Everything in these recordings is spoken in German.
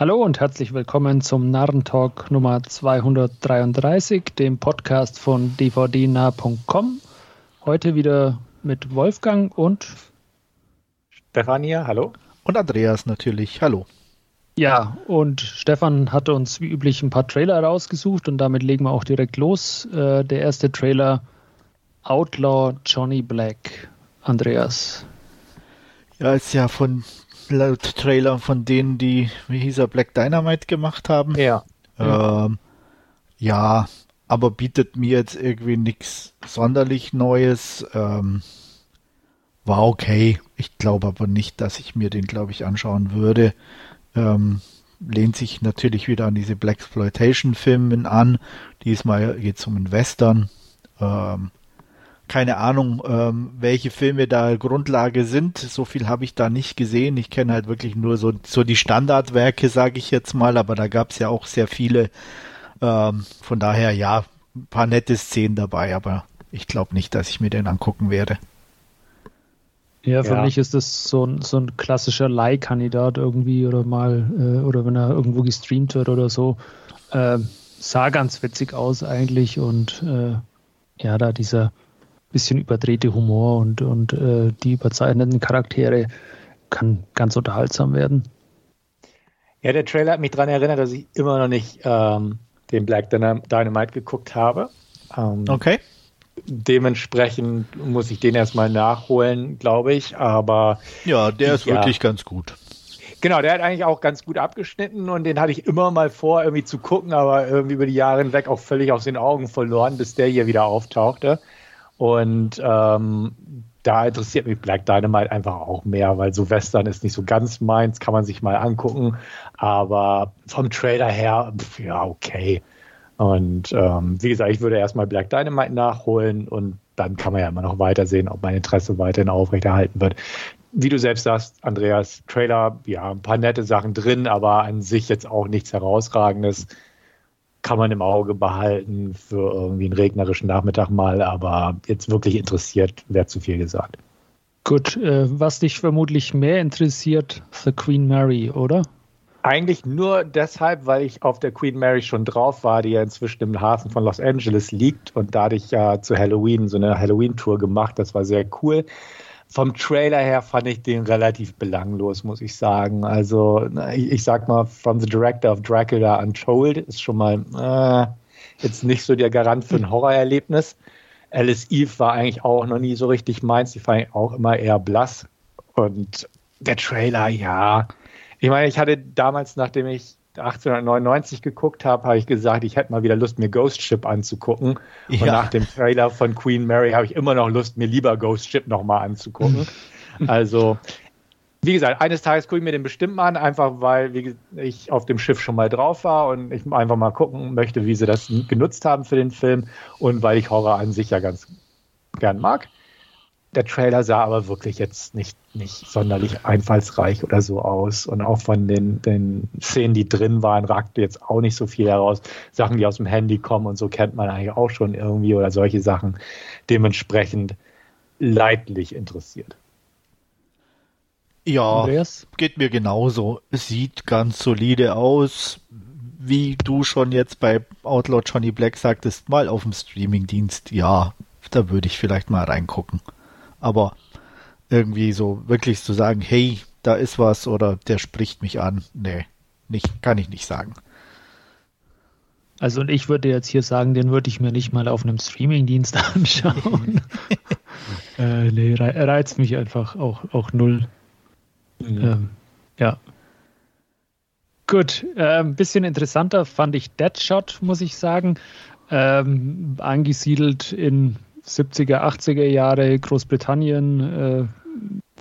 Hallo und herzlich willkommen zum Narrentalk Nummer 233, dem Podcast von dvdnah.com. Heute wieder mit Wolfgang und Stefania, hallo. Und Andreas natürlich, hallo. Ja, und Stefan hatte uns wie üblich ein paar Trailer rausgesucht und damit legen wir auch direkt los. Äh, der erste Trailer Outlaw Johnny Black. Andreas. Ja, ist ja von laut Trailer von denen, die, wie hieß er, Black Dynamite gemacht haben. Ja. Ähm, ja, aber bietet mir jetzt irgendwie nichts sonderlich Neues. Ähm, war okay. Ich glaube aber nicht, dass ich mir den, glaube ich, anschauen würde. Ähm, lehnt sich natürlich wieder an diese Black Exploitation Filmen an. Diesmal geht es um einen Western. Ähm, keine Ahnung, ähm, welche Filme da Grundlage sind. So viel habe ich da nicht gesehen. Ich kenne halt wirklich nur so, so die Standardwerke, sage ich jetzt mal, aber da gab es ja auch sehr viele. Ähm, von daher, ja, ein paar nette Szenen dabei, aber ich glaube nicht, dass ich mir den angucken werde. Ja, für ja. mich ist das so ein, so ein klassischer Leihkandidat irgendwie oder mal, äh, oder wenn er irgendwo gestreamt wird oder so. Äh, sah ganz witzig aus eigentlich und äh, ja, da dieser bisschen überdrehte Humor und, und äh, die überzeichneten Charaktere kann ganz unterhaltsam werden. Ja, der Trailer hat mich daran erinnert, dass ich immer noch nicht ähm, den Black Dynamite geguckt habe. Ähm, okay. Dementsprechend muss ich den erstmal nachholen, glaube ich. Aber ja, der ist ja, wirklich ganz gut. Genau, der hat eigentlich auch ganz gut abgeschnitten und den hatte ich immer mal vor, irgendwie zu gucken, aber irgendwie über die Jahre hinweg auch völlig aus den Augen verloren, bis der hier wieder auftauchte. Und ähm, da interessiert mich Black Dynamite einfach auch mehr, weil so Western ist nicht so ganz meins, kann man sich mal angucken. Aber vom Trailer her, pf, ja, okay. Und ähm, wie gesagt, ich würde erstmal Black Dynamite nachholen und dann kann man ja immer noch weitersehen, ob mein Interesse weiterhin aufrechterhalten wird. Wie du selbst sagst, Andreas, Trailer, ja, ein paar nette Sachen drin, aber an sich jetzt auch nichts herausragendes kann man im Auge behalten für irgendwie einen regnerischen Nachmittag mal, aber jetzt wirklich interessiert, wäre zu viel gesagt. Gut, äh, was dich vermutlich mehr interessiert, The Queen Mary, oder? Eigentlich nur deshalb, weil ich auf der Queen Mary schon drauf war, die ja inzwischen im Hafen von Los Angeles liegt und da hatte ich ja zu Halloween so eine Halloween-Tour gemacht. Das war sehr cool. Vom Trailer her fand ich den relativ belanglos, muss ich sagen. Also, ich, ich sag mal, from the director of Dracula Untold ist schon mal äh, jetzt nicht so der Garant für ein Horrorerlebnis. Alice Eve war eigentlich auch noch nie so richtig meins. Die fand ich auch immer eher blass. Und der Trailer, ja. Ich meine, ich hatte damals, nachdem ich 1899 geguckt habe, habe ich gesagt, ich hätte mal wieder Lust, mir Ghost Ship anzugucken. Ja. Und nach dem Trailer von Queen Mary habe ich immer noch Lust, mir lieber Ghost Ship nochmal anzugucken. also, wie gesagt, eines Tages gucke ich mir den bestimmt mal an, einfach weil ich auf dem Schiff schon mal drauf war und ich einfach mal gucken möchte, wie sie das genutzt haben für den Film und weil ich Horror an sich ja ganz gern mag. Der Trailer sah aber wirklich jetzt nicht, nicht sonderlich einfallsreich oder so aus. Und auch von den, den Szenen, die drin waren, ragte jetzt auch nicht so viel heraus. Sachen, die aus dem Handy kommen und so kennt man eigentlich auch schon irgendwie oder solche Sachen. Dementsprechend leidlich interessiert. Ja, Andreas? geht mir genauso. Sieht ganz solide aus. Wie du schon jetzt bei Outlaw Johnny Black sagtest, mal auf dem Streamingdienst. Ja, da würde ich vielleicht mal reingucken. Aber irgendwie so wirklich zu sagen, hey, da ist was oder der spricht mich an, nee, nicht, kann ich nicht sagen. Also und ich würde jetzt hier sagen, den würde ich mir nicht mal auf einem Streamingdienst anschauen. äh, nee, reizt mich einfach auch, auch null. Mhm. Ähm, ja. Gut, äh, ein bisschen interessanter fand ich Deadshot, muss ich sagen. Ähm, angesiedelt in 70er, 80er Jahre Großbritannien äh,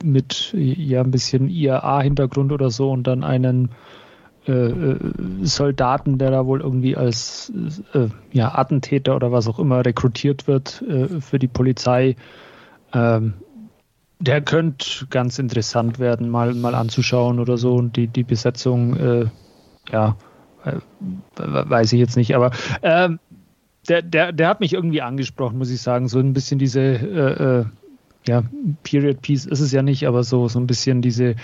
mit ja ein bisschen IAA-Hintergrund oder so und dann einen äh, äh, Soldaten, der da wohl irgendwie als äh, ja, Attentäter oder was auch immer rekrutiert wird äh, für die Polizei. Ähm, der könnte ganz interessant werden, mal, mal anzuschauen oder so. Und die, die Besetzung, äh, ja, weiß ich jetzt nicht. Aber ähm, der, der, der hat mich irgendwie angesprochen, muss ich sagen. So ein bisschen diese, äh, äh, ja, Period Piece ist es ja nicht, aber so, so ein bisschen diese,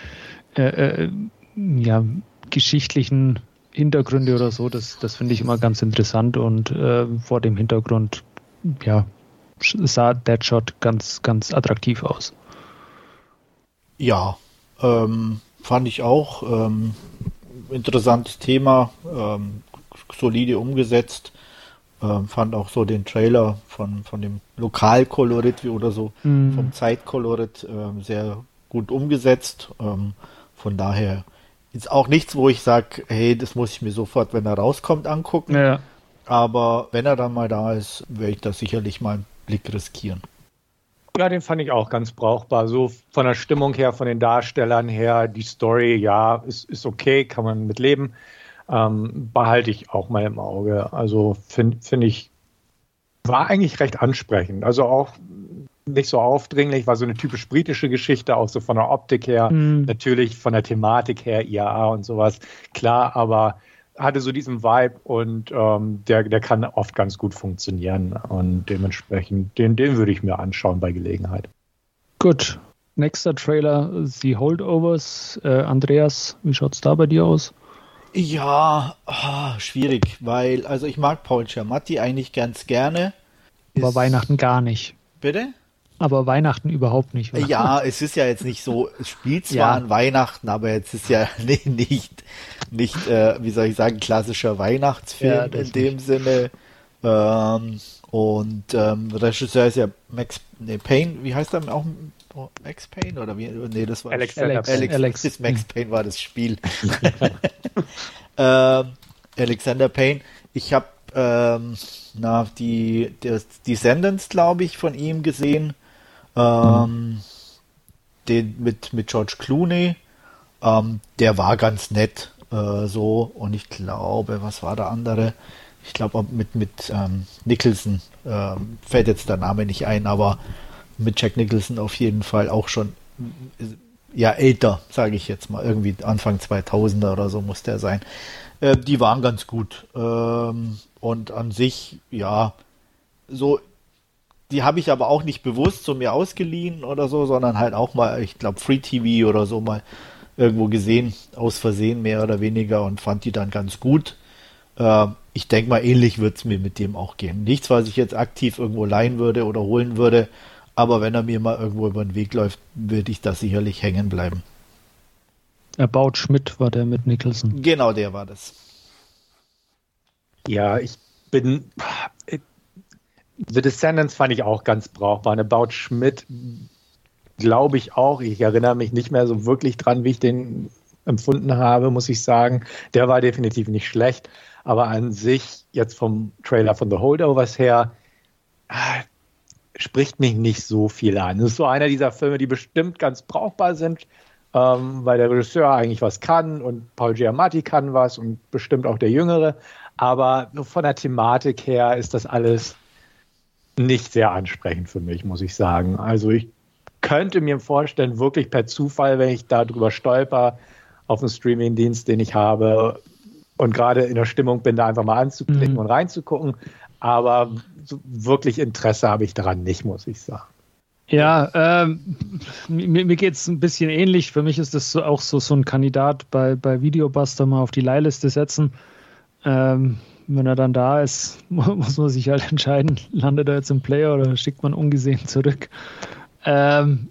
äh, äh, ja, geschichtlichen Hintergründe oder so, das, das finde ich immer ganz interessant und äh, vor dem Hintergrund, ja, sah Deadshot ganz, ganz attraktiv aus. Ja, ähm, fand ich auch. Ähm, interessantes Thema, ähm, solide umgesetzt. Ähm, fand auch so den Trailer von, von dem Lokalkolorit oder so, mhm. vom Zeitkolorit ähm, sehr gut umgesetzt. Ähm, von daher ist auch nichts, wo ich sage, hey, das muss ich mir sofort, wenn er rauskommt, angucken. Ja. Aber wenn er dann mal da ist, werde ich das sicherlich mal einen Blick riskieren. Ja, den fand ich auch ganz brauchbar. So von der Stimmung her, von den Darstellern her, die Story, ja, ist, ist okay, kann man mit leben. Ähm, behalte ich auch mal im Auge. Also finde find ich, war eigentlich recht ansprechend. Also auch nicht so aufdringlich, war so eine typisch britische Geschichte, auch so von der Optik her, mhm. natürlich von der Thematik her, IAA und sowas, klar, aber hatte so diesen Vibe und ähm, der, der kann oft ganz gut funktionieren und dementsprechend, den, den würde ich mir anschauen bei Gelegenheit. Gut, nächster Trailer, The Holdovers. Äh, Andreas, wie schaut es da bei dir aus? Ja, ah, schwierig, weil, also ich mag Paul Giamatti eigentlich ganz gerne. Aber ist, Weihnachten gar nicht. Bitte? Aber Weihnachten überhaupt nicht. Oder? Ja, es ist ja jetzt nicht so, es spielt zwar ja. an Weihnachten, aber jetzt ist ja nicht, nicht, nicht äh, wie soll ich sagen, klassischer Weihnachtsfilm ja, in dem nicht. Sinne. Ähm, und ähm, Regisseur ist ja Max nee, Payne, wie heißt er auch? Max Payne oder wie? Nee, das war Alex, Alex, Alex, Alex. Max Payne war das Spiel. ähm, Alexander Payne. Ich habe ähm, na die Descendants, glaube ich, von ihm gesehen. Ähm, den mit, mit George Clooney. Ähm, der war ganz nett äh, so. Und ich glaube, was war der andere? Ich glaube mit, mit ähm, Nicholson. Ähm, fällt jetzt der Name nicht ein, aber mit Jack Nicholson auf jeden Fall auch schon ja älter, sage ich jetzt mal. Irgendwie Anfang 2000er oder so muss der sein. Äh, die waren ganz gut. Ähm, und an sich, ja, so die habe ich aber auch nicht bewusst so mir ausgeliehen oder so, sondern halt auch mal, ich glaube, Free TV oder so mal irgendwo gesehen, aus Versehen mehr oder weniger und fand die dann ganz gut. Äh, ich denke mal, ähnlich wird es mir mit dem auch gehen. Nichts, was ich jetzt aktiv irgendwo leihen würde oder holen würde, aber wenn er mir mal irgendwo über den Weg läuft, würde ich da sicherlich hängen bleiben. About Schmidt war der mit Nicholson. Genau, der war das. Ja, ich bin The Descendants fand ich auch ganz brauchbar. Eine Baut Schmidt glaube ich auch. Ich erinnere mich nicht mehr so wirklich dran, wie ich den empfunden habe, muss ich sagen. Der war definitiv nicht schlecht. Aber an sich, jetzt vom Trailer von The Holdovers her, ah, spricht mich nicht so viel an. Es ist so einer dieser Filme, die bestimmt ganz brauchbar sind, ähm, weil der Regisseur eigentlich was kann und Paul Giamatti kann was und bestimmt auch der Jüngere. Aber von der Thematik her ist das alles nicht sehr ansprechend für mich, muss ich sagen. Also ich könnte mir vorstellen, wirklich per Zufall, wenn ich darüber stolper, auf einen Streaming-Dienst, den ich habe und gerade in der Stimmung bin, da einfach mal anzuklicken mhm. und reinzugucken. Aber so wirklich Interesse habe ich daran nicht, muss ich sagen. Ja, ähm, mir, mir geht es ein bisschen ähnlich. Für mich ist das auch so, so ein Kandidat bei, bei Videobuster mal auf die Leihliste setzen. Ähm, wenn er dann da ist, muss man sich halt entscheiden, landet er jetzt im Player oder schickt man ungesehen zurück. Ähm,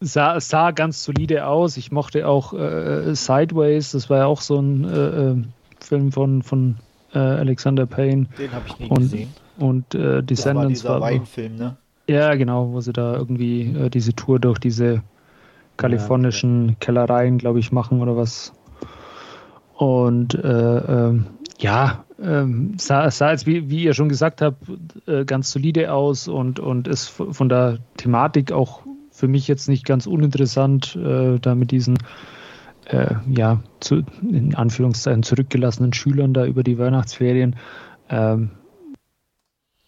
sah, sah ganz solide aus. Ich mochte auch äh, Sideways, das war ja auch so ein äh, äh Film von, von äh, Alexander Payne. Den habe ich nie und, gesehen. Und äh, Descendants das war dieser Weinfilm, ne? Ja, genau, wo sie da irgendwie äh, diese Tour durch diese kalifornischen ja, okay. Kellereien, glaube ich, machen oder was. Und äh, ähm, ja, ähm, sah, sah jetzt, wie, wie ihr schon gesagt habt, äh, ganz solide aus und, und ist von der Thematik auch für mich jetzt nicht ganz uninteressant, äh, da mit diesen äh, ja, zu, in Anführungszeichen zurückgelassenen Schülern da über die Weihnachtsferien. Ähm,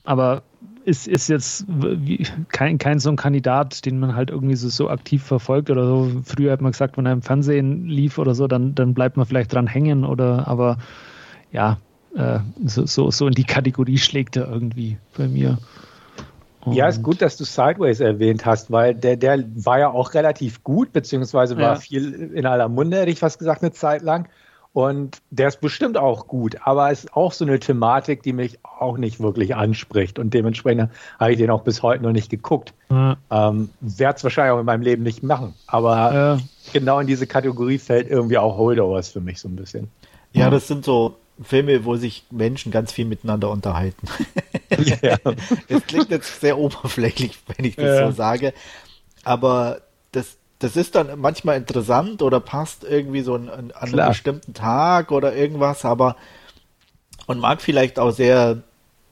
aber ist, ist jetzt wie, kein, kein so ein Kandidat, den man halt irgendwie so, so aktiv verfolgt oder so. Früher hat man gesagt, wenn er im Fernsehen lief oder so, dann, dann bleibt man vielleicht dran hängen oder aber ja, äh, so, so, so in die Kategorie schlägt er irgendwie bei mir. Ja, ist gut, dass du Sideways erwähnt hast, weil der, der war ja auch relativ gut, beziehungsweise war ja. viel in aller Munde, hätte ich fast gesagt, eine Zeit lang. Und der ist bestimmt auch gut, aber es ist auch so eine Thematik, die mich auch nicht wirklich anspricht. Und dementsprechend habe ich den auch bis heute noch nicht geguckt. Ja. Ähm, Werde es wahrscheinlich auch in meinem Leben nicht machen. Aber ja. genau in diese Kategorie fällt irgendwie auch Holdovers für mich so ein bisschen. Ja, das sind so Filme, wo sich Menschen ganz viel miteinander unterhalten. Ja. das klingt jetzt sehr oberflächlich, wenn ich das ja. so sage. Aber das, das ist dann manchmal interessant oder passt irgendwie so an, an einem bestimmten Tag oder irgendwas, aber und mag vielleicht auch sehr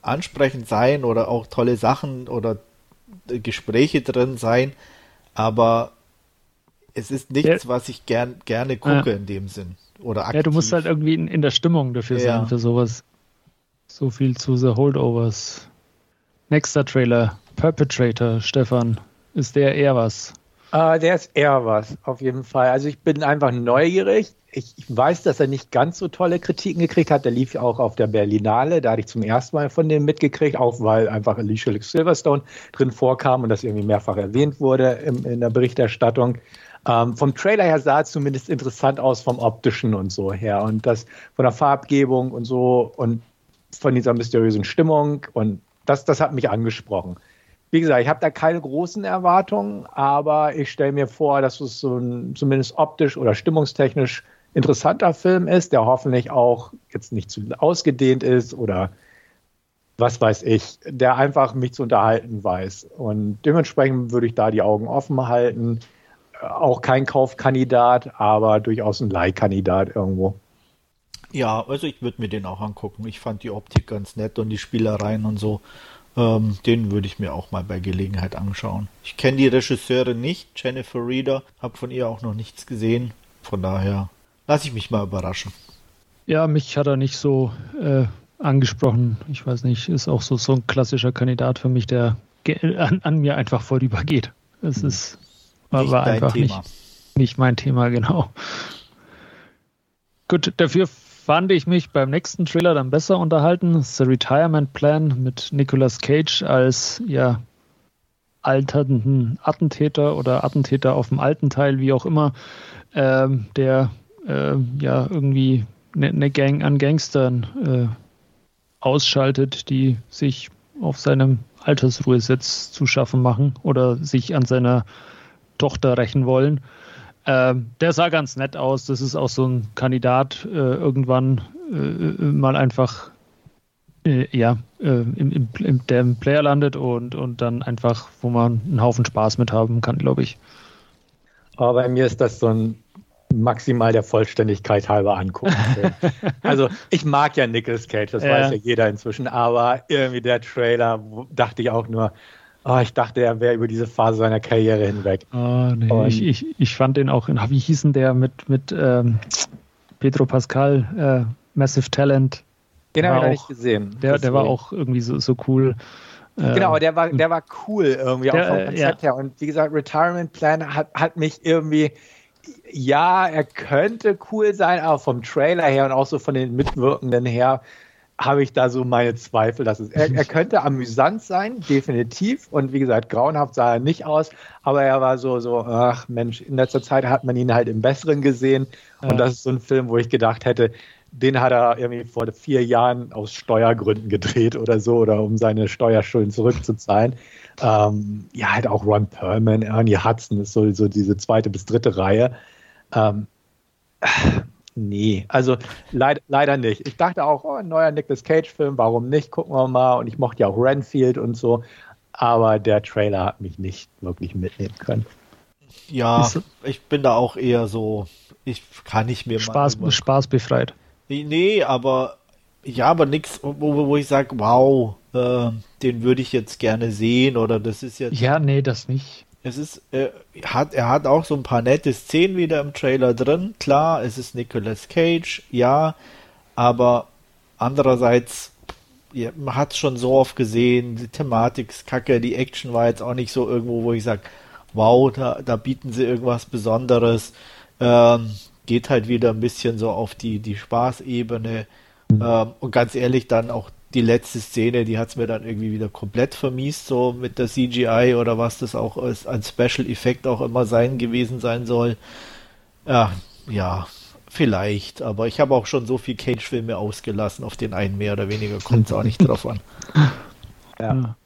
ansprechend sein oder auch tolle Sachen oder Gespräche drin sein, aber es ist nichts, ja. was ich gern, gerne gucke ja. in dem Sinn. Oder aktiv. Ja, du musst halt irgendwie in, in der Stimmung dafür ja. sein, für sowas. So viel zu The Holdovers. Nächster Trailer, Perpetrator, Stefan. Ist der eher was? Uh, der ist eher was, auf jeden Fall. Also ich bin einfach neugierig. Ich, ich, weiß, dass er nicht ganz so tolle Kritiken gekriegt hat. Der lief ja auch auf der Berlinale. Da hatte ich zum ersten Mal von dem mitgekriegt, auch weil einfach Alicia Silverstone drin vorkam und das irgendwie mehrfach erwähnt wurde im, in der Berichterstattung. Ähm, vom Trailer her sah es zumindest interessant aus, vom optischen und so her. Und das von der Farbgebung und so und von dieser mysteriösen Stimmung. Und das, das hat mich angesprochen. Wie gesagt, ich habe da keine großen Erwartungen, aber ich stelle mir vor, dass es so ein zumindest optisch oder stimmungstechnisch interessanter Film ist, der hoffentlich auch jetzt nicht zu ausgedehnt ist oder was weiß ich, der einfach mich zu unterhalten weiß. Und dementsprechend würde ich da die Augen offen halten auch kein Kaufkandidat, aber durchaus ein Leihkandidat irgendwo. Ja, also ich würde mir den auch angucken. Ich fand die Optik ganz nett und die Spielereien und so. Ähm, den würde ich mir auch mal bei Gelegenheit anschauen. Ich kenne die Regisseurin nicht, Jennifer Reeder, habe von ihr auch noch nichts gesehen. Von daher lasse ich mich mal überraschen. Ja, mich hat er nicht so äh, angesprochen. Ich weiß nicht, ist auch so, so ein klassischer Kandidat für mich, der an, an mir einfach vorübergeht. Es hm. ist war, war einfach Thema. Nicht, nicht mein Thema, genau. Gut, dafür fand ich mich beim nächsten Trailer dann besser unterhalten. The Retirement Plan mit Nicolas Cage als ja alternden Attentäter oder Attentäter auf dem alten Teil, wie auch immer, ähm, der äh, ja irgendwie eine ne Gang an Gangstern äh, ausschaltet, die sich auf seinem Altersruhesitz zu schaffen machen oder sich an seiner Tochter rächen wollen. Ähm, der sah ganz nett aus. Das ist auch so ein Kandidat, äh, irgendwann äh, äh mal einfach äh, ja, äh, im, im, im, der im Player landet und, und dann einfach, wo man einen Haufen Spaß mit haben kann, glaube ich. Aber bei mir ist das so ein maximal der Vollständigkeit halber angucken. also ich mag ja Nicolas Cage, das ja. weiß ja jeder inzwischen, aber irgendwie der Trailer dachte ich auch nur, Oh, ich dachte, er wäre über diese Phase seiner Karriere hinweg. Oh, nee. ich, ich, ich fand den auch, in, wie hieß denn der mit, mit ähm, Pedro Pascal, äh, Massive Talent? Den habe ich noch nicht gesehen. Der, der war auch irgendwie so, so cool. Äh, genau, aber der war, der war cool irgendwie der, auch vom Konzept ja. her. Und wie gesagt, Retirement Plan hat, hat mich irgendwie, ja, er könnte cool sein, aber vom Trailer her und auch so von den Mitwirkenden her habe ich da so meine Zweifel, dass es, er, er, könnte amüsant sein, definitiv. Und wie gesagt, grauenhaft sah er nicht aus, aber er war so, so, ach Mensch, in letzter Zeit hat man ihn halt im Besseren gesehen. Ja. Und das ist so ein Film, wo ich gedacht hätte, den hat er irgendwie vor vier Jahren aus Steuergründen gedreht oder so, oder um seine Steuerschulden zurückzuzahlen. Ähm, ja, halt auch Ron Perlman, Ernie Hudson ist so, so diese zweite bis dritte Reihe. Ähm, Nee, also leid, leider nicht. Ich dachte auch, oh, ein neuer Nicolas Cage-Film, warum nicht? Gucken wir mal. Und ich mochte ja auch Renfield und so. Aber der Trailer hat mich nicht wirklich mitnehmen können. Ja, ich bin da auch eher so, ich kann nicht mehr Spaß, mal. Spaß befreit. Nee, aber ja, aber nichts, wo, wo ich sage, wow, äh, den würde ich jetzt gerne sehen oder das ist jetzt. Ja, nee, das nicht. Es ist, äh, hat, er hat auch so ein paar nette Szenen wieder im Trailer drin. Klar, es ist Nicolas Cage, ja, aber andererseits, ja, man hat es schon so oft gesehen, die Thematik ist kacke, die Action war jetzt auch nicht so irgendwo, wo ich sage, wow, da, da bieten sie irgendwas Besonderes. Ähm, geht halt wieder ein bisschen so auf die, die Spaßebene. Mhm. Ähm, und ganz ehrlich, dann auch die letzte Szene, die hat es mir dann irgendwie wieder komplett vermiest, so mit der CGI oder was das auch als, als Special Effekt auch immer sein gewesen sein soll. Ja, ja, vielleicht, aber ich habe auch schon so viel Cage-Filme ausgelassen, auf den einen mehr oder weniger kommt es auch nicht drauf an. Ja.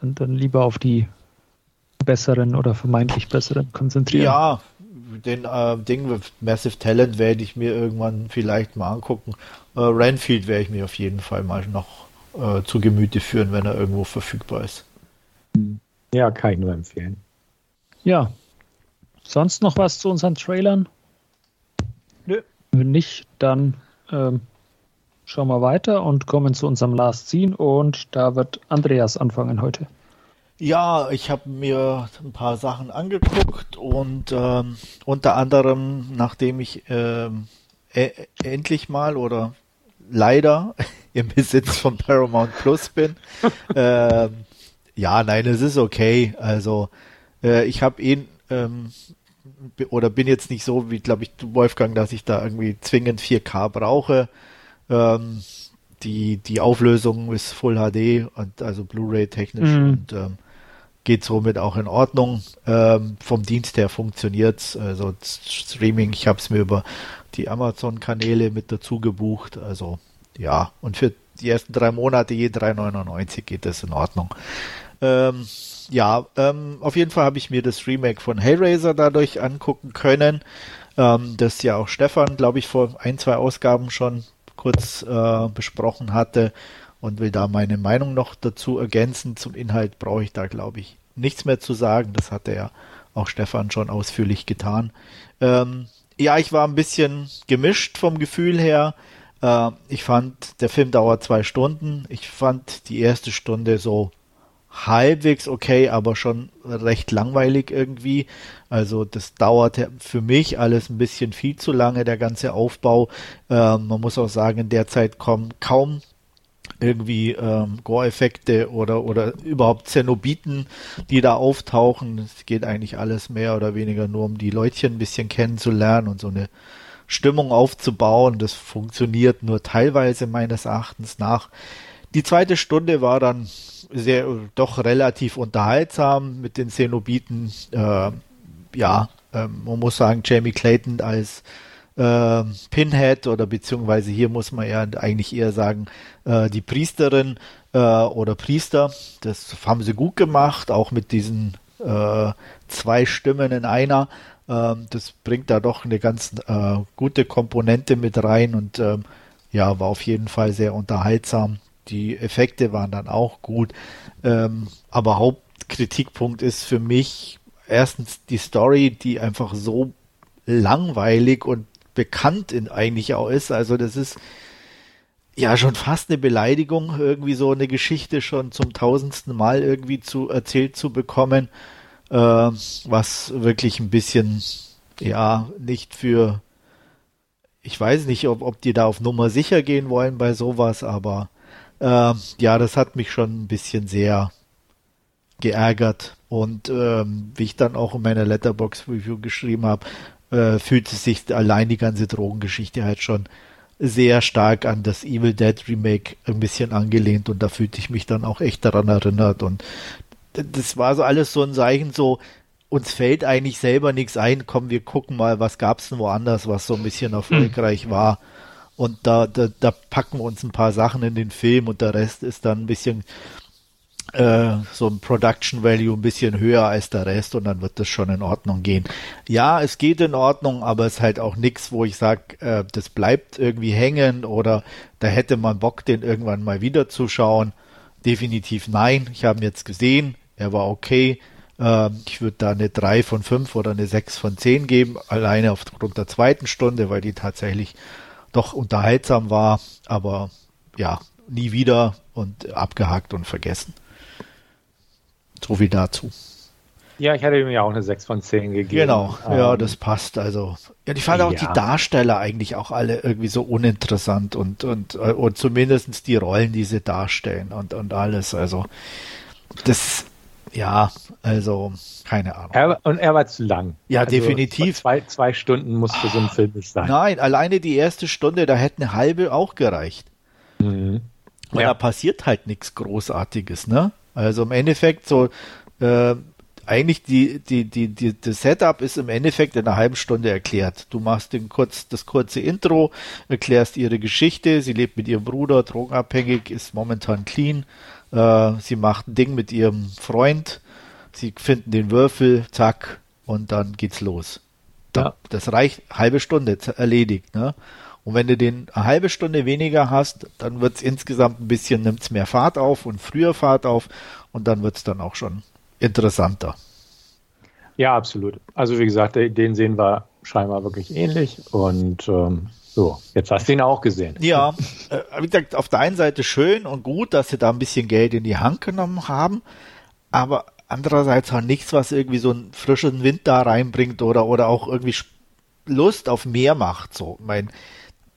Dann, dann lieber auf die besseren oder vermeintlich besseren konzentrieren. Ja, den äh, Ding Massive Talent werde ich mir irgendwann vielleicht mal angucken. Äh, Renfield werde ich mir auf jeden Fall mal noch äh, zu Gemüte führen, wenn er irgendwo verfügbar ist. Ja, kann ich nur empfehlen. Ja. Sonst noch was zu unseren Trailern? Nö. Wenn nicht, dann ähm, schauen wir weiter und kommen zu unserem Last Scene und da wird Andreas anfangen heute. Ja, ich habe mir ein paar Sachen angeguckt und ähm, unter anderem, nachdem ich ähm, e endlich mal oder leider im Besitz von Paramount Plus bin, ähm, ja, nein, es ist okay. Also äh, ich habe ihn ähm, oder bin jetzt nicht so wie, glaube ich, Wolfgang, dass ich da irgendwie zwingend 4K brauche. Ähm, die, die Auflösung ist Full HD und also Blu-ray technisch mhm. und ähm, geht somit auch in Ordnung. Ähm, vom Dienst her funktioniert's. Also Streaming, ich habe es mir über die Amazon-Kanäle mit dazu gebucht. Also ja, und für die ersten drei Monate je 3,99 geht das in Ordnung. Ähm, ja, ähm, auf jeden Fall habe ich mir das Remake von Hellraiser dadurch angucken können. Ähm, das ja auch Stefan, glaube ich, vor ein, zwei Ausgaben schon kurz äh, besprochen hatte und will da meine Meinung noch dazu ergänzen. Zum Inhalt brauche ich da, glaube ich, nichts mehr zu sagen. Das hatte ja auch Stefan schon ausführlich getan. Ähm, ja, ich war ein bisschen gemischt vom Gefühl her. Äh, ich fand, der Film dauert zwei Stunden. Ich fand die erste Stunde so halbwegs okay, aber schon recht langweilig irgendwie. Also das dauert für mich alles ein bisschen viel zu lange, der ganze Aufbau. Ähm, man muss auch sagen, in der Zeit kommen kaum irgendwie ähm, Gore-Effekte oder, oder überhaupt Zenobiten, die da auftauchen. Es geht eigentlich alles mehr oder weniger nur um die Leutchen ein bisschen kennenzulernen und so eine Stimmung aufzubauen. Das funktioniert nur teilweise meines Erachtens nach. Die zweite Stunde war dann sehr, doch relativ unterhaltsam mit den Zenobiten. Äh, ja, äh, man muss sagen, Jamie Clayton als äh, Pinhead oder beziehungsweise hier muss man ja eigentlich eher sagen, äh, die Priesterin äh, oder Priester. Das haben sie gut gemacht, auch mit diesen äh, zwei Stimmen in einer. Ähm, das bringt da doch eine ganz äh, gute Komponente mit rein und ähm, ja, war auf jeden Fall sehr unterhaltsam. Die Effekte waren dann auch gut. Ähm, aber Hauptkritikpunkt ist für mich erstens die Story, die einfach so langweilig und bekannt in eigentlich auch ist. Also das ist ja schon fast eine Beleidigung, irgendwie so eine Geschichte schon zum tausendsten Mal irgendwie zu erzählt zu bekommen, äh, was wirklich ein bisschen ja nicht für ich weiß nicht, ob, ob die da auf Nummer sicher gehen wollen bei sowas, aber äh, ja, das hat mich schon ein bisschen sehr geärgert. Und ähm, wie ich dann auch in meiner Letterbox Review geschrieben habe, äh, fühlte sich allein die ganze Drogengeschichte halt schon sehr stark an das Evil Dead Remake ein bisschen angelehnt und da fühlte ich mich dann auch echt daran erinnert und das war so alles so ein Zeichen so, uns fällt eigentlich selber nichts ein, komm, wir gucken mal, was gab's denn woanders, was so ein bisschen erfolgreich mhm. war und da, da, da packen wir uns ein paar Sachen in den Film und der Rest ist dann ein bisschen äh, so ein Production Value ein bisschen höher als der Rest und dann wird das schon in Ordnung gehen. Ja, es geht in Ordnung, aber es ist halt auch nichts, wo ich sage, äh, das bleibt irgendwie hängen oder da hätte man Bock, den irgendwann mal wieder zu schauen. Definitiv nein. Ich habe ihn jetzt gesehen, er war okay. Äh, ich würde da eine 3 von 5 oder eine 6 von 10 geben, alleine aufgrund der zweiten Stunde, weil die tatsächlich doch unterhaltsam war, aber ja, nie wieder und abgehakt und vergessen. So viel dazu. Ja, ich hatte ihm ja auch eine 6 von 10 gegeben. Genau, ja, ähm, das passt. Also, ja, ich fand auch ja. die Darsteller eigentlich auch alle irgendwie so uninteressant und, und, äh, und zumindest die Rollen, die sie darstellen und, und alles. Also, das, ja, also, keine Ahnung. Er, und er war zu lang. Ja, also, definitiv. Zwei, zwei Stunden muss für so einen Film nicht sein. Nein, alleine die erste Stunde, da hätte eine halbe auch gereicht. Mhm. Weil ja. da passiert halt nichts Großartiges, ne? Also im Endeffekt so, äh, eigentlich die, die, die, die, das Setup ist im Endeffekt in einer halben Stunde erklärt. Du machst den kurz, das kurze Intro, erklärst ihre Geschichte. Sie lebt mit ihrem Bruder, drogenabhängig, ist momentan clean. Äh, sie macht ein Ding mit ihrem Freund. Sie finden den Würfel, zack, und dann geht's los. Ja. Das reicht, halbe Stunde erledigt. Ne? Und wenn du den eine halbe Stunde weniger hast, dann wird's insgesamt ein bisschen, nimmt's mehr Fahrt auf und früher Fahrt auf und dann wird's dann auch schon interessanter. Ja, absolut. Also wie gesagt, den sehen wir scheinbar wirklich ähnlich und ähm, so, jetzt hast du ihn auch gesehen. Ja, äh, wie gesagt, auf der einen Seite schön und gut, dass sie da ein bisschen Geld in die Hand genommen haben, aber andererseits auch nichts, was irgendwie so einen frischen Wind da reinbringt oder, oder auch irgendwie Lust auf mehr macht. So, ich meine,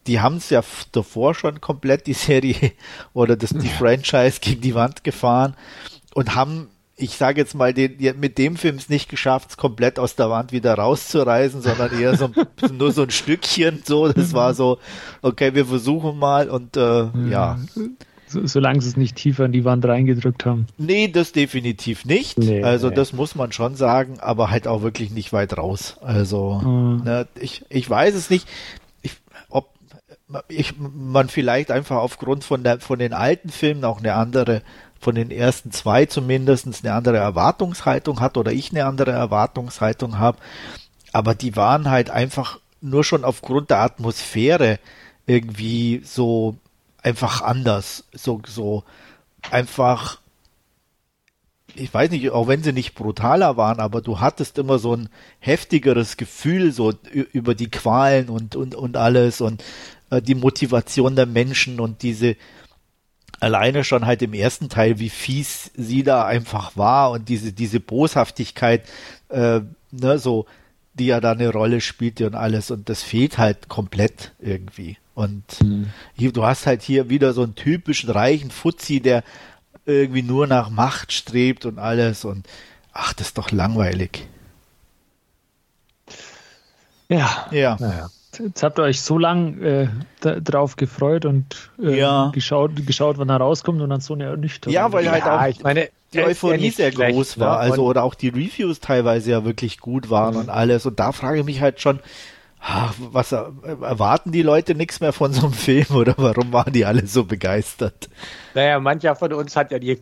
die haben es ja davor schon komplett die Serie oder das, die Franchise gegen die Wand gefahren und haben ich sage jetzt mal, den, mit dem Film es nicht geschafft, es komplett aus der Wand wieder rauszureißen, sondern eher so nur so ein Stückchen. So, das war so, okay, wir versuchen mal und äh, ja. So, solange sie es nicht tiefer in die Wand reingedrückt haben. Nee, das definitiv nicht. Nee, also nee. das muss man schon sagen, aber halt auch wirklich nicht weit raus. Also mhm. ne, ich, ich weiß es nicht. Ich, man vielleicht einfach aufgrund von, der, von den alten Filmen auch eine andere von den ersten zwei zumindest eine andere Erwartungshaltung hat oder ich eine andere Erwartungshaltung habe. Aber die waren halt einfach nur schon aufgrund der Atmosphäre irgendwie so einfach anders. So, so einfach, ich weiß nicht, auch wenn sie nicht brutaler waren, aber du hattest immer so ein heftigeres Gefühl so über die Qualen und, und, und alles und äh, die Motivation der Menschen und diese, alleine schon halt im ersten Teil, wie fies sie da einfach war und diese, diese Boshaftigkeit, äh, ne, so, die ja da eine Rolle spielte und alles und das fehlt halt komplett irgendwie. Und mhm. hier, du hast halt hier wieder so einen typischen reichen Fuzzi, der irgendwie nur nach Macht strebt und alles und ach, das ist doch langweilig. Ja. Ja. Naja. Jetzt habt ihr euch so lang äh, drauf gefreut und äh, ja. geschaut, geschaut, wann er rauskommt und dann so eine Ernüchterung. Ja, weil halt auch ich meine, die Euphorie ja sehr schlecht, groß war. Ne? Also oder auch die Reviews teilweise ja wirklich gut waren mhm. und alles. Und da frage ich mich halt schon, ach, was erwarten die Leute nichts mehr von so einem Film oder warum waren die alle so begeistert? Naja, mancher von uns hat ja die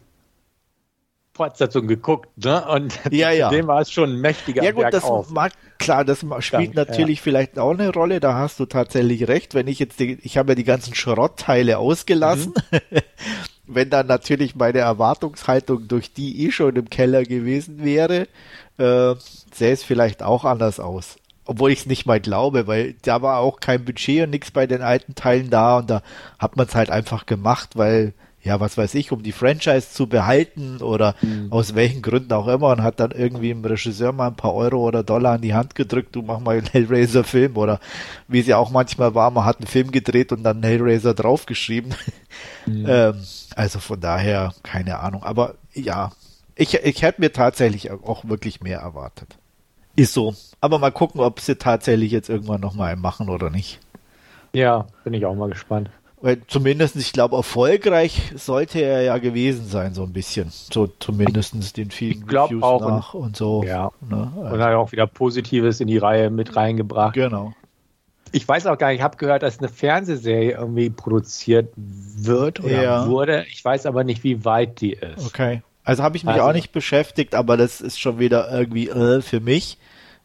Fortsetzung geguckt, ne? Und ja, ja. dem war es schon ein mächtiger Ja gut, Berg das auf. mag klar, das spielt Dank, natürlich ja. vielleicht auch eine Rolle. Da hast du tatsächlich recht. Wenn ich jetzt, die, ich habe ja die ganzen Schrottteile ausgelassen. Mhm. Wenn dann natürlich meine Erwartungshaltung durch die eh schon im Keller gewesen wäre, äh, sähe es vielleicht auch anders aus. Obwohl ich es nicht mal glaube, weil da war auch kein Budget und nichts bei den alten Teilen da und da hat man es halt einfach gemacht, weil ja, was weiß ich, um die Franchise zu behalten oder mhm. aus welchen Gründen auch immer und hat dann irgendwie dem Regisseur mal ein paar Euro oder Dollar in die Hand gedrückt, du mach mal einen Hellraiser-Film oder wie es ja auch manchmal war, man hat einen Film gedreht und dann einen Hellraiser draufgeschrieben. Mhm. ähm, also von daher, keine Ahnung, aber ja, ich, ich hätte mir tatsächlich auch wirklich mehr erwartet. Ist so. Aber mal gucken, ob sie tatsächlich jetzt irgendwann nochmal machen oder nicht. Ja, bin ich auch mal gespannt. Weil zumindest, ich glaube, erfolgreich sollte er ja gewesen sein, so ein bisschen. So zumindest den vielen ich Reviews auch nach und, und so. Ja. Ne? Also. Und hat auch wieder Positives in die Reihe mit reingebracht. Genau. Ich weiß auch gar nicht, ich habe gehört, dass eine Fernsehserie irgendwie produziert wird oder ja. wurde. Ich weiß aber nicht, wie weit die ist. Okay. Also habe ich mich also. auch nicht beschäftigt, aber das ist schon wieder irgendwie äh, für mich.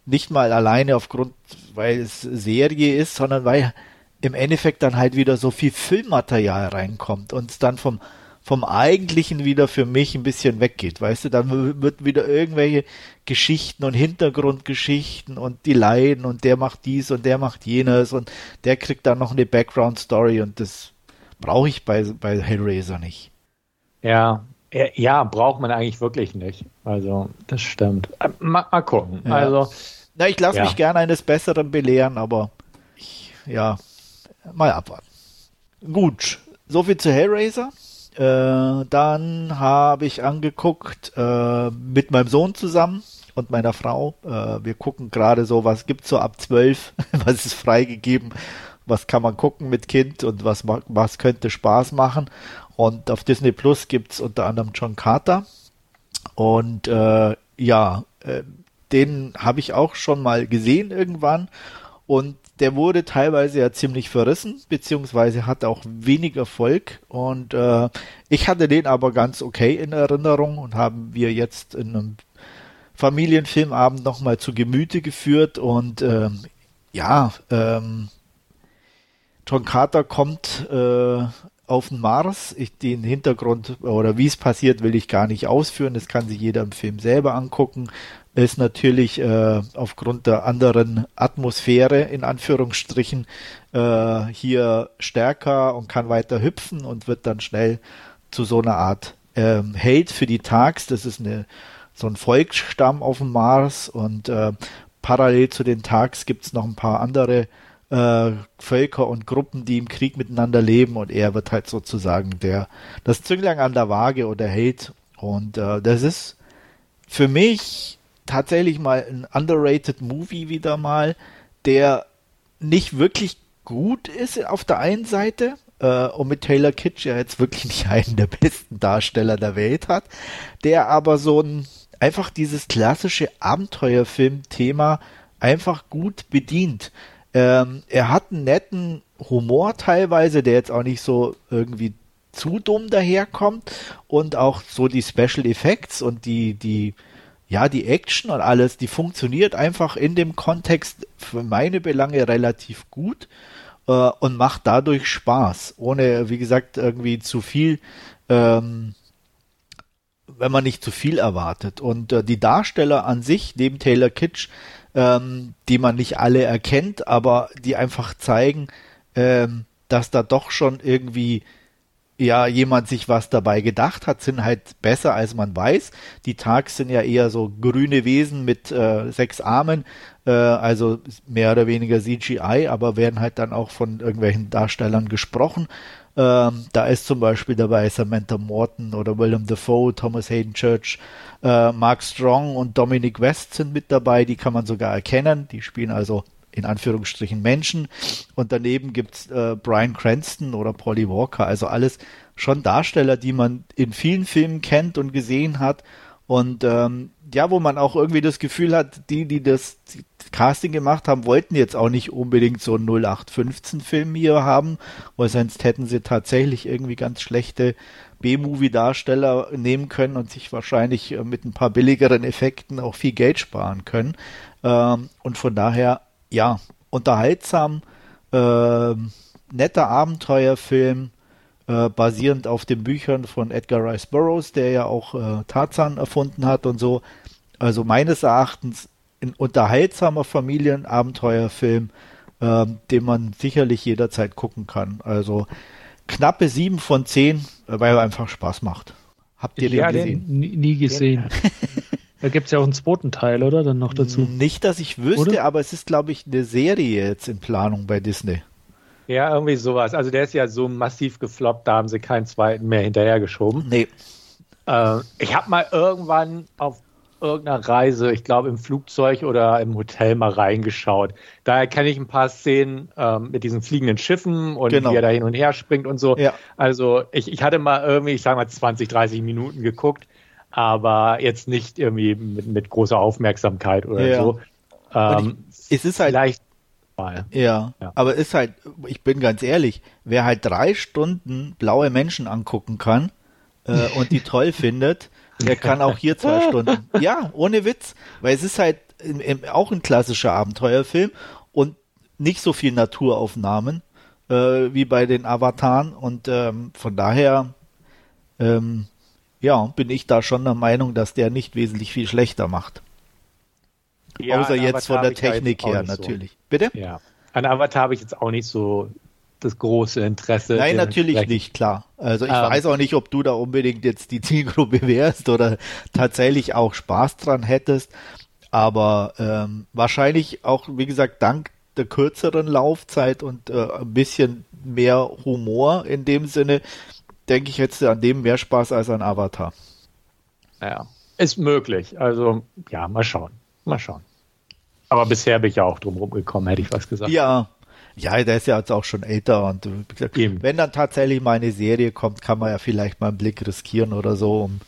Nicht mal alleine aufgrund, weil es Serie ist, sondern weil im Endeffekt dann halt wieder so viel Filmmaterial reinkommt und es dann vom, vom Eigentlichen wieder für mich ein bisschen weggeht. Weißt du, dann wird wieder irgendwelche Geschichten und Hintergrundgeschichten und die Leiden und der macht dies und der macht jenes und der kriegt dann noch eine Background Story und das brauche ich bei, bei Hellraiser nicht. Ja, ja, braucht man eigentlich wirklich nicht. Also, das stimmt. Äh, mal, mal gucken. Ja. Also, Na, ich lasse ja. mich gerne eines Besseren belehren, aber ich, ja, mal abwarten. Gut, soviel zu Hellraiser. Äh, dann habe ich angeguckt äh, mit meinem Sohn zusammen und meiner Frau. Äh, wir gucken gerade so, was gibt's so ab zwölf, was ist freigegeben was kann man gucken mit Kind und was, was könnte Spaß machen. Und auf Disney Plus gibt es unter anderem John Carter. Und äh, ja, äh, den habe ich auch schon mal gesehen irgendwann. Und der wurde teilweise ja ziemlich verrissen, beziehungsweise hat auch wenig Erfolg. Und äh, ich hatte den aber ganz okay in Erinnerung und haben wir jetzt in einem Familienfilmabend nochmal zu Gemüte geführt. Und ähm, ja, ähm, John Carter kommt äh, auf den Mars. Ich, den Hintergrund oder wie es passiert, will ich gar nicht ausführen. Das kann sich jeder im Film selber angucken. Ist natürlich äh, aufgrund der anderen Atmosphäre in Anführungsstrichen äh, hier stärker und kann weiter hüpfen und wird dann schnell zu so einer Art ähm, Held für die Tags. Das ist eine so ein Volksstamm auf dem Mars und äh, parallel zu den Tags gibt es noch ein paar andere äh, Völker und Gruppen, die im Krieg miteinander leben und er wird halt sozusagen der das Zünglein an der Waage oder Held und äh, das ist für mich tatsächlich mal ein underrated Movie wieder mal, der nicht wirklich gut ist auf der einen Seite äh, und mit Taylor Kitsch ja jetzt wirklich nicht einen der besten Darsteller der Welt hat, der aber so ein einfach dieses klassische Abenteuerfilm-Thema einfach gut bedient. Ähm, er hat einen netten Humor teilweise, der jetzt auch nicht so irgendwie zu dumm daherkommt und auch so die Special Effects und die, die, ja, die Action und alles, die funktioniert einfach in dem Kontext für meine Belange relativ gut äh, und macht dadurch Spaß, ohne, wie gesagt, irgendwie zu viel, ähm, wenn man nicht zu viel erwartet. Und äh, die Darsteller an sich, neben Taylor Kitsch, ähm, die man nicht alle erkennt, aber die einfach zeigen, ähm, dass da doch schon irgendwie ja jemand sich was dabei gedacht hat, sind halt besser als man weiß. Die Tags sind ja eher so grüne Wesen mit äh, sechs Armen, äh, also mehr oder weniger CGI, aber werden halt dann auch von irgendwelchen Darstellern gesprochen. Ähm, da ist zum Beispiel dabei Samantha Morton oder William Defoe, Thomas Hayden Church, äh, Mark Strong und Dominic West sind mit dabei, die kann man sogar erkennen. Die spielen also in Anführungsstrichen Menschen. Und daneben gibt's äh, Brian Cranston oder Polly Walker, also alles schon Darsteller, die man in vielen Filmen kennt und gesehen hat. Und ähm, ja, wo man auch irgendwie das Gefühl hat, die, die das Casting gemacht haben, wollten jetzt auch nicht unbedingt so einen 0815-Film hier haben, weil sonst hätten sie tatsächlich irgendwie ganz schlechte B-Movie-Darsteller nehmen können und sich wahrscheinlich äh, mit ein paar billigeren Effekten auch viel Geld sparen können. Ähm, und von daher, ja, unterhaltsam, äh, netter Abenteuerfilm, äh, basierend auf den Büchern von Edgar Rice Burroughs, der ja auch äh, Tarzan erfunden hat und so. Also meines Erachtens ein unterhaltsamer Familienabenteuerfilm, äh, den man sicherlich jederzeit gucken kann. Also knappe sieben von zehn, äh, weil er einfach Spaß macht. Habt ihr ja, den gesehen? Den nie gesehen. da gibt es ja auch einen zweiten Teil, oder? Dann noch dazu. Nicht, dass ich wüsste, oder? aber es ist, glaube ich, eine Serie jetzt in Planung bei Disney. Ja, irgendwie sowas. Also der ist ja so massiv gefloppt, da haben sie keinen zweiten mehr hinterhergeschoben. Nee. Äh, ich habe mal irgendwann auf irgendeiner Reise, ich glaube im Flugzeug oder im Hotel mal reingeschaut. Daher kenne ich ein paar Szenen ähm, mit diesen fliegenden Schiffen und genau. wie er da hin und her springt und so. Ja. Also ich, ich hatte mal irgendwie, ich sage mal 20, 30 Minuten geguckt, aber jetzt nicht irgendwie mit, mit großer Aufmerksamkeit oder ja. so. Ähm, ich, es ist halt vielleicht Mal. Ja, ja, aber ist halt, ich bin ganz ehrlich, wer halt drei Stunden blaue Menschen angucken kann äh, und die toll findet, der kann auch hier zwei Stunden. Ja, ohne Witz, weil es ist halt im, im, auch ein klassischer Abenteuerfilm und nicht so viel Naturaufnahmen äh, wie bei den Avataren und ähm, von daher ähm, ja, bin ich da schon der Meinung, dass der nicht wesentlich viel schlechter macht. Ja, Außer jetzt Avatar von der Technik her natürlich. So. Bitte? Ja. An Avatar habe ich jetzt auch nicht so das große Interesse. Nein, natürlich nicht, klar. Also ich ähm, weiß auch nicht, ob du da unbedingt jetzt die Zielgruppe wärst oder tatsächlich auch Spaß dran hättest. Aber ähm, wahrscheinlich auch, wie gesagt, dank der kürzeren Laufzeit und äh, ein bisschen mehr Humor in dem Sinne, denke ich, hättest du an dem mehr Spaß als an Avatar. Ja, ist möglich. Also ja, mal schauen. Mal schauen. Aber bisher bin ich ja auch drum rumgekommen, hätte ich was gesagt. Ja, Ja, der ist ja jetzt auch schon älter und gesagt, wenn dann tatsächlich mal eine Serie kommt, kann man ja vielleicht mal einen Blick riskieren oder so, um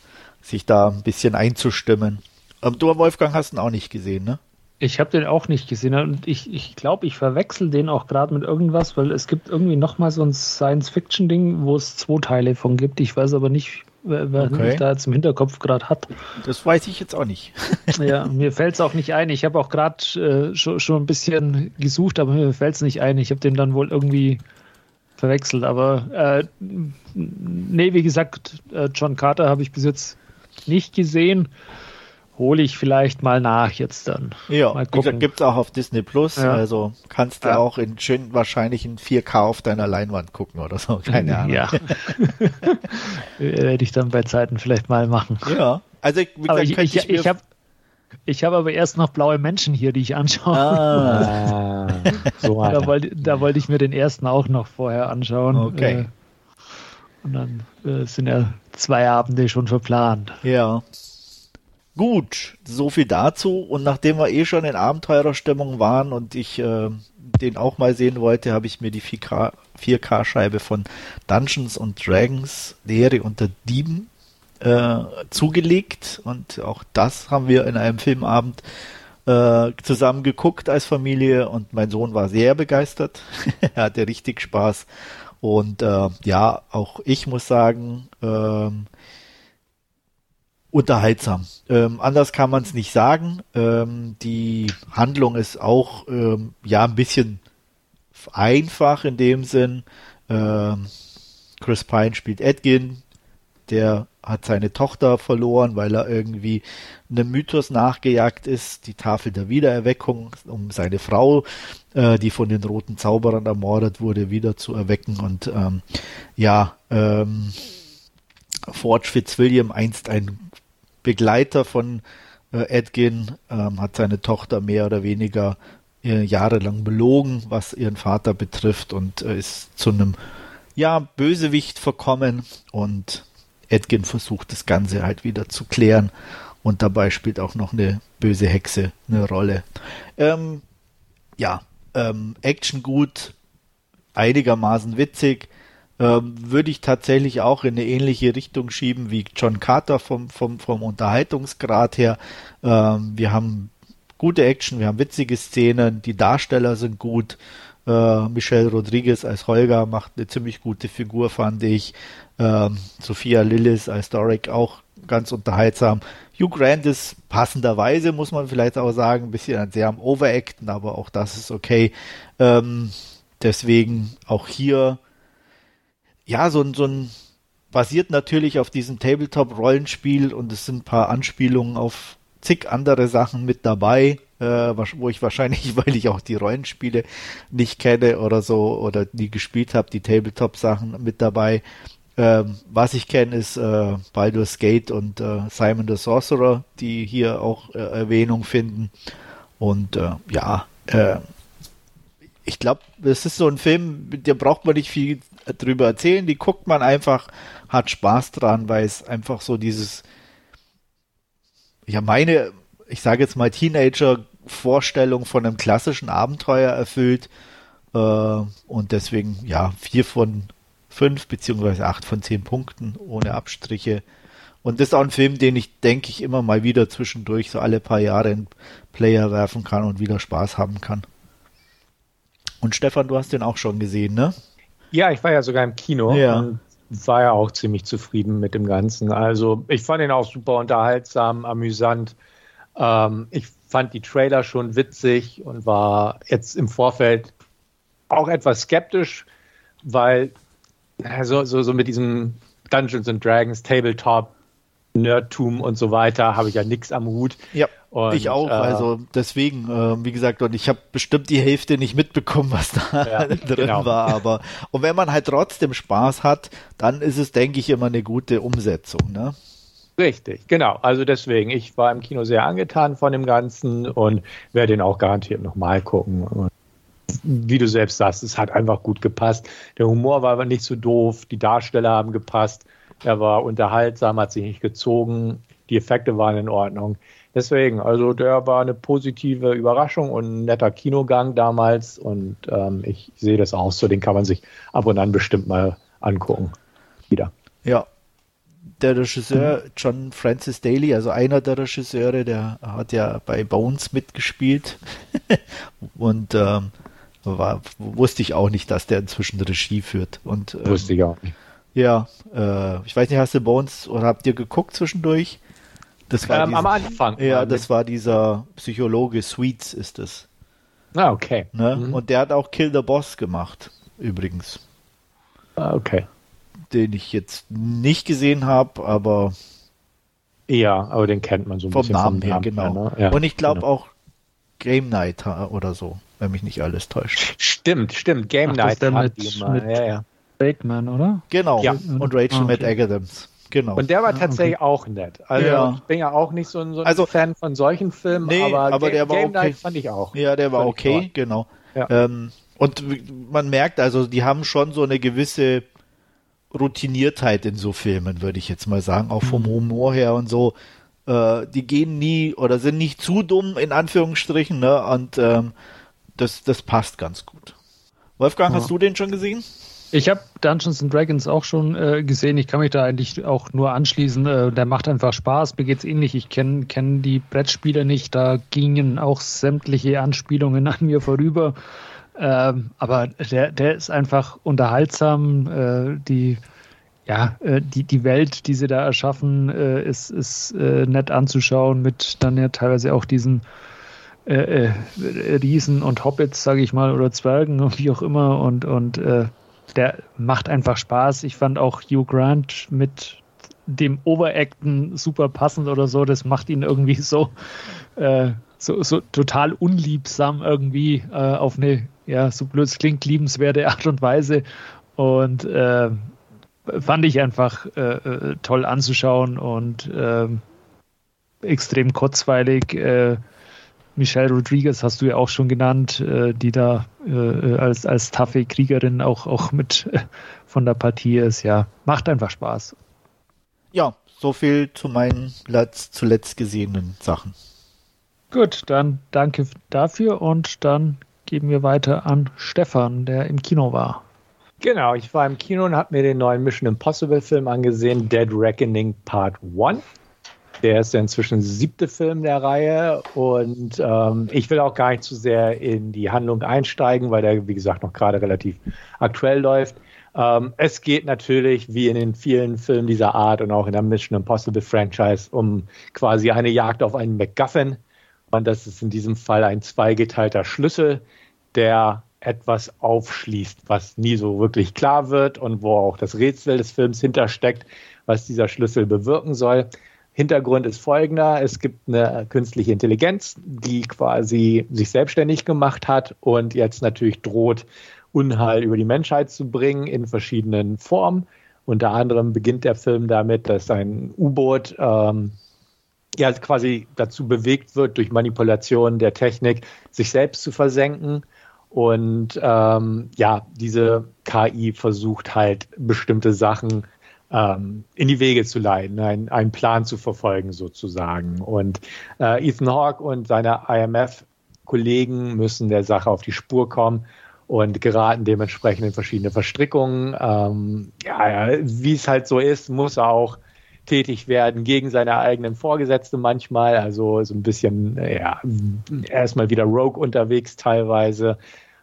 sich da ein bisschen einzustimmen. Aber du, Wolfgang, hast ihn auch nicht gesehen, ne? Ich habe den auch nicht gesehen und ich, ich glaube, ich verwechsel den auch gerade mit irgendwas, weil es gibt irgendwie nochmal so ein Science-Fiction-Ding, wo es zwei Teile von gibt. Ich weiß aber nicht, wer, wer okay. da jetzt im Hinterkopf gerade hat. Das weiß ich jetzt auch nicht. ja, mir fällt es auch nicht ein. Ich habe auch gerade äh, schon, schon ein bisschen gesucht, aber mir fällt es nicht ein. Ich habe den dann wohl irgendwie verwechselt. Aber äh, nee, wie gesagt, äh, John Carter habe ich bis jetzt nicht gesehen hole ich vielleicht mal nach jetzt dann. Ja, mal wie gesagt, gibt es auch auf Disney Plus, ja. also kannst du ja. auch in schön wahrscheinlich in 4K auf deiner Leinwand gucken oder so, keine Ahnung. Ja. Werde ich dann bei Zeiten vielleicht mal machen. Ja, also wie gesagt, ich, ich, ich, ich habe ich habe aber erst noch blaue Menschen hier, die ich anschaue. Ah, so da, wollte, da wollte ich mir den ersten auch noch vorher anschauen. Okay. Äh, und dann äh, sind ja zwei Abende schon verplant. Ja. Gut, so viel dazu. Und nachdem wir eh schon in Abenteurerstimmung waren und ich äh, den auch mal sehen wollte, habe ich mir die 4K-Scheibe von Dungeons and Dragons, Lehre unter Dieben, äh, zugelegt. Und auch das haben wir in einem Filmabend äh, zusammen geguckt als Familie und mein Sohn war sehr begeistert. er hatte richtig Spaß. Und äh, ja, auch ich muss sagen, ähm, unterhaltsam. Ähm, anders kann man es nicht sagen. Ähm, die Handlung ist auch ähm, ja ein bisschen einfach in dem Sinn. Ähm, Chris Pine spielt Edgin, der hat seine Tochter verloren, weil er irgendwie einem Mythos nachgejagt ist, die Tafel der Wiedererweckung, um seine Frau, äh, die von den roten Zauberern ermordet wurde, wieder zu erwecken. Und ähm, ja, ähm, Forge Fitzwilliam, einst ein Begleiter von äh, Edgin, ähm, hat seine Tochter mehr oder weniger äh, jahrelang belogen, was ihren Vater betrifft und äh, ist zu einem ja, Bösewicht verkommen und Edgin versucht das Ganze halt wieder zu klären und dabei spielt auch noch eine böse Hexe eine Rolle. Ähm, ja, ähm, Action gut, einigermaßen witzig würde ich tatsächlich auch in eine ähnliche Richtung schieben wie John Carter vom, vom, vom Unterhaltungsgrad her. Ähm, wir haben gute Action, wir haben witzige Szenen, die Darsteller sind gut. Äh, Michelle Rodriguez als Holger macht eine ziemlich gute Figur, fand ich. Ähm, Sophia Lillis als Doric auch ganz unterhaltsam. Hugh Grant ist passenderweise, muss man vielleicht auch sagen, ein bisschen sehr am Overacten, aber auch das ist okay. Ähm, deswegen auch hier ja, so ein, so ein basiert natürlich auf diesem Tabletop-Rollenspiel und es sind ein paar Anspielungen auf zig andere Sachen mit dabei, äh, wo ich wahrscheinlich, weil ich auch die Rollenspiele nicht kenne oder so oder nie gespielt habe, die Tabletop-Sachen mit dabei. Ähm, was ich kenne, ist äh, Baldur's Gate und äh, Simon the Sorcerer, die hier auch äh, Erwähnung finden. Und äh, ja, äh, ich glaube, das ist so ein Film, der braucht man nicht viel drüber erzählen. Die guckt man einfach, hat Spaß dran, weil es einfach so dieses, ja, meine, ich sage jetzt mal Teenager-Vorstellung von einem klassischen Abenteuer erfüllt. Äh, und deswegen, ja, vier von fünf beziehungsweise acht von zehn Punkten ohne Abstriche. Und das ist auch ein Film, den ich, denke ich, immer mal wieder zwischendurch so alle paar Jahre in Player werfen kann und wieder Spaß haben kann. Und Stefan, du hast den auch schon gesehen, ne? Ja, ich war ja sogar im Kino ja. und war ja auch ziemlich zufrieden mit dem Ganzen. Also ich fand ihn auch super unterhaltsam, amüsant. Ähm, ich fand die Trailer schon witzig und war jetzt im Vorfeld auch etwas skeptisch, weil so, so, so mit diesem Dungeons and Dragons Tabletop Nerdtum und so weiter habe ich ja nichts am Hut. Ja, und, ich auch. Äh, also deswegen, äh, wie gesagt, und ich habe bestimmt die Hälfte nicht mitbekommen, was da ja, drin genau. war. Aber und wenn man halt trotzdem Spaß hat, dann ist es, denke ich, immer eine gute Umsetzung. Ne? Richtig, genau. Also deswegen, ich war im Kino sehr angetan von dem Ganzen und werde den auch garantiert nochmal gucken. Und wie du selbst sagst, es hat einfach gut gepasst. Der Humor war aber nicht so doof, die Darsteller haben gepasst. Er war unterhaltsam, hat sich nicht gezogen, die Effekte waren in Ordnung. Deswegen, also der war eine positive Überraschung und ein netter Kinogang damals und ähm, ich sehe das auch so, den kann man sich ab und an bestimmt mal angucken. Wieder. Ja. Der Regisseur John Francis Daly, also einer der Regisseure, der hat ja bei Bones mitgespielt und ähm, war, wusste ich auch nicht, dass der inzwischen Regie führt. Und, ähm, wusste ich auch nicht. Ja, äh, ich weiß nicht, hast du Bones oder habt ihr geguckt zwischendurch? Das war ähm, dieser, am Anfang. Ja, das war dieser Psychologe Sweets ist es. Ah, okay. Ne? Mhm. Und der hat auch Kill the Boss gemacht, übrigens. Ah, okay. Den ich jetzt nicht gesehen habe, aber. Ja, aber den kennt man so ein vom bisschen Namen vom Namen her, genau. Her, ne? ja, Und ich glaube genau. auch Game Night oder so, wenn mich nicht alles täuscht. Stimmt, stimmt. Game Ach, Night. Das mit, mit ja, ja. Bateman, oder? Genau. Ja. Und Rachel ah, okay. McAdams. Genau. Und der war ah, tatsächlich okay. auch nett. Also ja. ich bin ja auch nicht so ein, so ein also, Fan von solchen Filmen, nee, aber, aber der war Game okay. Night fand ich auch. Ja, der war okay, genau. Ja. Ähm, und man merkt also, die haben schon so eine gewisse Routiniertheit in so Filmen, würde ich jetzt mal sagen, auch vom mhm. Humor her und so. Äh, die gehen nie oder sind nicht zu dumm in Anführungsstrichen, ne? Und ähm, das, das passt ganz gut. Wolfgang, ja. hast du den schon gesehen? Ich habe Dungeons and Dragons auch schon äh, gesehen. Ich kann mich da eigentlich auch nur anschließen. Äh, der macht einfach Spaß. Mir geht's ähnlich. Ich kenne kenn die Brettspiele nicht. Da gingen auch sämtliche Anspielungen an mir vorüber. Ähm, aber der, der ist einfach unterhaltsam. Äh, die, ja, äh, die, die Welt, die sie da erschaffen, äh, ist, ist äh, nett anzuschauen. Mit dann ja teilweise auch diesen Riesen und Hobbits, sage ich mal, oder Zwergen, wie auch immer. Und, und der macht einfach Spaß. Ich fand auch Hugh Grant mit dem Overacten super passend oder so. Das macht ihn irgendwie so, äh, so, so total unliebsam irgendwie äh, auf eine, ja, so blöd klingt, liebenswerte Art und Weise. Und äh, fand ich einfach äh, äh, toll anzuschauen und ähm, extrem kurzweilig. Äh, Michelle Rodriguez hast du ja auch schon genannt, äh, die da äh, als, als taffe Kriegerin auch, auch mit äh, von der Partie ist. Ja, macht einfach Spaß. Ja, so viel zu meinen zuletzt gesehenen Sachen. Gut, dann danke dafür und dann geben wir weiter an Stefan, der im Kino war. Genau, ich war im Kino und habe mir den neuen Mission Impossible Film angesehen, Dead Reckoning Part 1. Der ist ja inzwischen der siebte Film der Reihe und ähm, ich will auch gar nicht zu sehr in die Handlung einsteigen, weil der, wie gesagt, noch gerade relativ aktuell läuft. Ähm, es geht natürlich, wie in den vielen Filmen dieser Art und auch in der Mission Impossible Franchise, um quasi eine Jagd auf einen MacGuffin. Und das ist in diesem Fall ein zweigeteilter Schlüssel, der etwas aufschließt, was nie so wirklich klar wird und wo auch das Rätsel des Films hintersteckt, was dieser Schlüssel bewirken soll. Hintergrund ist folgender. Es gibt eine künstliche Intelligenz, die quasi sich selbstständig gemacht hat und jetzt natürlich droht, Unheil über die Menschheit zu bringen in verschiedenen Formen. Unter anderem beginnt der Film damit, dass ein U-Boot ähm, ja quasi dazu bewegt wird, durch Manipulation der Technik sich selbst zu versenken. Und ähm, ja, diese KI versucht halt bestimmte Sachen ähm, in die Wege zu leiten, ein, einen Plan zu verfolgen sozusagen. Und äh, Ethan Hawke und seine IMF-Kollegen müssen der Sache auf die Spur kommen und geraten dementsprechend in verschiedene Verstrickungen. Ähm, ja, wie es halt so ist, muss er auch tätig werden gegen seine eigenen Vorgesetzte manchmal. Also so ein bisschen, ja, erstmal wieder Rogue unterwegs teilweise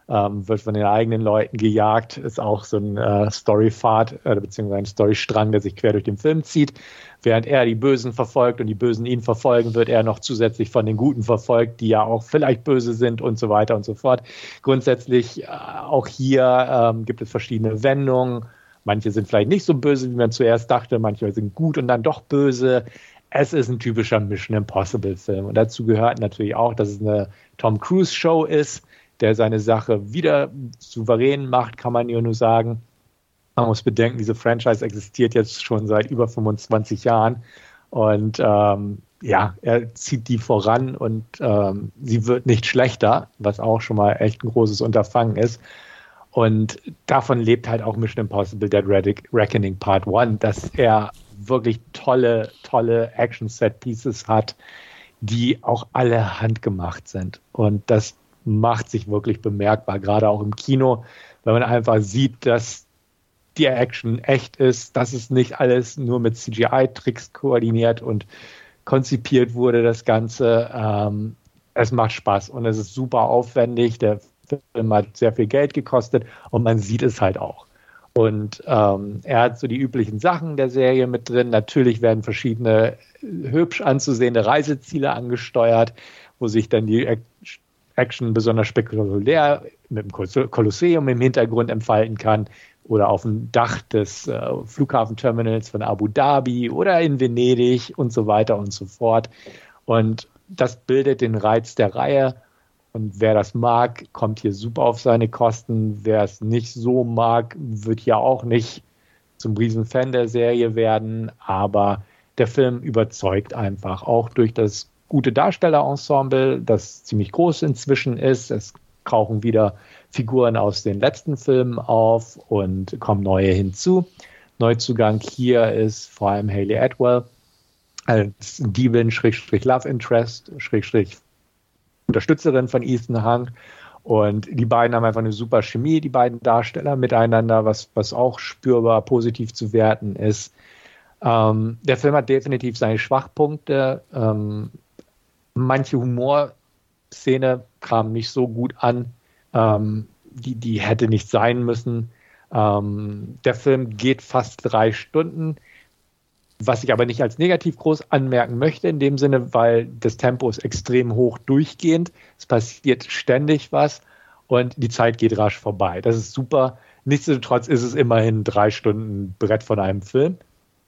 ähm, wird von den eigenen Leuten gejagt, ist auch so ein äh, Storypfad äh, beziehungsweise ein Storystrang, der sich quer durch den Film zieht. Während er die Bösen verfolgt und die Bösen ihn verfolgen, wird er noch zusätzlich von den Guten verfolgt, die ja auch vielleicht böse sind und so weiter und so fort. Grundsätzlich äh, auch hier ähm, gibt es verschiedene Wendungen. Manche sind vielleicht nicht so böse, wie man zuerst dachte, manche sind gut und dann doch böse. Es ist ein typischer Mission Impossible Film. Und dazu gehört natürlich auch, dass es eine Tom Cruise Show ist der seine Sache wieder souverän macht, kann man ja nur sagen. Man muss bedenken, diese Franchise existiert jetzt schon seit über 25 Jahren und ähm, ja, er zieht die voran und ähm, sie wird nicht schlechter, was auch schon mal echt ein großes Unterfangen ist. Und davon lebt halt auch Mission Impossible Dead Reckoning Part 1, dass er wirklich tolle, tolle Action-Set-Pieces hat, die auch alle handgemacht sind. Und das macht sich wirklich bemerkbar, gerade auch im Kino, wenn man einfach sieht, dass die Action echt ist, dass es nicht alles nur mit CGI-Tricks koordiniert und konzipiert wurde, das Ganze. Ähm, es macht Spaß und es ist super aufwendig. Der Film hat sehr viel Geld gekostet und man sieht es halt auch. Und ähm, er hat so die üblichen Sachen der Serie mit drin. Natürlich werden verschiedene hübsch anzusehende Reiseziele angesteuert, wo sich dann die Action besonders spektakulär mit dem Kolosseum im Hintergrund entfalten kann oder auf dem Dach des äh, Flughafenterminals von Abu Dhabi oder in Venedig und so weiter und so fort. Und das bildet den Reiz der Reihe. Und wer das mag, kommt hier super auf seine Kosten. Wer es nicht so mag, wird hier auch nicht zum Riesenfan der Serie werden. Aber der Film überzeugt einfach, auch durch das gute Darstellerensemble, das ziemlich groß inzwischen ist. Es krauchen wieder Figuren aus den letzten Filmen auf und kommen neue hinzu. Neuzugang hier ist vor allem Haley Atwell als Diebin, Schrägstrich Love Interest, Schrägstrich Unterstützerin von Ethan Hunt. Und die beiden haben einfach eine super Chemie, die beiden Darsteller miteinander, was, was auch spürbar positiv zu werten ist. Ähm, der Film hat definitiv seine Schwachpunkte. Ähm, manche Humorszene kam nicht so gut an. Ähm, die, die hätte nicht sein müssen. Ähm, der Film geht fast drei Stunden was ich aber nicht als negativ groß anmerken möchte, in dem Sinne, weil das Tempo ist extrem hoch durchgehend. Es passiert ständig was und die Zeit geht rasch vorbei. Das ist super. Nichtsdestotrotz ist es immerhin drei Stunden Brett von einem Film.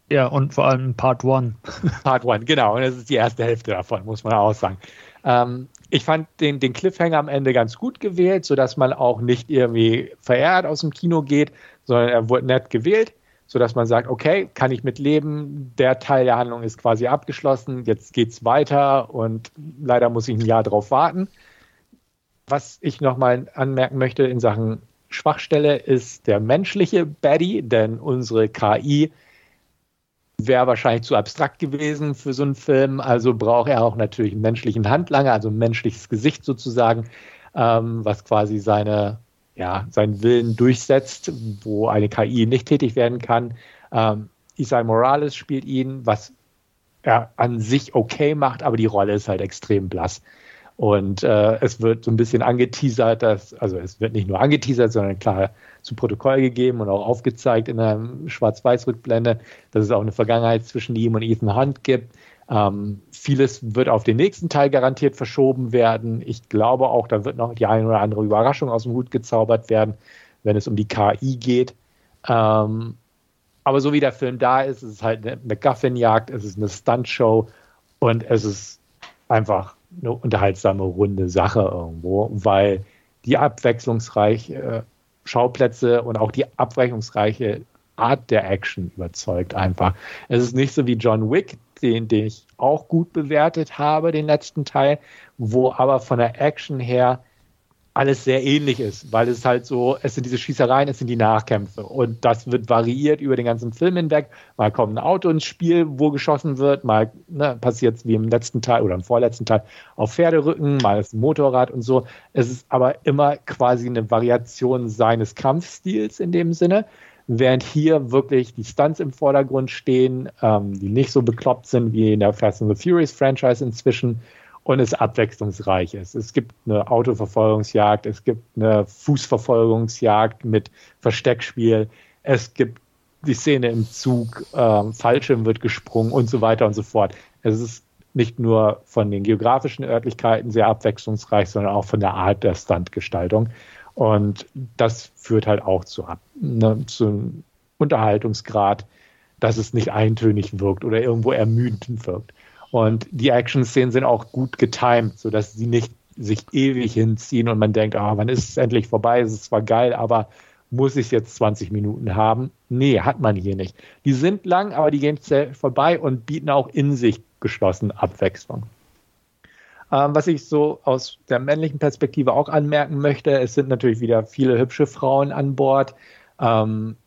Ja, und vor allem Part One. Part One, genau. Und das ist die erste Hälfte davon, muss man auch sagen. Ähm, ich fand den, den Cliffhanger am Ende ganz gut gewählt, sodass man auch nicht irgendwie verärgert aus dem Kino geht, sondern er wurde nett gewählt sodass man sagt, okay, kann ich mit leben, der Teil der Handlung ist quasi abgeschlossen, jetzt geht's weiter und leider muss ich ein Jahr drauf warten. Was ich nochmal anmerken möchte in Sachen Schwachstelle ist der menschliche Baddy, denn unsere KI wäre wahrscheinlich zu abstrakt gewesen für so einen Film, also braucht er auch natürlich einen menschlichen Handlanger, also ein menschliches Gesicht sozusagen, ähm, was quasi seine ja, seinen Willen durchsetzt, wo eine KI nicht tätig werden kann. Ähm, Isai Morales spielt ihn, was er an sich okay macht, aber die Rolle ist halt extrem blass. Und äh, es wird so ein bisschen angeteasert, dass, also es wird nicht nur angeteasert, sondern klar zu Protokoll gegeben und auch aufgezeigt in einer Schwarz-Weiß-Rückblende, dass es auch eine Vergangenheit zwischen ihm und Ethan Hunt gibt. Ähm, vieles wird auf den nächsten Teil garantiert verschoben werden. Ich glaube auch, da wird noch die eine oder andere Überraschung aus dem Hut gezaubert werden, wenn es um die KI geht. Ähm, aber so wie der Film da ist, ist es halt eine MacGuffin-Jagd, es ist eine Stunt-Show und es ist einfach eine unterhaltsame, runde Sache irgendwo, weil die abwechslungsreiche äh, Schauplätze und auch die abwechslungsreiche Art der Action überzeugt einfach. Es ist nicht so wie John Wick, den, den ich auch gut bewertet habe, den letzten Teil, wo aber von der Action her alles sehr ähnlich ist, weil es halt so, es sind diese Schießereien, es sind die Nachkämpfe und das wird variiert über den ganzen Film hinweg. Mal kommt ein Auto ins Spiel, wo geschossen wird, mal ne, passiert es wie im letzten Teil oder im vorletzten Teil auf Pferderücken, mal ist ein Motorrad und so. Es ist aber immer quasi eine Variation seines Kampfstils in dem Sinne während hier wirklich die Stunts im Vordergrund stehen, ähm, die nicht so bekloppt sind wie in der Fast and the Furious Franchise inzwischen und es abwechslungsreich ist. Es gibt eine Autoverfolgungsjagd, es gibt eine Fußverfolgungsjagd mit Versteckspiel, es gibt die Szene im Zug, ähm, Fallschirm wird gesprungen und so weiter und so fort. Es ist nicht nur von den geografischen Örtlichkeiten sehr abwechslungsreich, sondern auch von der Art der Stuntgestaltung. Und das führt halt auch zu, ne, zu einem Unterhaltungsgrad, dass es nicht eintönig wirkt oder irgendwo ermüdend wirkt. Und die Action-Szenen sind auch gut getimed, sodass sie nicht sich ewig hinziehen und man denkt, ah, wann ist es endlich vorbei? Es ist zwar geil, aber muss ich jetzt 20 Minuten haben? Nee, hat man hier nicht. Die sind lang, aber die gehen vorbei und bieten auch in sich geschlossen Abwechslung. Ähm, was ich so aus der männlichen Perspektive auch anmerken möchte, es sind natürlich wieder viele hübsche Frauen an Bord. Ähm,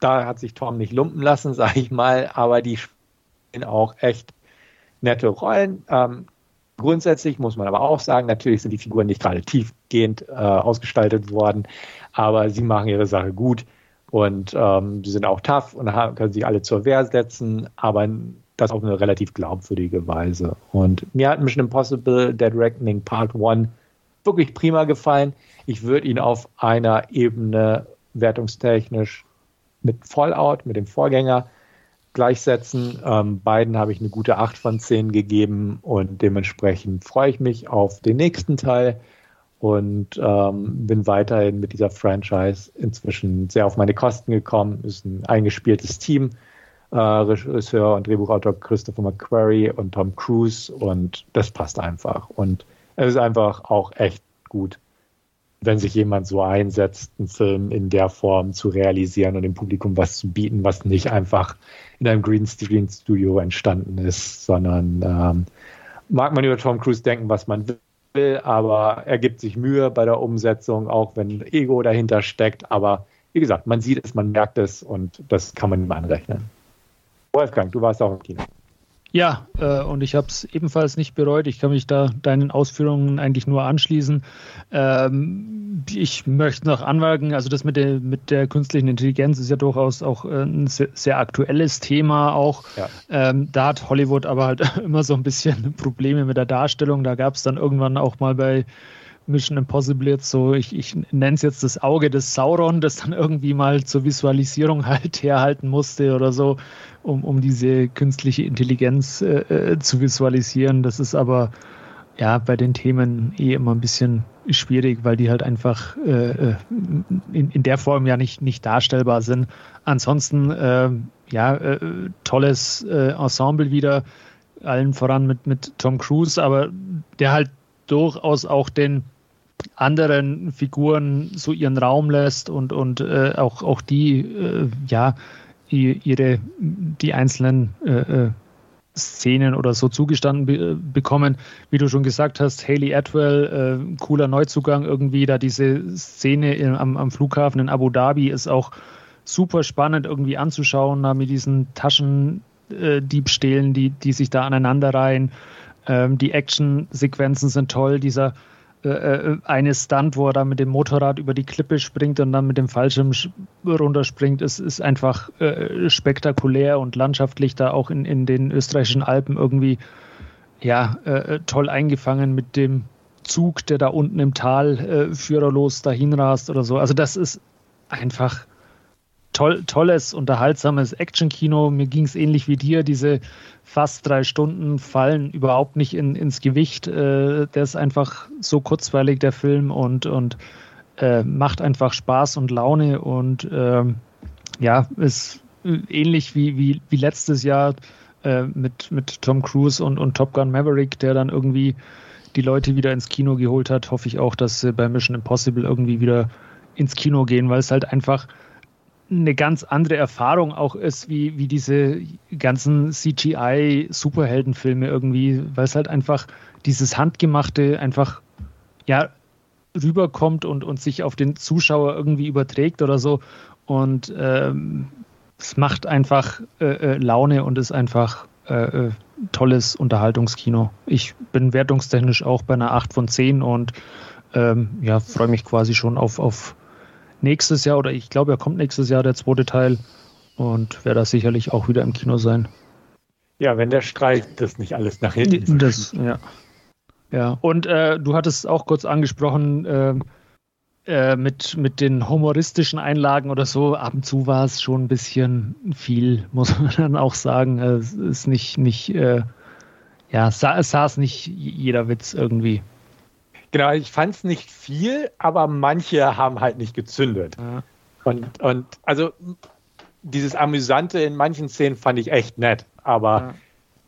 da hat sich Tom nicht lumpen lassen, sage ich mal, aber die auch echt nette Rollen. Ähm, grundsätzlich muss man aber auch sagen, natürlich sind die Figuren nicht gerade tiefgehend äh, ausgestaltet worden, aber sie machen ihre Sache gut und ähm, sie sind auch tough und haben, können sich alle zur Wehr setzen, aber das auf eine relativ glaubwürdige Weise. Und mir hat Mission Impossible Dead Reckoning Part 1 wirklich prima gefallen. Ich würde ihn auf einer Ebene wertungstechnisch mit Fallout, mit dem Vorgänger, gleichsetzen. Ähm, beiden habe ich eine gute 8 von 10 gegeben und dementsprechend freue ich mich auf den nächsten Teil und ähm, bin weiterhin mit dieser Franchise inzwischen sehr auf meine Kosten gekommen. Ist ein eingespieltes Team. Äh, Regisseur und Drehbuchautor Christopher McQuarrie und Tom Cruise und das passt einfach. Und es ist einfach auch echt gut wenn sich jemand so einsetzt, einen Film in der Form zu realisieren und dem Publikum was zu bieten, was nicht einfach in einem Greenscreen-Studio entstanden ist, sondern ähm, mag man über Tom Cruise denken, was man will, aber er gibt sich Mühe bei der Umsetzung, auch wenn Ego dahinter steckt. Aber wie gesagt, man sieht es, man merkt es und das kann man ihm anrechnen. Wolfgang, du warst auch im Kino. Ja, äh, und ich habe es ebenfalls nicht bereut. Ich kann mich da deinen Ausführungen eigentlich nur anschließen. Ähm, ich möchte noch anmerken, also das mit der, mit der künstlichen Intelligenz ist ja durchaus auch äh, ein sehr, sehr, aktuelles Thema auch. Ja. Ähm, da hat Hollywood aber halt immer so ein bisschen Probleme mit der Darstellung. Da gab es dann irgendwann auch mal bei Mission Impossible jetzt so, ich, ich nenne es jetzt das Auge des Sauron, das dann irgendwie mal zur Visualisierung halt herhalten musste oder so, um, um diese künstliche Intelligenz äh, äh, zu visualisieren. Das ist aber ja bei den Themen eh immer ein bisschen schwierig, weil die halt einfach äh, äh in, in der Form ja nicht, nicht darstellbar sind. Ansonsten, äh, ja, äh, tolles Ensemble wieder, allen voran mit, mit Tom Cruise, aber der halt durchaus auch den anderen Figuren so ihren Raum lässt und, und äh, auch, auch die, äh, ja, ihre, die einzelnen äh, äh, Szenen oder so zugestanden be bekommen. Wie du schon gesagt hast, Haley Atwell, äh, cooler Neuzugang irgendwie, da diese Szene in, am, am Flughafen in Abu Dhabi ist auch super spannend irgendwie anzuschauen, da mit diesen Taschendiebstählen, äh, die, die sich da aneinanderreihen. Ähm, die Action-Sequenzen sind toll, dieser äh, äh, eine Stunt, wo er dann mit dem Motorrad über die Klippe springt und dann mit dem Fallschirm runterspringt, ist, ist einfach äh, spektakulär und landschaftlich da auch in, in den österreichischen Alpen irgendwie ja, äh, toll eingefangen mit dem Zug, der da unten im Tal äh, führerlos dahin rast oder so. Also das ist einfach toll, tolles, unterhaltsames Actionkino. Mir ging es ähnlich wie dir. Diese fast drei Stunden fallen überhaupt nicht in, ins Gewicht. Äh, der ist einfach so kurzweilig, der Film, und, und äh, macht einfach Spaß und Laune. Und ähm, ja, ist ähnlich wie, wie, wie letztes Jahr äh, mit, mit Tom Cruise und, und Top Gun Maverick, der dann irgendwie die Leute wieder ins Kino geholt hat. Hoffe ich auch, dass sie bei Mission Impossible irgendwie wieder ins Kino gehen, weil es halt einfach eine ganz andere Erfahrung auch ist, wie, wie diese ganzen CGI-Superheldenfilme irgendwie, weil es halt einfach dieses Handgemachte einfach ja rüberkommt und, und sich auf den Zuschauer irgendwie überträgt oder so. Und ähm, es macht einfach äh, äh Laune und ist einfach äh, äh, tolles Unterhaltungskino. Ich bin wertungstechnisch auch bei einer 8 von 10 und ähm, ja, freue mich quasi schon auf, auf nächstes Jahr, oder ich glaube, er kommt nächstes Jahr, der zweite Teil. Und werde da sicherlich auch wieder im Kino sein. Ja, wenn der Streik das nicht alles nach hinten das, ja. ja, und äh, du hattest auch kurz angesprochen, äh, äh, mit, mit den humoristischen Einlagen oder so, ab und zu war es schon ein bisschen viel, muss man dann auch sagen. Es ist nicht, nicht, äh, ja, es saß nicht jeder Witz irgendwie. Genau, ich fand es nicht viel, aber manche haben halt nicht gezündet. Ja. Und, und also dieses Amüsante in manchen Szenen fand ich echt nett, aber ja.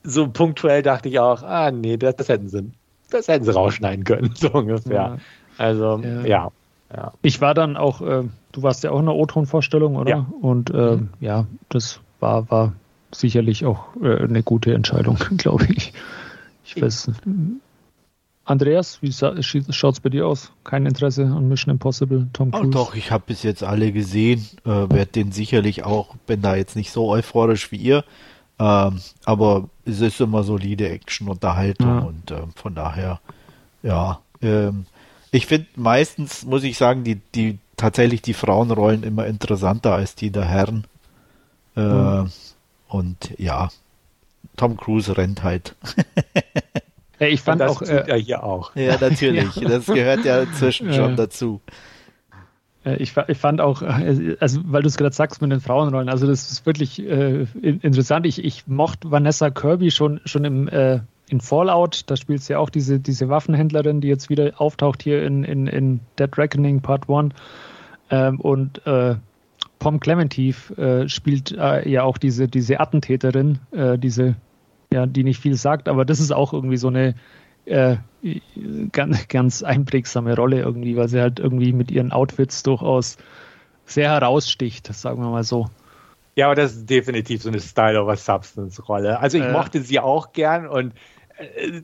so punktuell dachte ich auch, ah nee, das, das, hätten sie, das hätten sie rausschneiden können, so ungefähr. Ja. Also ja. ja. Ich war dann auch, äh, du warst ja auch in der O-Ton-Vorstellung, oder? Ja. Und äh, mhm. ja, das war, war sicherlich auch äh, eine gute Entscheidung, glaube ich. Ich weiß, Andreas, wie schaut es bei dir aus? Kein Interesse an Mission Impossible, Tom Cruise? Oh, doch, ich habe bis jetzt alle gesehen. Äh, Werde den sicherlich auch, bin da jetzt nicht so euphorisch wie ihr, Ähm, aber es ist immer solide Action-Unterhaltung ja. und äh, von daher, ja. Ähm, ich finde meistens, muss ich sagen, die, die tatsächlich die Frauenrollen immer interessanter als die der Herren. Äh, mhm. Und ja, Tom Cruise rennt halt. ja, ich fand auch, äh, ja hier auch. Ja, natürlich. ja. Das gehört ja inzwischen schon dazu. Ich, ich, fand auch, äh, also weil du es gerade sagst mit den Frauenrollen, also das ist wirklich äh, interessant. Ich, ich mochte Vanessa Kirby schon, schon im, äh, in Fallout, da spielt sie ja auch diese, diese Waffenhändlerin, die jetzt wieder auftaucht hier in, in, in Dead Reckoning Part 1. Ähm, und äh, Pom Clementif äh, spielt äh, ja auch diese, diese Attentäterin, äh, diese, ja, die nicht viel sagt, aber das ist auch irgendwie so eine äh, ganz, ganz einprägsame Rolle irgendwie, weil sie halt irgendwie mit ihren Outfits durchaus sehr heraussticht, sagen wir mal so. Ja, aber das ist definitiv so eine Style over Substance Rolle. Also ich äh, mochte sie auch gern und äh,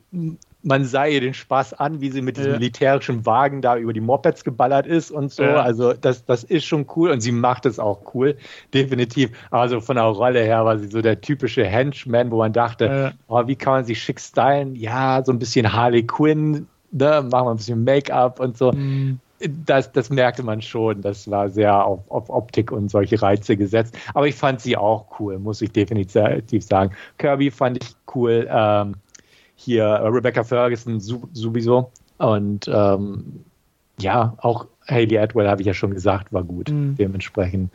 man sah ihr den Spaß an, wie sie mit diesem militärischen Wagen da über die Mopeds geballert ist und so. Ja. Also das, das ist schon cool und sie macht es auch cool, definitiv. Also von der Rolle her war sie so der typische Henchman, wo man dachte, ja. oh, wie kann man sie schick stylen? Ja, so ein bisschen Harley Quinn, ne? machen wir ein bisschen Make-up und so. Mhm. Das, das merkte man schon. Das war sehr auf, auf Optik und solche Reize gesetzt. Aber ich fand sie auch cool, muss ich definitiv sagen. Kirby fand ich cool. Ähm, hier Rebecca Ferguson sowieso. Und ähm, ja, auch Haley Atwell, habe ich ja schon gesagt, war gut. Mhm. Dementsprechend,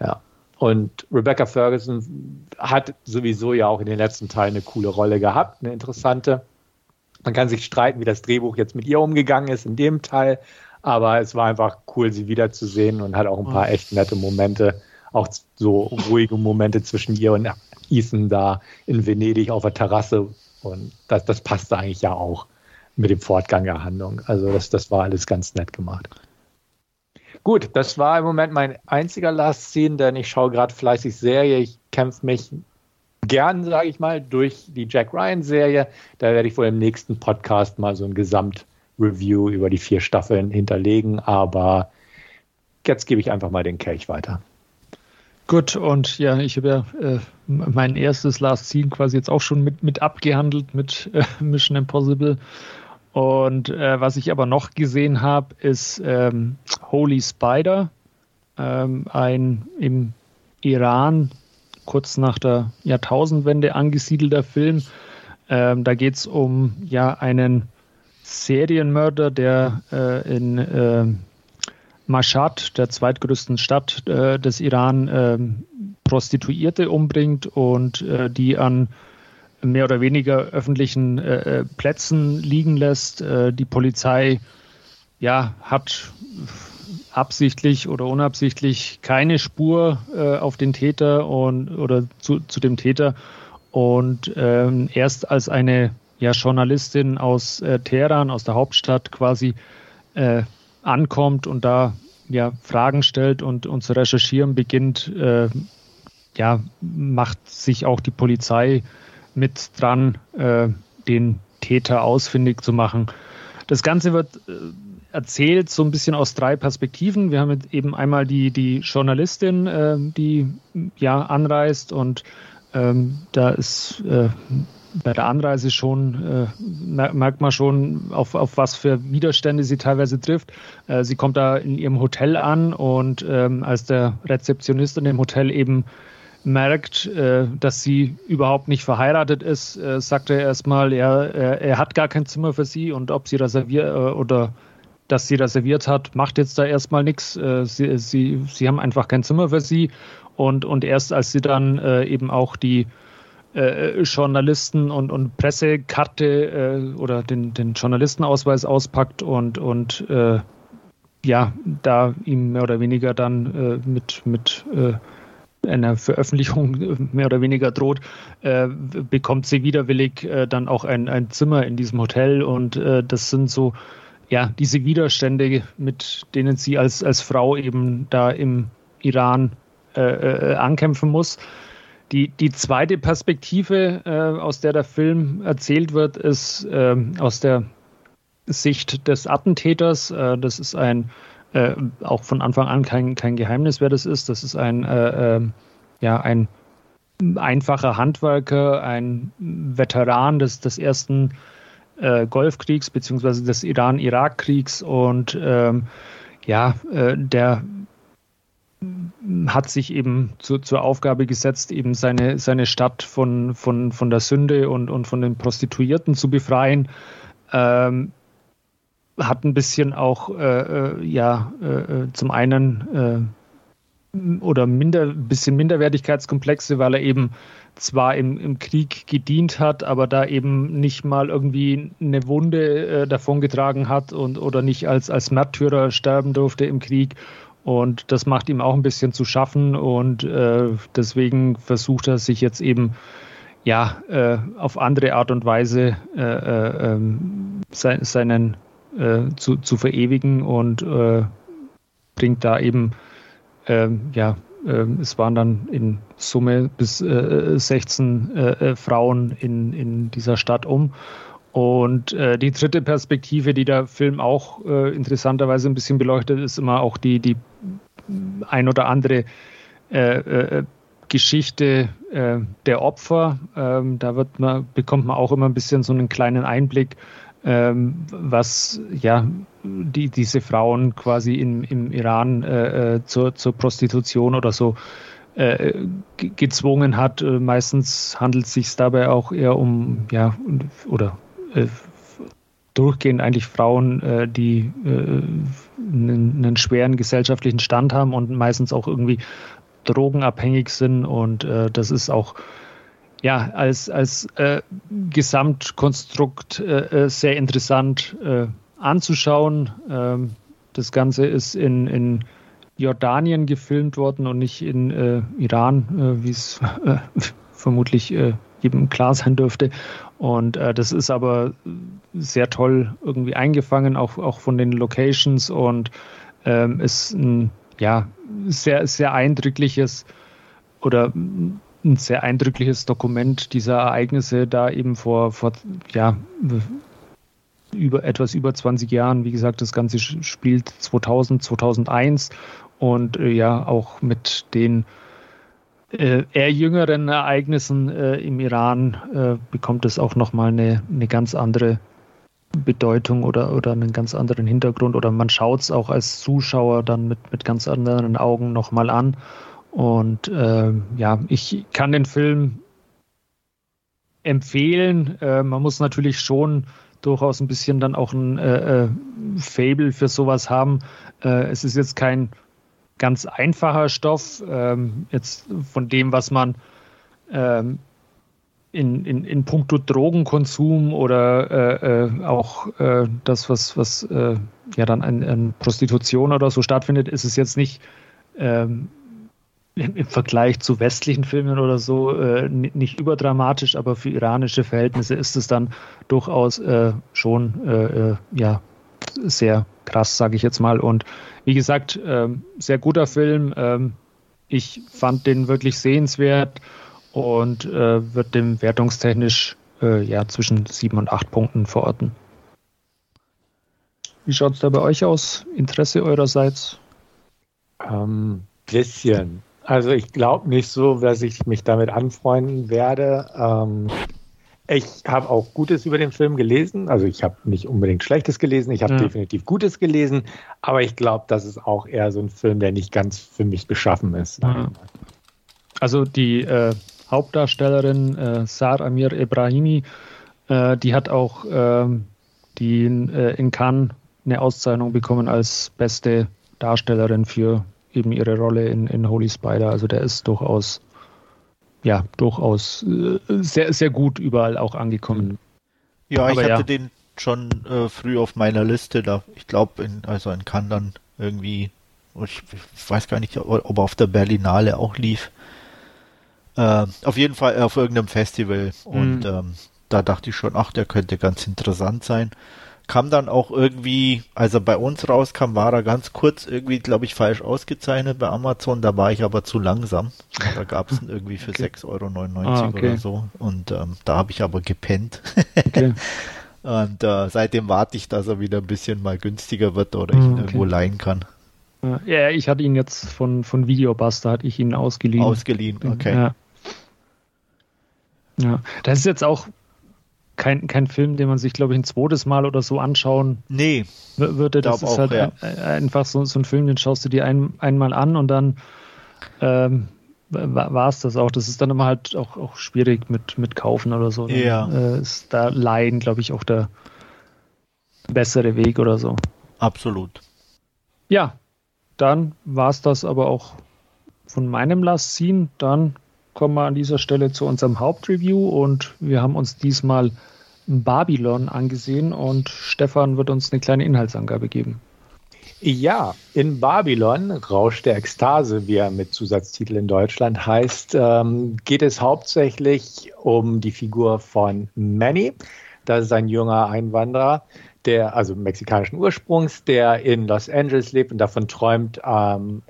ja. Und Rebecca Ferguson hat sowieso ja auch in den letzten Teilen eine coole Rolle gehabt, eine interessante. Man kann sich streiten, wie das Drehbuch jetzt mit ihr umgegangen ist in dem Teil, aber es war einfach cool, sie wiederzusehen und hat auch ein paar mhm. echt nette Momente, auch so ruhige Momente zwischen ihr und Ethan da in Venedig auf der Terrasse, und das, das passte eigentlich ja auch mit dem Fortgang der Handlung. Also das, das war alles ganz nett gemacht. Gut, das war im Moment mein einziger Last Scene, denn ich schaue gerade fleißig Serie. Ich kämpfe mich gern, sage ich mal, durch die Jack Ryan-Serie. Da werde ich wohl im nächsten Podcast mal so ein Gesamtreview über die vier Staffeln hinterlegen. Aber jetzt gebe ich einfach mal den Kelch weiter. Gut, und ja, ich habe ja äh, mein erstes Last Scene quasi jetzt auch schon mit, mit abgehandelt mit äh, Mission Impossible. Und äh, was ich aber noch gesehen habe, ist ähm, Holy Spider, ähm, ein im Iran kurz nach der Jahrtausendwende angesiedelter Film. Ähm, da geht es um ja einen Serienmörder, der äh, in ähm, Mashhad, der zweitgrößten Stadt äh, des Iran, äh, Prostituierte umbringt und äh, die an mehr oder weniger öffentlichen äh, äh, Plätzen liegen lässt. Äh, die Polizei ja, hat absichtlich oder unabsichtlich keine Spur auf den Täter und oder zu, zu dem Täter. Und ähm, erst als eine ja, Journalistin aus Teheran, aus der Hauptstadt, quasi ankommt und da ja Fragen stellt und, und zu recherchieren beginnt, äh, ja, macht sich auch die Polizei mit dran, äh, den Täter ausfindig zu machen. Das Ganze wird äh, erzählt so ein bisschen aus drei Perspektiven. Wir haben eben einmal die, die Journalistin, äh, die ja anreist und ähm, da ist äh, bei der Anreise schon, äh, merkt man schon, auf, auf was für Widerstände sie teilweise trifft. Äh, sie kommt da in ihrem Hotel an und ähm, als der Rezeptionist in dem Hotel eben merkt, äh, dass sie überhaupt nicht verheiratet ist, äh, sagt er erstmal, er, er, er, hat gar kein Zimmer für sie und ob sie reserviert äh, oder dass sie reserviert hat, macht jetzt da erstmal nichts. Äh, sie, sie, sie haben einfach kein Zimmer für sie und, und erst als sie dann eben auch die äh, Journalisten und, und Pressekarte äh, oder den, den Journalistenausweis auspackt und, und äh, ja, da ihm mehr oder weniger dann äh, mit, mit äh, einer Veröffentlichung mehr oder weniger droht, bekommt sie widerwillig dann auch ein, ein Zimmer in diesem Hotel und das sind so ja, diese Widerstände, mit denen sie als, als Frau eben da im Iran ankämpfen muss. Die, die zweite Perspektive, äh, aus der der Film erzählt wird, ist äh, aus der Sicht des Attentäters. Äh, das ist ein, äh, auch von Anfang an kein, kein Geheimnis, wer das ist. Das ist ein, äh, ähm, ja, ein einfacher Handwerker, ein Veteran des, des ersten äh, Golfkriegs beziehungsweise des Iran-Irak-Kriegs und ähm, ja, der hat sich eben zu, zur Aufgabe gesetzt, eben seine, seine Stadt von, von, von der Sünde und, und von den Prostituierten zu befreien. Ähm, hat ein bisschen auch, äh, äh ja, äh, äh, zum einen äh, oder minder, bisschen Minderwertigkeitskomplexe, weil er eben zwar im, im Krieg gedient hat, aber da eben nicht mal irgendwie eine Wunde äh, davongetragen hat und oder nicht als, als Märtyrer sterben durfte im Krieg und das macht ihm auch ein bisschen zu schaffen. Und äh, deswegen versucht er sich jetzt eben ja äh, auf andere Art und Weise äh, äh ähm, se seinen äh, zu, zu verewigen. Und äh, bringt da eben ähm, ja ähm, es waren dann in Summe bis 16 Frauen in, in dieser Stadt um und äh, die dritte Perspektive, die der Film auch äh, interessanterweise ein bisschen beleuchtet, ist immer auch die, die ein oder andere äh, äh Geschichte äh, der Opfer. Ähm, da wird man, bekommt man auch immer ein bisschen so einen kleinen Einblick, ähm, was ja die, diese Frauen quasi in, im Iran äh, zur, zur Prostitution oder so gezwungen hat. meistens handelt es sich dabei auch eher um, ja, oder durchgehend eigentlich Frauen, äh, die äh, einen, schweren gesellschaftlichen Stand haben und meistens auch irgendwie drogenabhängig sind. Und äh, das ist auch ja als, als äh, Gesamtkonstrukt äh, sehr interessant anzuschauen. Ähm, das Ganze ist in, in Jordanien gefilmt worden und nicht in Iran, wie es vermutlich jedem klar sein dürfte. Und äh, das ist aber sehr toll irgendwie eingefangen, auch, auch von den Locations und ähm, ist ein ja, sehr, sehr eindrückliches oder ein sehr eindrückliches Dokument dieser Ereignisse da eben vor, vor ja, über etwas über 20 Jahren. Wie gesagt, das Ganze spielt 2000, 2001 und äh, ja auch mit den äh, eher jüngeren Ereignissen äh, im Iran äh, bekommt es auch nochmal eine, eine ganz andere Bedeutung oder, oder einen ganz anderen Hintergrund oder man schaut es auch als Zuschauer dann mit, mit ganz anderen Augen nochmal an. Und äh, ja, ich kann den Film empfehlen. Äh, man muss natürlich schon durchaus ein bisschen dann auch ein äh, äh Fable für sowas haben. Äh, es ist jetzt kein ganz einfacher Stoff, ähm, jetzt von dem, was man ähm, in, in, in puncto Drogenkonsum oder äh, äh, auch äh, das, was, was äh, ja dann an, an, Prostitution oder so stattfindet, ist es jetzt nicht ähm, im, im, Vergleich zu westlichen Filmen oder so äh, nicht überdramatisch, aber für iranische Verhältnisse ist es dann durchaus äh, schon ja sehr krass, sage ich jetzt mal. Und wie gesagt, ähm, sehr guter Film. Ähm, ich fand den wirklich sehenswert und äh, wird dem wertungstechnisch äh, ja zwischen sieben und acht Punkten verorten. Wie schaut es da bei euch aus? Interesse eurerseits? Ähm, bisschen. Also ich glaube nicht so, dass ich mich damit anfreunden werde. Ähm, ich habe auch Gutes über den Film gelesen. Also ich habe nicht unbedingt Schlechtes gelesen, ich habe ja. definitiv Gutes gelesen, aber ich glaube, das ist auch eher so ein Film, der nicht ganz für mich geschaffen ist. Ja. Also die äh, Hauptdarstellerin äh, Sar Amir Ebrahimi, äh, die hat auch ähm, die äh, in Cannes eine Auszeichnung bekommen als beste Darstellerin für eben ihre Rolle in, in Holy Spider. Also der ist durchaus ja durchaus äh, sehr, sehr gut überall auch angekommen. Ja, Aber ich hatte ja. den schon äh, früh auf meiner Liste, da ich glaube, in, also in Cannes dann irgendwie, ich, ich, weiß gar nicht, ob er auf der Berlinale auch lief. Äh, auf jeden Fall auf irgendeinem Festival. Mhm. Und ähm, da dachte ich schon, ach, der könnte ganz interessant sein kam dann auch irgendwie, als er bei uns rauskam, war er ganz kurz irgendwie, glaube ich, falsch ausgezeichnet bei Amazon. Da war ich aber zu langsam. Da gab es ihn irgendwie für okay. 6,99 Euro ah, okay. oder so. Und ähm, da habe ich aber gepennt. Okay. Und äh, seitdem warte ich, dass er wieder ein bisschen mal günstiger wird oder ich ihn ah, irgendwo leihen kann. Ja, ich hatte ihn jetzt von, von Videobuster, hatte ich ihn ausgeliehen. Ausgeliehen, okay. Ja. Ja, das ist jetzt auch kein, kein Film, den man sich, glaube ich, ein zweites Mal oder so anschauen nee, würde. Das ist auch, halt ja. ein, einfach so, so, ein Film, den schaust du dir ein, einmal an und dann ähm, war es das auch. Das ist dann immer halt auch, auch schwierig mit, mit Kaufen oder so. Dann, ja. Äh, ist da Leihen, glaube ich, auch der bessere Weg oder so. Absolut. Ja, dann war es das aber auch von meinem Last Scene. Dann kommen wir an dieser Stelle zu unserem Hauptreview und wir haben uns diesmal Babylon angesehen und Stefan wird uns eine kleine Inhaltsangabe geben. Ja, in Babylon, Rausch der Ekstase, wie er mit Zusatztitel in Deutschland heißt, ähm, geht es hauptsächlich um die Figur von Manny. Das ist ein junger Einwanderer, der, also mexikanischen Ursprungs, der in Los Angeles lebt und davon träumt, ähm,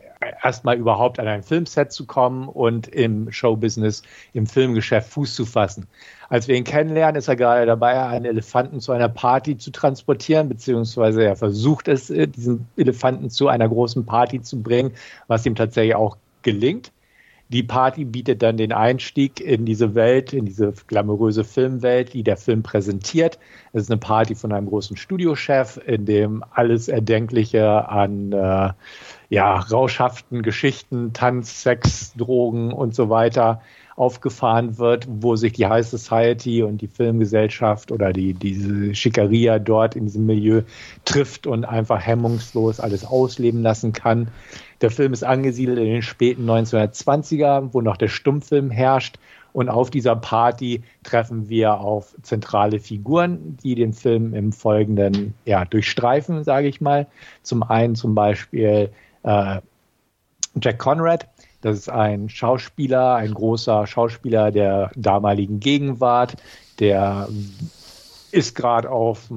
erstmal überhaupt an ein Filmset zu kommen und im Showbusiness, im Filmgeschäft Fuß zu fassen. Als wir ihn kennenlernen, ist er gerade dabei, einen Elefanten zu einer Party zu transportieren, beziehungsweise er versucht es, äh, diesen Elefanten zu einer großen Party zu bringen, was ihm tatsächlich auch gelingt. Die Party bietet dann den Einstieg in diese Welt, in diese glamouröse Filmwelt, die der Film präsentiert. Es ist eine Party von einem großen Studiochef, in dem alles Erdenkliche an äh, ja, rauschhaften Geschichten, Tanz, Sex, Drogen und so weiter aufgefahren wird, wo sich die High Society und die Filmgesellschaft oder die, diese Schickeria dort in diesem Milieu trifft und einfach hemmungslos alles ausleben lassen kann. Der Film ist angesiedelt in den späten 1920er, wo noch der Stummfilm herrscht. Und auf dieser Party treffen wir auf zentrale Figuren, die den Film im Folgenden ja, durchstreifen, sage ich mal. Zum einen zum Beispiel äh, Jack Conrad. Das ist ein Schauspieler, ein großer Schauspieler der damaligen Gegenwart, der ist gerade auf,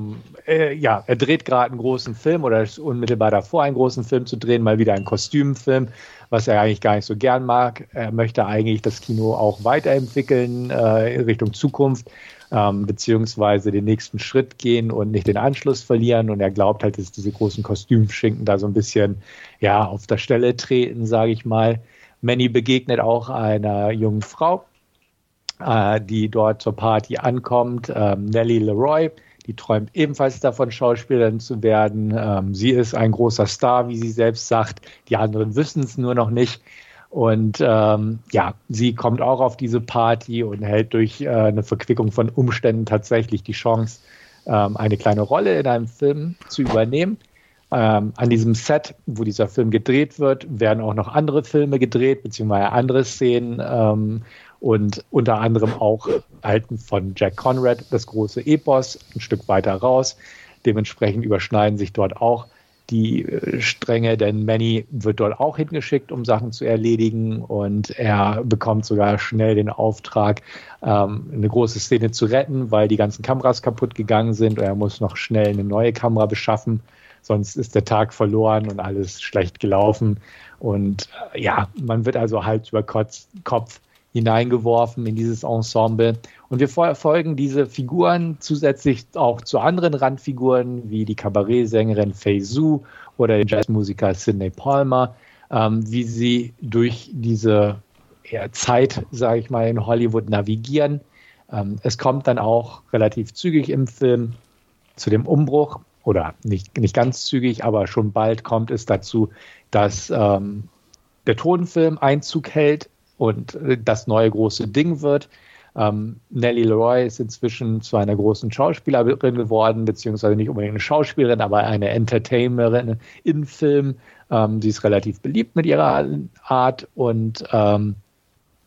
äh, ja, er dreht gerade einen großen Film oder ist unmittelbar davor, einen großen Film zu drehen, mal wieder einen Kostümfilm, was er eigentlich gar nicht so gern mag. Er möchte eigentlich das Kino auch weiterentwickeln äh, in Richtung Zukunft ähm, beziehungsweise den nächsten Schritt gehen und nicht den Anschluss verlieren. Und er glaubt halt, dass diese großen Kostümschinken da so ein bisschen ja auf der Stelle treten, sage ich mal. Manny begegnet auch einer jungen Frau, äh, die dort zur Party ankommt, ähm, Nellie Leroy. Die träumt ebenfalls davon, Schauspielerin zu werden. Ähm, sie ist ein großer Star, wie sie selbst sagt. Die anderen wissen es nur noch nicht. Und ähm, ja, sie kommt auch auf diese Party und hält durch äh, eine Verquickung von Umständen tatsächlich die Chance, ähm, eine kleine Rolle in einem Film zu übernehmen. Ähm, an diesem Set, wo dieser Film gedreht wird, werden auch noch andere Filme gedreht, beziehungsweise andere Szenen ähm, und unter anderem auch alten von Jack Conrad, das große Epos, ein Stück weiter raus. Dementsprechend überschneiden sich dort auch die äh, Stränge, denn Manny wird dort auch hingeschickt, um Sachen zu erledigen. Und er bekommt sogar schnell den Auftrag, ähm, eine große Szene zu retten, weil die ganzen Kameras kaputt gegangen sind. Und er muss noch schnell eine neue Kamera beschaffen, sonst ist der Tag verloren und alles schlecht gelaufen. Und äh, ja, man wird also halt über Kopf hineingeworfen in dieses Ensemble. Und wir folgen diese Figuren zusätzlich auch zu anderen Randfiguren wie die Kabarettsängerin Fei Su oder den Jazzmusiker Sidney Palmer, ähm, wie sie durch diese ja, Zeit, sage ich mal, in Hollywood navigieren. Ähm, es kommt dann auch relativ zügig im Film zu dem Umbruch oder nicht, nicht ganz zügig, aber schon bald kommt es dazu, dass ähm, der Tonfilm Einzug hält und äh, das neue große Ding wird. Ähm, Nellie Leroy ist inzwischen zu einer großen Schauspielerin geworden, beziehungsweise nicht unbedingt eine Schauspielerin, aber eine Entertainerin in Film. Ähm, sie ist relativ beliebt mit ihrer Art und ähm,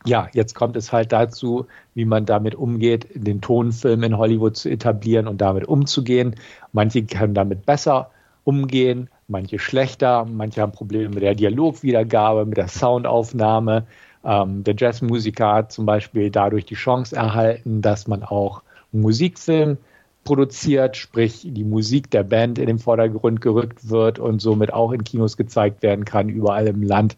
ja, jetzt kommt es halt dazu, wie man damit umgeht, den Tonfilm in Hollywood zu etablieren und damit umzugehen. Manche können damit besser umgehen, manche schlechter, manche haben Probleme mit der Dialogwiedergabe, mit der Soundaufnahme. Ähm, der Jazzmusiker hat zum Beispiel dadurch die Chance erhalten, dass man auch Musikfilm produziert, sprich die Musik der Band in den Vordergrund gerückt wird und somit auch in Kinos gezeigt werden kann, überall im Land.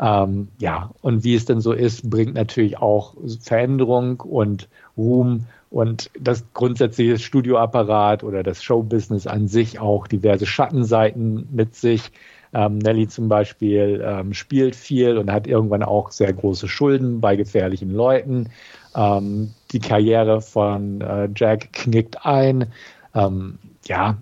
Ähm, ja, und wie es denn so ist, bringt natürlich auch Veränderung und Ruhm und das grundsätzliche Studioapparat oder das Showbusiness an sich auch diverse Schattenseiten mit sich. Ähm, Nelly zum Beispiel ähm, spielt viel und hat irgendwann auch sehr große Schulden bei gefährlichen Leuten. Ähm, die Karriere von äh, Jack knickt ein. Ähm, ja,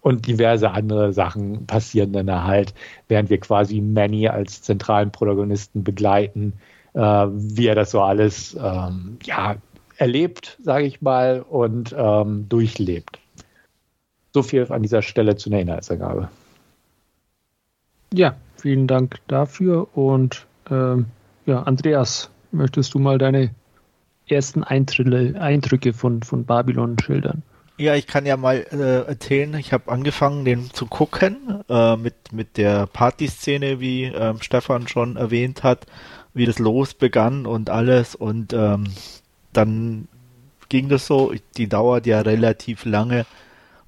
und diverse andere Sachen passieren dann halt, während wir quasi Manny als zentralen Protagonisten begleiten, äh, wie er das so alles ähm, ja, erlebt, sage ich mal, und ähm, durchlebt. So viel an dieser Stelle zu einer Inhaltsergabe. Ja, vielen Dank dafür. Und ähm, ja, Andreas, möchtest du mal deine ersten Eindrücke, Eindrücke von, von Babylon schildern? Ja, ich kann ja mal äh, erzählen, ich habe angefangen, den zu gucken, äh, mit, mit der Partyszene, wie ähm, Stefan schon erwähnt hat, wie das los begann und alles. Und ähm, dann ging das so, die dauert ja relativ lange.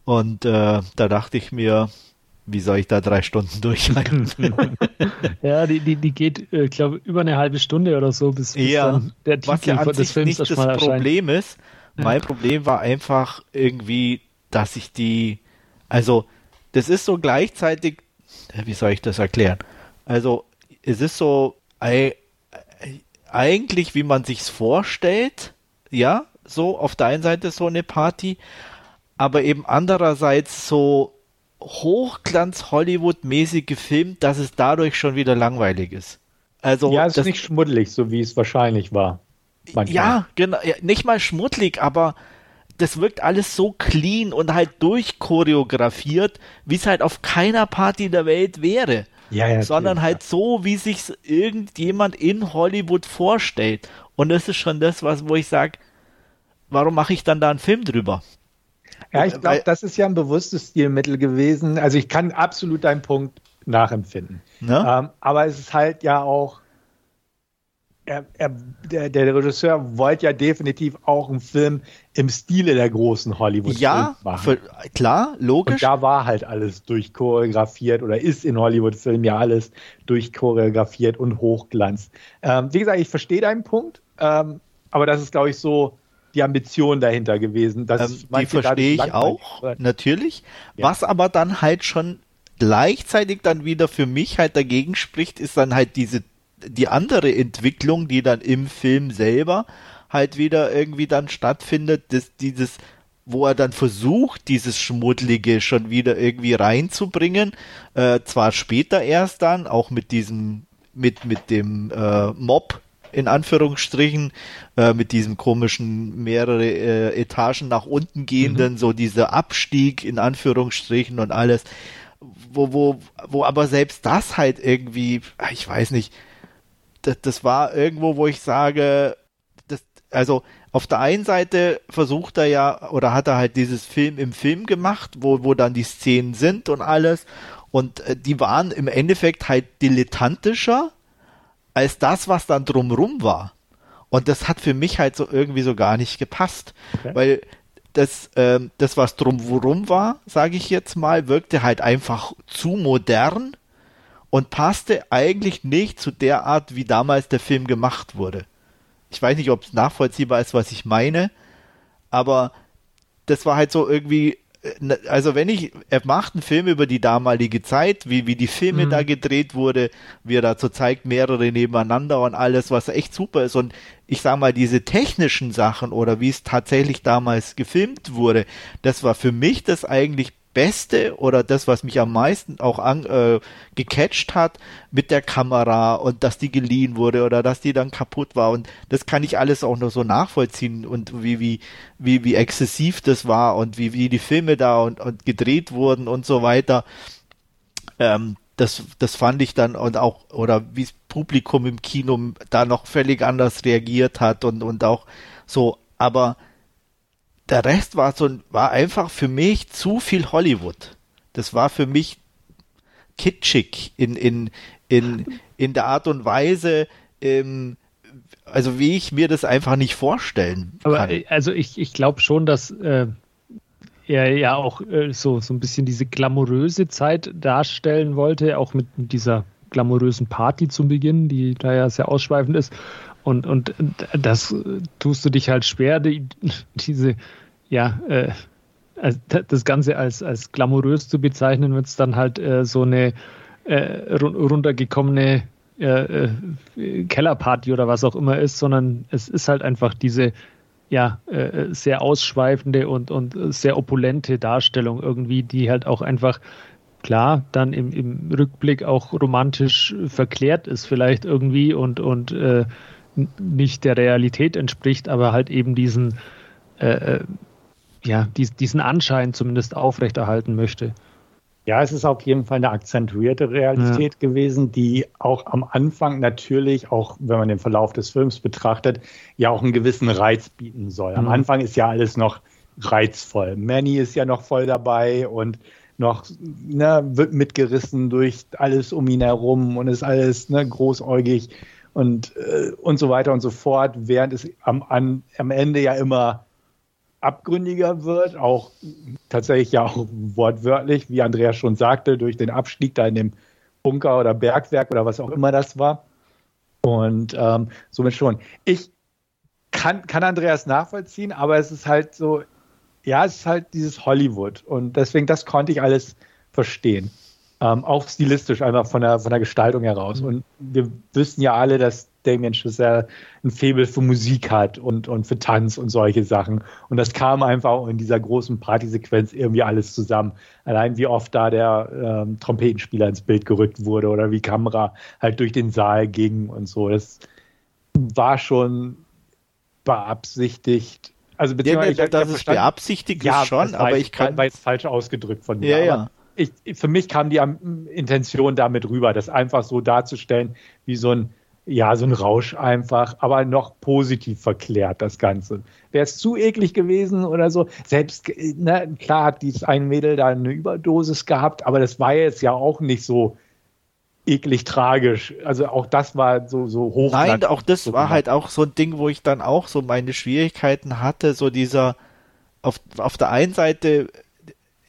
Und äh, da dachte ich mir, wie soll ich da drei Stunden durchhalten? ja, die, die, die geht, äh, glaube über eine halbe Stunde oder so, bis, bis ja, der Titel was ja an des Films nicht das Problem ist. Mein. Problem war einfach irgendwie, dass ich die, also das ist so gleichzeitig, wie soll ich das erklären? Also es ist so eigentlich, wie man sich's vorstellt, ja, so auf der einen Seite so eine Party, aber eben andererseits so Hochglanz-Hollywood-mäßig gefilmt, dass es dadurch schon wieder langweilig ist. Also, ja, es ist nicht schmuddelig, so wie es wahrscheinlich war. Manchmal. Ja, genau, ja, nicht mal schmuddelig, aber das wirkt alles so clean und halt durchchoreografiert, wie es halt auf keiner Party der Welt wäre. Ja, ja, sondern halt so, wie sich irgendjemand in Hollywood vorstellt. Und das ist schon das, was, wo ich sage, warum mache ich dann da einen Film drüber? Ja, ich glaube, das ist ja ein bewusstes Stilmittel gewesen. Also ich kann absolut deinen Punkt nachempfinden. Ne? Ähm, aber es ist halt ja auch, er, er, der, der, Regisseur wollte ja definitiv auch einen Film im Stile der großen hollywood ja, machen. Für, klar, logisch. Und da war halt alles durchchoreografiert oder ist in Hollywood-Filmen ja alles durchchoreografiert und hochglanz. Ähm, wie gesagt, ich verstehe deinen Punkt, ähm, aber das ist, glaube ich, so die Ambition dahinter gewesen. Ähm, die verstehe ich auch, natürlich. Ja. Was aber dann halt schon gleichzeitig dann wieder für mich halt dagegen spricht, ist dann halt diese die andere Entwicklung, die dann im Film selber halt wieder irgendwie dann stattfindet, dass dieses wo er dann versucht, dieses Schmuddlige schon wieder irgendwie reinzubringen, äh, zwar später erst dann, auch mit diesem, mit, mit dem äh, Mob, in Anführungsstrichen, äh, mit diesem komischen mehrere äh, Etagen nach unten gehenden, mhm. so dieser Abstieg in Anführungsstrichen und alles, wo, wo, wo aber selbst das halt irgendwie, ah, ich weiß nicht, das, das war irgendwo, wo ich sage, das, also auf der einen Seite versucht er ja, oder hat er halt dieses Film im Film gemacht, wo, wo dann die Szenen sind und alles. Und äh, die waren im Endeffekt halt dilettantischer, als das, was dann drumrum war. Und das hat für mich halt so irgendwie so gar nicht gepasst. Okay. Weil das, ähm, das, was drumherum war, sage ich jetzt mal, wirkte halt einfach zu modern und passte eigentlich nicht zu der Art, wie damals der Film gemacht wurde. Ich weiß nicht, ob es nachvollziehbar ist, was ich meine, aber das war halt so irgendwie also wenn ich, er macht einen Film über die damalige Zeit, wie, wie die Filme mhm. da gedreht wurde, wie er dazu zeigt, mehrere nebeneinander und alles, was echt super ist. Und ich sag mal, diese technischen Sachen oder wie es tatsächlich damals gefilmt wurde, das war für mich das eigentlich Beste oder das, was mich am meisten auch an, äh, gecatcht hat mit der Kamera und dass die geliehen wurde oder dass die dann kaputt war und das kann ich alles auch noch so nachvollziehen und wie wie wie wie exzessiv das war und wie wie die Filme da und, und gedreht wurden und so weiter. Ähm, das das fand ich dann und auch oder wie das Publikum im Kino da noch völlig anders reagiert hat und und auch so, aber der Rest war so, war einfach für mich zu viel Hollywood. Das war für mich kitschig in, in, in, in der Art und Weise, ähm, also wie ich mir das einfach nicht vorstellen kann. Aber äh, also ich, ich glaube schon, dass äh, er ja auch äh, so, so ein bisschen diese glamouröse Zeit darstellen wollte, auch mit dieser glamourösen Party zum Beginn, die da ja sehr ausschweifend ist. Und, und das tust du dich halt schwer, die, diese, ja, äh, das Ganze als, als glamourös zu bezeichnen, wird es dann halt äh, so eine äh, runtergekommene äh, äh, Kellerparty oder was auch immer ist, sondern es ist halt einfach diese ja, äh, sehr ausschweifende und, und sehr opulente Darstellung irgendwie, die halt auch einfach klar dann im, im Rückblick auch romantisch verklärt ist vielleicht irgendwie und, und äh, nicht der Realität entspricht, aber halt eben diesen äh, äh ja, dies, diesen Anschein zumindest aufrechterhalten möchte. Ja, es ist auf jeden Fall eine akzentuierte Realität ja. gewesen, die auch am Anfang natürlich, auch wenn man den Verlauf des Films betrachtet, ja auch einen gewissen Reiz bieten soll. Am mhm. Anfang ist ja alles noch reizvoll. Manny ist ja noch voll dabei und noch ne, wird mitgerissen durch alles um ihn herum und ist alles ne, großäugig und, äh, und so weiter und so fort, während es am, an, am Ende ja immer abgründiger wird, auch tatsächlich ja auch wortwörtlich, wie Andreas schon sagte, durch den Abstieg da in dem Bunker oder Bergwerk oder was auch immer das war. Und ähm, somit schon. Ich kann, kann Andreas nachvollziehen, aber es ist halt so, ja, es ist halt dieses Hollywood. Und deswegen, das konnte ich alles verstehen. Ähm, auch stilistisch, einfach von der, von der Gestaltung heraus. Mhm. Und wir wissen ja alle, dass Damien Chazelle ein Faible für Musik hat und, und für Tanz und solche Sachen. Und das kam einfach in dieser großen Partysequenz irgendwie alles zusammen. Allein wie oft da der ähm, Trompetenspieler ins Bild gerückt wurde oder wie Kamera halt durch den Saal ging und so. Das war schon beabsichtigt. Also beziehungsweise ja, dass es beabsichtigt ja, ist schon, aber ich kann weil es falsch ausgedrückt von mir. Ja, ja. Ich, für mich kam die Intention damit rüber, das einfach so darzustellen, wie so ein ja, so ein Rausch einfach, aber noch positiv verklärt, das Ganze. Wäre es zu eklig gewesen oder so, selbst, ne, klar hat dieses ein Mädel da eine Überdosis gehabt, aber das war jetzt ja auch nicht so eklig tragisch. Also auch das war so, so hoch. Nein, auch das so war halt auch so ein Ding, wo ich dann auch so meine Schwierigkeiten hatte, so dieser, auf, auf der einen Seite,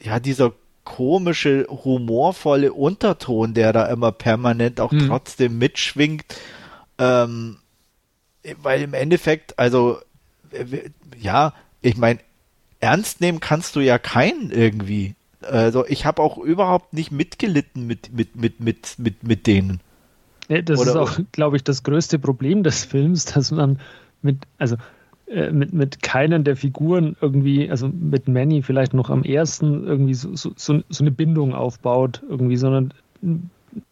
ja, dieser komische, humorvolle Unterton, der da immer permanent auch hm. trotzdem mitschwingt ähm, weil im Endeffekt, also, ja, ich meine, ernst nehmen kannst du ja keinen irgendwie. Also ich habe auch überhaupt nicht mitgelitten mit, mit, mit, mit, mit, mit denen. Ja, das Oder, ist auch, glaube ich, das größte Problem des Films, dass man mit, also äh, mit, mit keinen der Figuren irgendwie, also mit Manny vielleicht noch am ersten irgendwie so, so, so eine Bindung aufbaut, irgendwie, sondern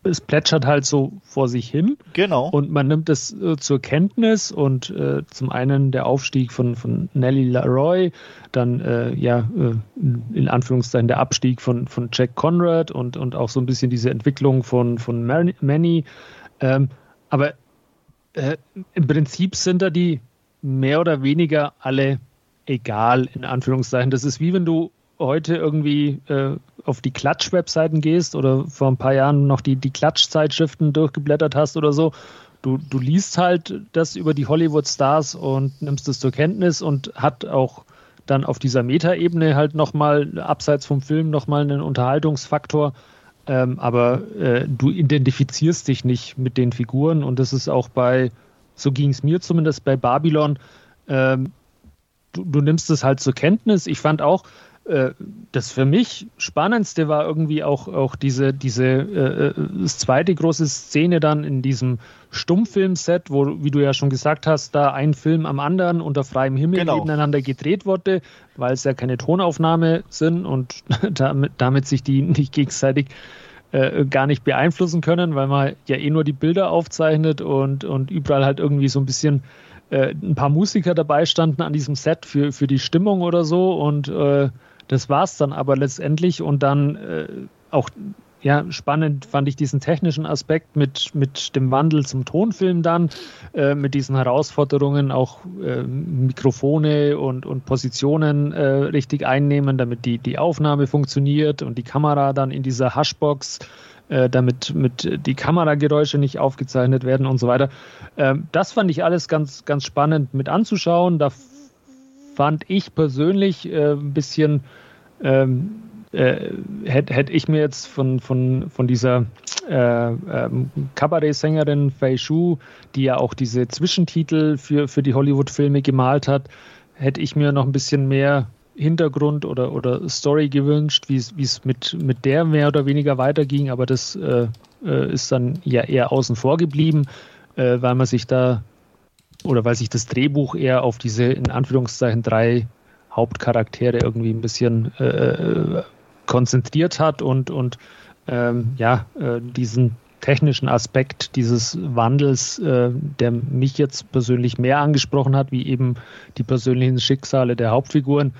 es plätschert halt so vor sich hin. Genau. Und man nimmt es äh, zur Kenntnis und äh, zum einen der Aufstieg von, von Nelly Laroy, dann äh, ja äh, in Anführungszeichen der Abstieg von, von Jack Conrad und, und auch so ein bisschen diese Entwicklung von, von Manny. Ähm, aber äh, im Prinzip sind da die mehr oder weniger alle egal, in Anführungszeichen. Das ist wie wenn du heute irgendwie äh, auf die Klatsch-Webseiten gehst oder vor ein paar Jahren noch die, die Klatsch-Zeitschriften durchgeblättert hast oder so, du, du liest halt das über die Hollywood-Stars und nimmst es zur Kenntnis und hat auch dann auf dieser Metaebene halt nochmal, abseits vom Film, nochmal einen Unterhaltungsfaktor. Ähm, aber äh, du identifizierst dich nicht mit den Figuren und das ist auch bei, so ging es mir zumindest bei Babylon, ähm, du, du nimmst es halt zur Kenntnis. Ich fand auch, äh, das für mich Spannendste war irgendwie auch, auch diese, diese äh, äh, das zweite große Szene dann in diesem Stummfilmset, wo, wie du ja schon gesagt hast, da ein Film am anderen unter freiem Himmel genau. nebeneinander gedreht wurde, weil es ja keine Tonaufnahme sind und damit, damit sich die nicht gegenseitig äh, gar nicht beeinflussen können, weil man ja eh nur die Bilder aufzeichnet und, und überall halt irgendwie so ein bisschen äh, ein paar Musiker dabei standen an diesem Set für, für die Stimmung oder so. Und äh, das war es dann aber letztendlich. Und dann äh, auch ja, spannend fand ich diesen technischen Aspekt mit, mit dem Wandel zum Tonfilm dann, äh, mit diesen Herausforderungen auch äh, Mikrofone und, und Positionen äh, richtig einnehmen, damit die, die Aufnahme funktioniert und die Kamera dann in dieser Hushbox, äh, damit mit die Kamerageräusche nicht aufgezeichnet werden und so weiter. Ähm, das fand ich alles ganz, ganz spannend mit anzuschauen. Da fand ich persönlich äh, ein bisschen, ähm, äh, hätte hätt ich mir jetzt von, von, von dieser äh, ähm, Kabarett-Sängerin Fei Shu, die ja auch diese Zwischentitel für, für die Hollywood-Filme gemalt hat, hätte ich mir noch ein bisschen mehr Hintergrund oder, oder Story gewünscht, wie es mit, mit der mehr oder weniger weiterging, aber das äh, äh, ist dann ja eher außen vor geblieben, äh, weil man sich da oder weil sich das Drehbuch eher auf diese in Anführungszeichen drei Hauptcharaktere irgendwie ein bisschen äh, äh konzentriert hat und, und ähm, ja, äh, diesen technischen Aspekt dieses Wandels, äh, der mich jetzt persönlich mehr angesprochen hat, wie eben die persönlichen Schicksale der Hauptfiguren,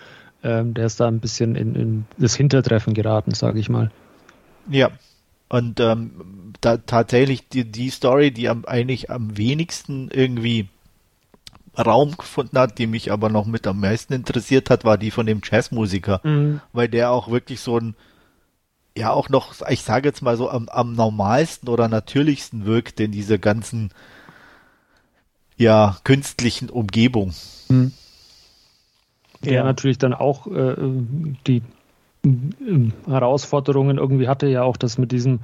ähm, der ist da ein bisschen in, in das Hintertreffen geraten, sage ich mal. Ja, und ähm, da, tatsächlich die, die Story, die am, eigentlich am wenigsten irgendwie Raum gefunden hat, die mich aber noch mit am meisten interessiert hat, war die von dem Jazzmusiker, mhm. weil der auch wirklich so ein ja auch noch, ich sage jetzt mal so am, am normalsten oder natürlichsten wirkt in dieser ganzen ja künstlichen Umgebung. Mhm. Der ja. natürlich dann auch äh, die äh, Herausforderungen irgendwie hatte, ja auch das mit diesem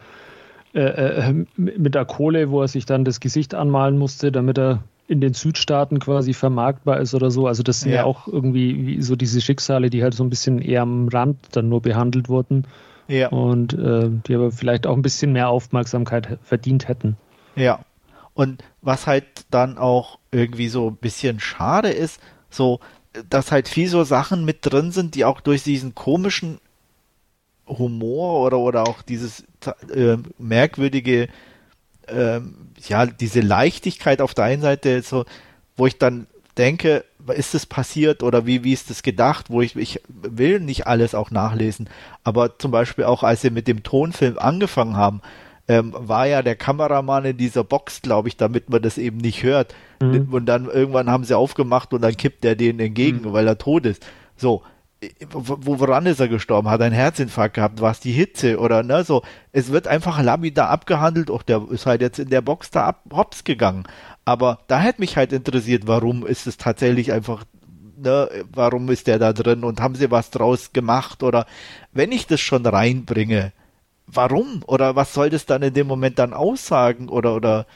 äh, äh, mit der Kohle, wo er sich dann das Gesicht anmalen musste, damit er in den Südstaaten quasi vermarktbar ist oder so. Also das sind ja, ja auch irgendwie so diese Schicksale, die halt so ein bisschen eher am Rand dann nur behandelt wurden. Ja. Und äh, die aber vielleicht auch ein bisschen mehr Aufmerksamkeit verdient hätten. Ja. Und was halt dann auch irgendwie so ein bisschen schade ist, so, dass halt viel so Sachen mit drin sind, die auch durch diesen komischen Humor oder, oder auch dieses äh, merkwürdige ähm, ja, diese Leichtigkeit auf der einen Seite, so, wo ich dann denke, ist das passiert oder wie, wie ist das gedacht, wo ich, ich will nicht alles auch nachlesen, aber zum Beispiel auch als sie mit dem Tonfilm angefangen haben, ähm, war ja der Kameramann in dieser Box, glaube ich, damit man das eben nicht hört. Mhm. Und dann irgendwann haben sie aufgemacht und dann kippt er denen entgegen, mhm. weil er tot ist. So, woran ist er gestorben? Hat er einen Herzinfarkt gehabt? War es die Hitze oder ne? So, es wird einfach lapidar abgehandelt. Auch der ist halt jetzt in der Box da ab, hops gegangen. Aber da hätte mich halt interessiert, warum ist es tatsächlich einfach, ne? Warum ist der da drin und haben sie was draus gemacht oder wenn ich das schon reinbringe, warum oder was soll das dann in dem Moment dann aussagen oder oder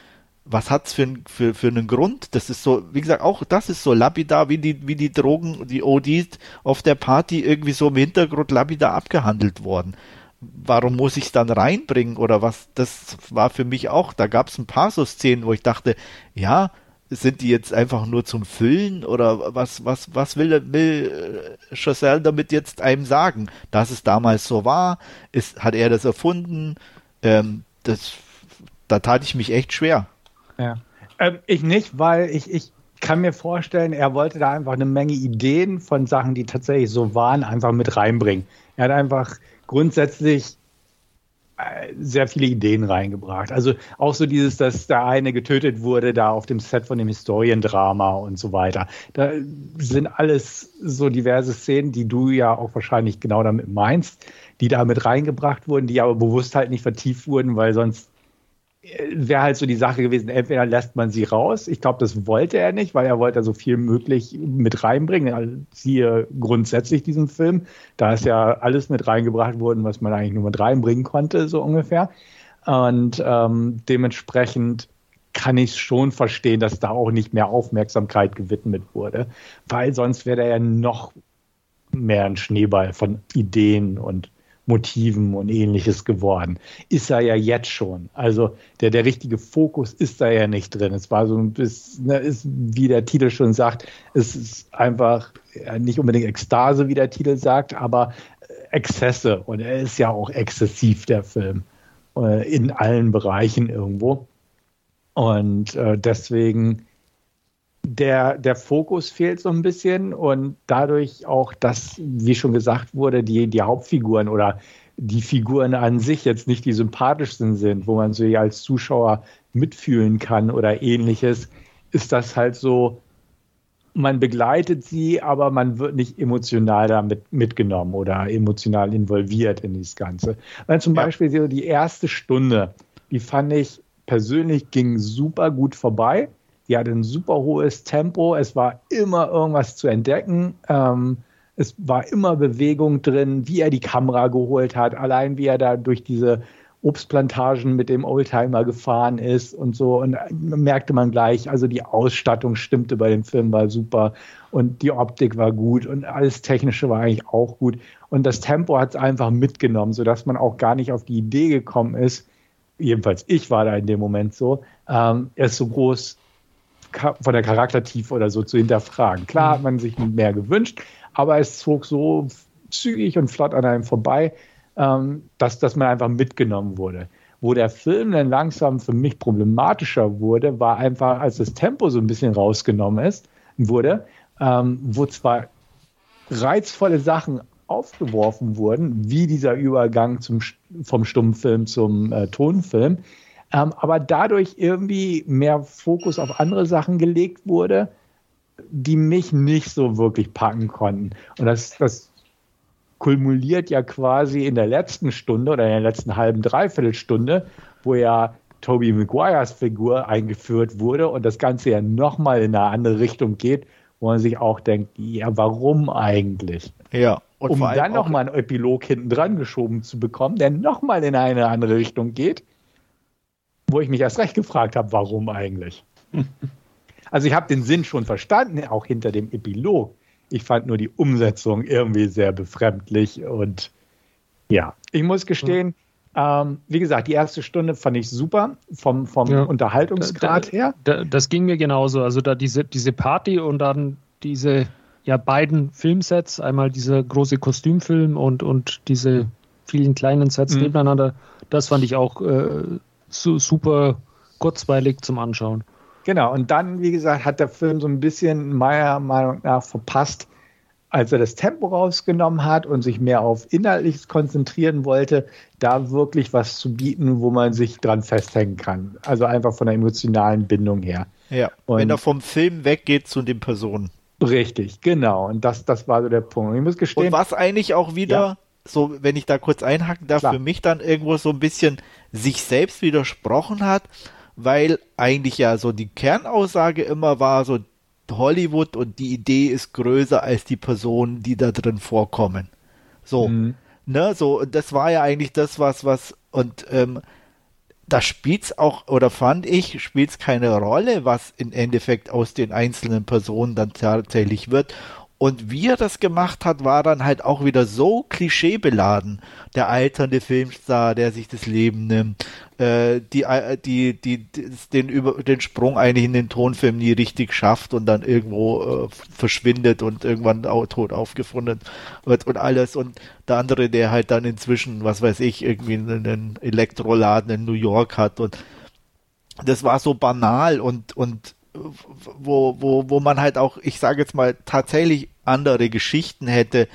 was hat's für, für, für einen Grund? Das ist so, wie gesagt, auch das ist so lapidar, wie die, wie die Drogen, die ODs auf der Party irgendwie so im Hintergrund lapidar abgehandelt worden. Warum muss ich es dann reinbringen oder was? Das war für mich auch, da gab es ein paar so Szenen, wo ich dachte, ja, sind die jetzt einfach nur zum Füllen oder was, was, was will, will äh, Chazelle damit jetzt einem sagen? Dass es damals so war, ist, hat er das erfunden? Ähm, das, da tat ich mich echt schwer. Ja. Ähm, ich nicht, weil ich, ich kann mir vorstellen, er wollte da einfach eine Menge Ideen von Sachen, die tatsächlich so waren, einfach mit reinbringen. Er hat einfach grundsätzlich äh, sehr viele Ideen reingebracht. Also auch so dieses, dass der eine getötet wurde, da auf dem Set von dem Historiendrama und so weiter. Da sind alles so diverse Szenen, die du ja auch wahrscheinlich genau damit meinst, die da mit reingebracht wurden, die aber bewusst halt nicht vertieft wurden, weil sonst wäre halt so die Sache gewesen, entweder lässt man sie raus. Ich glaube, das wollte er nicht, weil er wollte so viel möglich mit reinbringen. Also, siehe grundsätzlich diesen Film. Da ist ja alles mit reingebracht worden, was man eigentlich nur mit reinbringen konnte, so ungefähr. Und ähm, dementsprechend kann ich schon verstehen, dass da auch nicht mehr Aufmerksamkeit gewidmet wurde, weil sonst wäre er ja noch mehr ein Schneeball von Ideen und Motiven und ähnliches geworden. Ist er ja jetzt schon. Also der, der richtige Fokus ist da ja nicht drin. Es war so ein bisschen, ne, ist, wie der Titel schon sagt, es ist einfach nicht unbedingt Ekstase, wie der Titel sagt, aber Exzesse. Und er ist ja auch exzessiv, der Film, äh, in allen Bereichen irgendwo. Und äh, deswegen der, der Fokus fehlt so ein bisschen und dadurch auch, dass, wie schon gesagt wurde, die, die Hauptfiguren oder die Figuren an sich jetzt nicht die sympathischsten sind, wo man sie als Zuschauer mitfühlen kann oder ähnliches, ist das halt so, man begleitet sie, aber man wird nicht emotional damit mitgenommen oder emotional involviert in das Ganze. Weil zum ja. Beispiel so die erste Stunde, die fand ich persönlich ging super gut vorbei die hatte ein super hohes Tempo. Es war immer irgendwas zu entdecken. Ähm, es war immer Bewegung drin, wie er die Kamera geholt hat, allein wie er da durch diese Obstplantagen mit dem Oldtimer gefahren ist und so. Und merkte man gleich, also die Ausstattung stimmte bei dem Film, war super und die Optik war gut und alles Technische war eigentlich auch gut. Und das Tempo hat es einfach mitgenommen, sodass man auch gar nicht auf die Idee gekommen ist, jedenfalls ich war da in dem Moment so, ähm, er ist so groß von der Charaktertiefe oder so zu hinterfragen. Klar hat man sich mehr gewünscht, aber es zog so zügig und flott an einem vorbei, ähm, dass, dass man einfach mitgenommen wurde. Wo der Film dann langsam für mich problematischer wurde, war einfach, als das Tempo so ein bisschen rausgenommen ist, wurde, ähm, wo zwar reizvolle Sachen aufgeworfen wurden, wie dieser Übergang zum, vom Stummfilm zum äh, Tonfilm, ähm, aber dadurch irgendwie mehr Fokus auf andere Sachen gelegt wurde, die mich nicht so wirklich packen konnten. Und das, das kulmuliert ja quasi in der letzten Stunde oder in der letzten halben Dreiviertelstunde, wo ja Toby Maguires Figur eingeführt wurde und das Ganze ja nochmal in eine andere Richtung geht, wo man sich auch denkt, ja, warum eigentlich? Ja. Und um dann nochmal einen Epilog hinten dran geschoben zu bekommen, der nochmal in eine andere Richtung geht, wo ich mich erst recht gefragt habe, warum eigentlich? also ich habe den Sinn schon verstanden, auch hinter dem Epilog. Ich fand nur die Umsetzung irgendwie sehr befremdlich und ja, ich muss gestehen, ähm, wie gesagt, die erste Stunde fand ich super vom, vom ja. Unterhaltungsgrad da, her. Da, das ging mir genauso. Also da diese, diese Party und dann diese ja beiden Filmsets, einmal dieser große Kostümfilm und, und diese vielen kleinen Sets mhm. nebeneinander, das fand ich auch äh, su super kurzweilig zum Anschauen. Genau, und dann, wie gesagt, hat der Film so ein bisschen meiner Meinung nach verpasst, als er das Tempo rausgenommen hat und sich mehr auf Inhaltliches konzentrieren wollte, da wirklich was zu bieten, wo man sich dran festhängen kann. Also einfach von der emotionalen Bindung her. Ja, und wenn er vom Film weggeht zu den Personen. Richtig, genau. Und das, das war so der Punkt. Ich muss gestehen. Und was eigentlich auch wieder, ja. So, wenn ich da kurz einhaken darf, Klar. für mich dann irgendwo so ein bisschen sich selbst widersprochen hat, weil eigentlich ja so die Kernaussage immer war, so Hollywood und die Idee ist größer als die Personen, die da drin vorkommen. So, mhm. ne, so, das war ja eigentlich das, was, was, und ähm, da spielt's auch, oder fand ich, spielt's keine Rolle, was im Endeffekt aus den einzelnen Personen dann tatsächlich wird. Und wie er das gemacht hat, war dann halt auch wieder so klischeebeladen. Der alternde Filmstar, der sich das Leben nimmt, äh, die, äh, die, die, den, über, den Sprung eigentlich in den Tonfilm nie richtig schafft und dann irgendwo äh, verschwindet und irgendwann auch tot aufgefunden wird und alles. Und der andere, der halt dann inzwischen, was weiß ich, irgendwie einen Elektroladen in New York hat und das war so banal und, und wo, wo, wo man halt auch, ich sage jetzt mal, tatsächlich andere Geschichten hätte.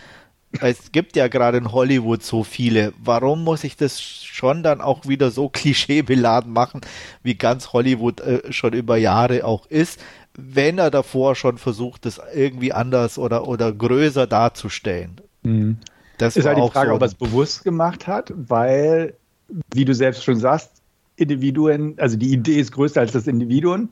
Es gibt ja gerade in Hollywood so viele. Warum muss ich das schon dann auch wieder so klischeebeladen machen, wie ganz Hollywood äh, schon über Jahre auch ist, wenn er davor schon versucht, das irgendwie anders oder, oder größer darzustellen? Mhm. Das ist halt die Frage, so ob er es bewusst gemacht hat, weil, wie du selbst schon sagst, Individuen, also die Idee ist größer als das Individuum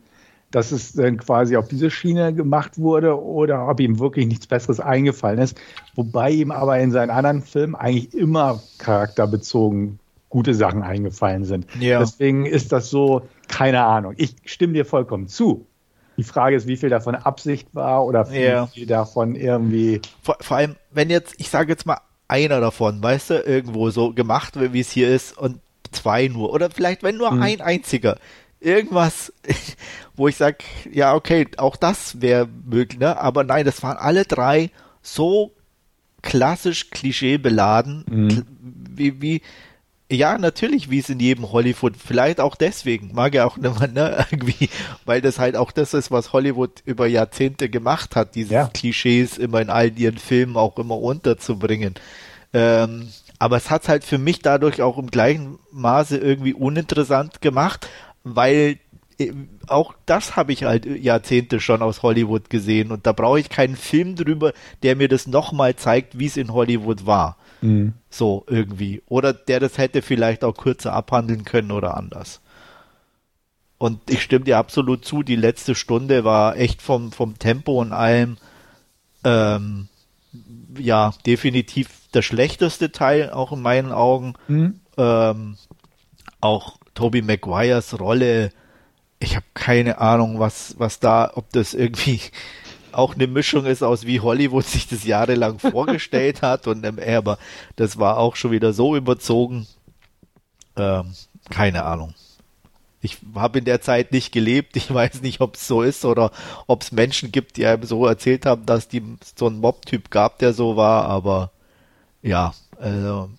dass es dann quasi auf diese Schiene gemacht wurde oder ob ihm wirklich nichts Besseres eingefallen ist. Wobei ihm aber in seinen anderen Filmen eigentlich immer charakterbezogen gute Sachen eingefallen sind. Ja. Deswegen ist das so, keine Ahnung. Ich stimme dir vollkommen zu. Die Frage ist, wie viel davon Absicht war oder wie ja. viel davon irgendwie. Vor, vor allem, wenn jetzt, ich sage jetzt mal einer davon, weißt du, irgendwo so gemacht wird, wie es hier ist und zwei nur oder vielleicht wenn nur hm. ein einziger irgendwas, wo ich sage, ja, okay, auch das wäre möglich, ne? aber nein, das waren alle drei so klassisch klischeebeladen, mhm. wie, wie, ja, natürlich, wie es in jedem Hollywood, vielleicht auch deswegen, mag ja auch niemand, ne, irgendwie, weil das halt auch das ist, was Hollywood über Jahrzehnte gemacht hat, diese ja. Klischees immer in all ihren Filmen auch immer unterzubringen. Ähm, aber es hat halt für mich dadurch auch im gleichen Maße irgendwie uninteressant gemacht, weil äh, auch das habe ich halt Jahrzehnte schon aus Hollywood gesehen und da brauche ich keinen Film drüber, der mir das nochmal zeigt, wie es in Hollywood war. Mhm. So irgendwie. Oder der das hätte vielleicht auch kürzer abhandeln können oder anders. Und ich stimme dir absolut zu, die letzte Stunde war echt vom, vom Tempo und allem, ähm, ja, definitiv der schlechteste Teil, auch in meinen Augen. Mhm. Ähm, auch Toby Maguires Rolle, ich habe keine Ahnung, was, was da, ob das irgendwie auch eine Mischung ist aus wie Hollywood sich das jahrelang vorgestellt hat und ähm, aber das war auch schon wieder so überzogen. Ähm, keine Ahnung. Ich habe in der Zeit nicht gelebt. Ich weiß nicht, ob es so ist oder ob es Menschen gibt, die einem so erzählt haben, dass die so einen Mob-Typ gab, der so war. Aber ja, also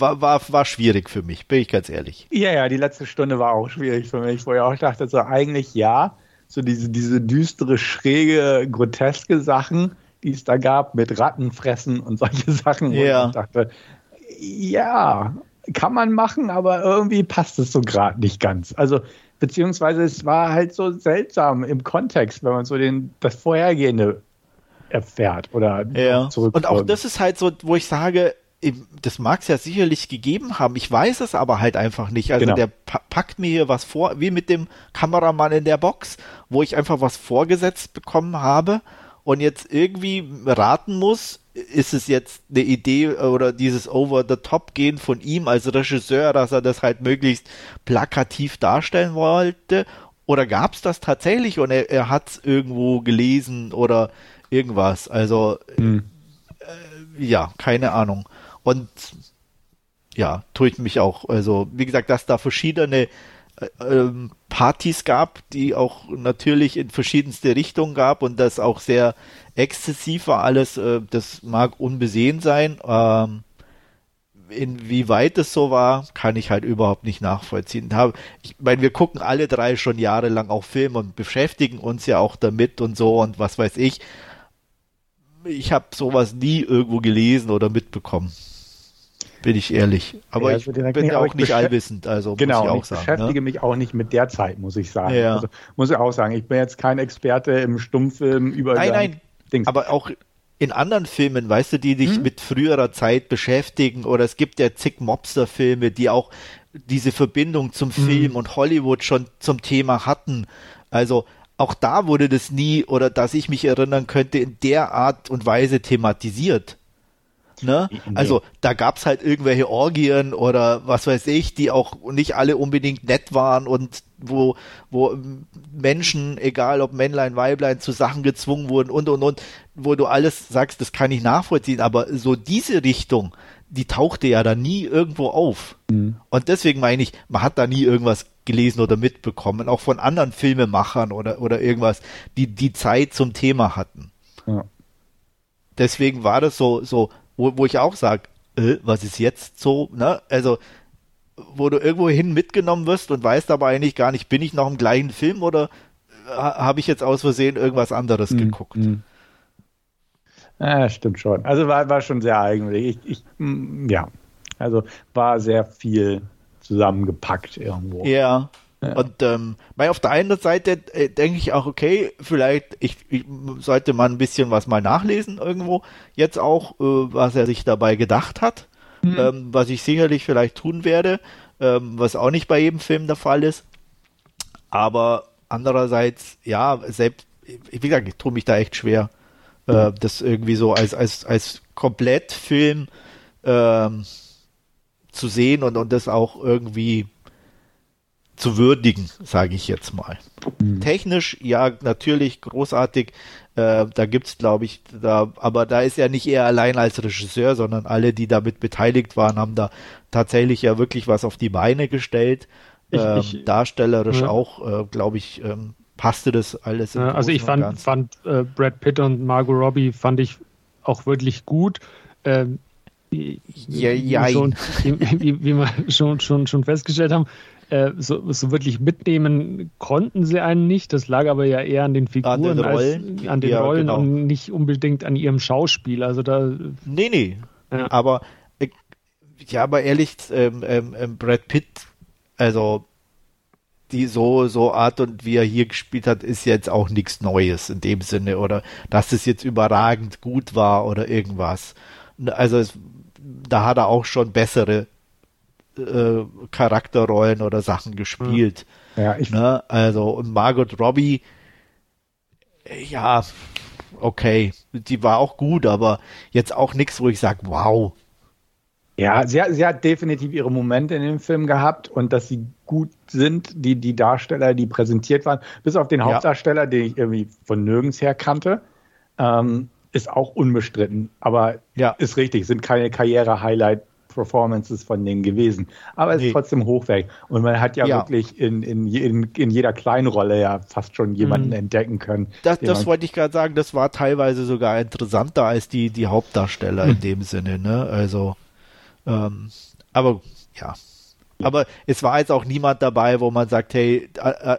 war, war, war schwierig für mich, bin ich ganz ehrlich. Ja, ja, die letzte Stunde war auch schwierig für mich, wo ich auch dachte, so eigentlich ja, so diese, diese düstere, schräge, groteske Sachen, die es da gab mit Rattenfressen und solche Sachen. Ja. Und ich dachte, ja, kann man machen, aber irgendwie passt es so gerade nicht ganz. Also, beziehungsweise es war halt so seltsam im Kontext, wenn man so den, das Vorhergehende erfährt oder ja. zurück. Und auch das ist halt so, wo ich sage, das mag es ja sicherlich gegeben haben. Ich weiß es aber halt einfach nicht. Also genau. der packt mir hier was vor, wie mit dem Kameramann in der Box, wo ich einfach was vorgesetzt bekommen habe und jetzt irgendwie raten muss, ist es jetzt eine Idee oder dieses Over-the-Top-Gehen von ihm als Regisseur, dass er das halt möglichst plakativ darstellen wollte? Oder gab es das tatsächlich und er, er hat es irgendwo gelesen oder irgendwas? Also, hm. äh, ja, keine Ahnung. Und ja, tue ich mich auch. Also, wie gesagt, dass da verschiedene äh, ähm, Partys gab, die auch natürlich in verschiedenste Richtungen gab und das auch sehr exzessiv war alles, äh, das mag unbesehen sein. Ähm, inwieweit es so war, kann ich halt überhaupt nicht nachvollziehen. Ich meine, wir gucken alle drei schon jahrelang auch Filme und beschäftigen uns ja auch damit und so und was weiß ich. Ich habe sowas nie irgendwo gelesen oder mitbekommen bin ich ehrlich. Aber ja, also ich bin ja auch nicht allwissend, also genau, muss ich auch ich sagen. Ich beschäftige ne? mich auch nicht mit der Zeit, muss ich sagen. Ja. Also, muss ich auch sagen, ich bin jetzt kein Experte im Stummfilm über Nein, nein, Dings. aber auch in anderen Filmen, weißt du, die dich hm? mit früherer Zeit beschäftigen oder es gibt ja zig Mobster-Filme, die auch diese Verbindung zum hm. Film und Hollywood schon zum Thema hatten. Also auch da wurde das nie oder dass ich mich erinnern könnte in der Art und Weise thematisiert. Ne? Also da gab's halt irgendwelche Orgien oder was weiß ich, die auch nicht alle unbedingt nett waren und wo, wo Menschen, egal ob Männlein, Weiblein, zu Sachen gezwungen wurden und und und, wo du alles sagst, das kann ich nachvollziehen, aber so diese Richtung, die tauchte ja da nie irgendwo auf. Mhm. Und deswegen meine ich, man hat da nie irgendwas gelesen oder mitbekommen, auch von anderen Filmemachern oder, oder irgendwas, die die Zeit zum Thema hatten. Ja. Deswegen war das so, so wo, wo ich auch sage, äh, was ist jetzt so, ne? Also, wo du irgendwo hin mitgenommen wirst und weißt aber eigentlich gar nicht, bin ich noch im gleichen Film oder äh, habe ich jetzt aus Versehen irgendwas anderes mhm. geguckt? Mhm. Ja, stimmt schon. Also war, war schon sehr eigentlich. Ich, ich, mm, ja, also war sehr viel zusammengepackt irgendwo. Ja. Ja. Und ähm, auf der einen Seite äh, denke ich auch, okay, vielleicht ich, ich, sollte man ein bisschen was mal nachlesen irgendwo. Jetzt auch, äh, was er sich dabei gedacht hat, mhm. ähm, was ich sicherlich vielleicht tun werde, ähm, was auch nicht bei jedem Film der Fall ist. Aber andererseits, ja, selbst, wie gesagt, ich tue mich da echt schwer, äh, das irgendwie so als als als Komplettfilm ähm, zu sehen und und das auch irgendwie zu würdigen, sage ich jetzt mal. Mhm. Technisch, ja, natürlich großartig. Äh, da gibt's, glaube ich, da, aber da ist er nicht er allein als Regisseur, sondern alle, die damit beteiligt waren, haben da tatsächlich ja wirklich was auf die Beine gestellt. Ich, ähm, ich, darstellerisch ja. auch, äh, glaube ich, ähm, passte das alles. Ja, also ich fand, fand äh, Brad Pitt und Margot Robbie fand ich auch wirklich gut. Ähm, ja, ja. Schon, wie, wie, wir schon, schon, schon festgestellt haben, äh, so, so, wirklich mitnehmen konnten sie einen nicht. Das lag aber ja eher an den Figuren, an den Rollen, als, an den ja, Rollen genau. und nicht unbedingt an ihrem Schauspiel. Also da. Nee, nee. Ja. Aber äh, ja, aber ehrlich, ähm, ähm, ähm, Brad Pitt, also die so, so Art und wie er hier gespielt hat, ist jetzt auch nichts Neues in dem Sinne oder dass es jetzt überragend gut war oder irgendwas. Also es, da hat er auch schon bessere äh, Charakterrollen oder Sachen gespielt. Ja, ich ne? Also, und Margot Robbie, ja, okay, die war auch gut, aber jetzt auch nichts, wo ich sage, wow. Ja, sie hat, sie hat definitiv ihre Momente in dem Film gehabt und dass sie gut sind, die, die Darsteller, die präsentiert waren, bis auf den Hauptdarsteller, ja. den ich irgendwie von nirgends her kannte, ähm, ist auch unbestritten. Aber ja. ist richtig, sind keine Karriere-Highlight Performances von denen gewesen. Aber es nee. ist trotzdem hochwertig. Und man hat ja, ja. wirklich in, in, in, in, jeder Kleinrolle ja fast schon jemanden mhm. entdecken können. Das, das wollte ich gerade sagen, das war teilweise sogar interessanter als die, die Hauptdarsteller mhm. in dem Sinne. Ne? Also, ähm, aber ja. Aber es war jetzt auch niemand dabei, wo man sagt, hey, äh, äh,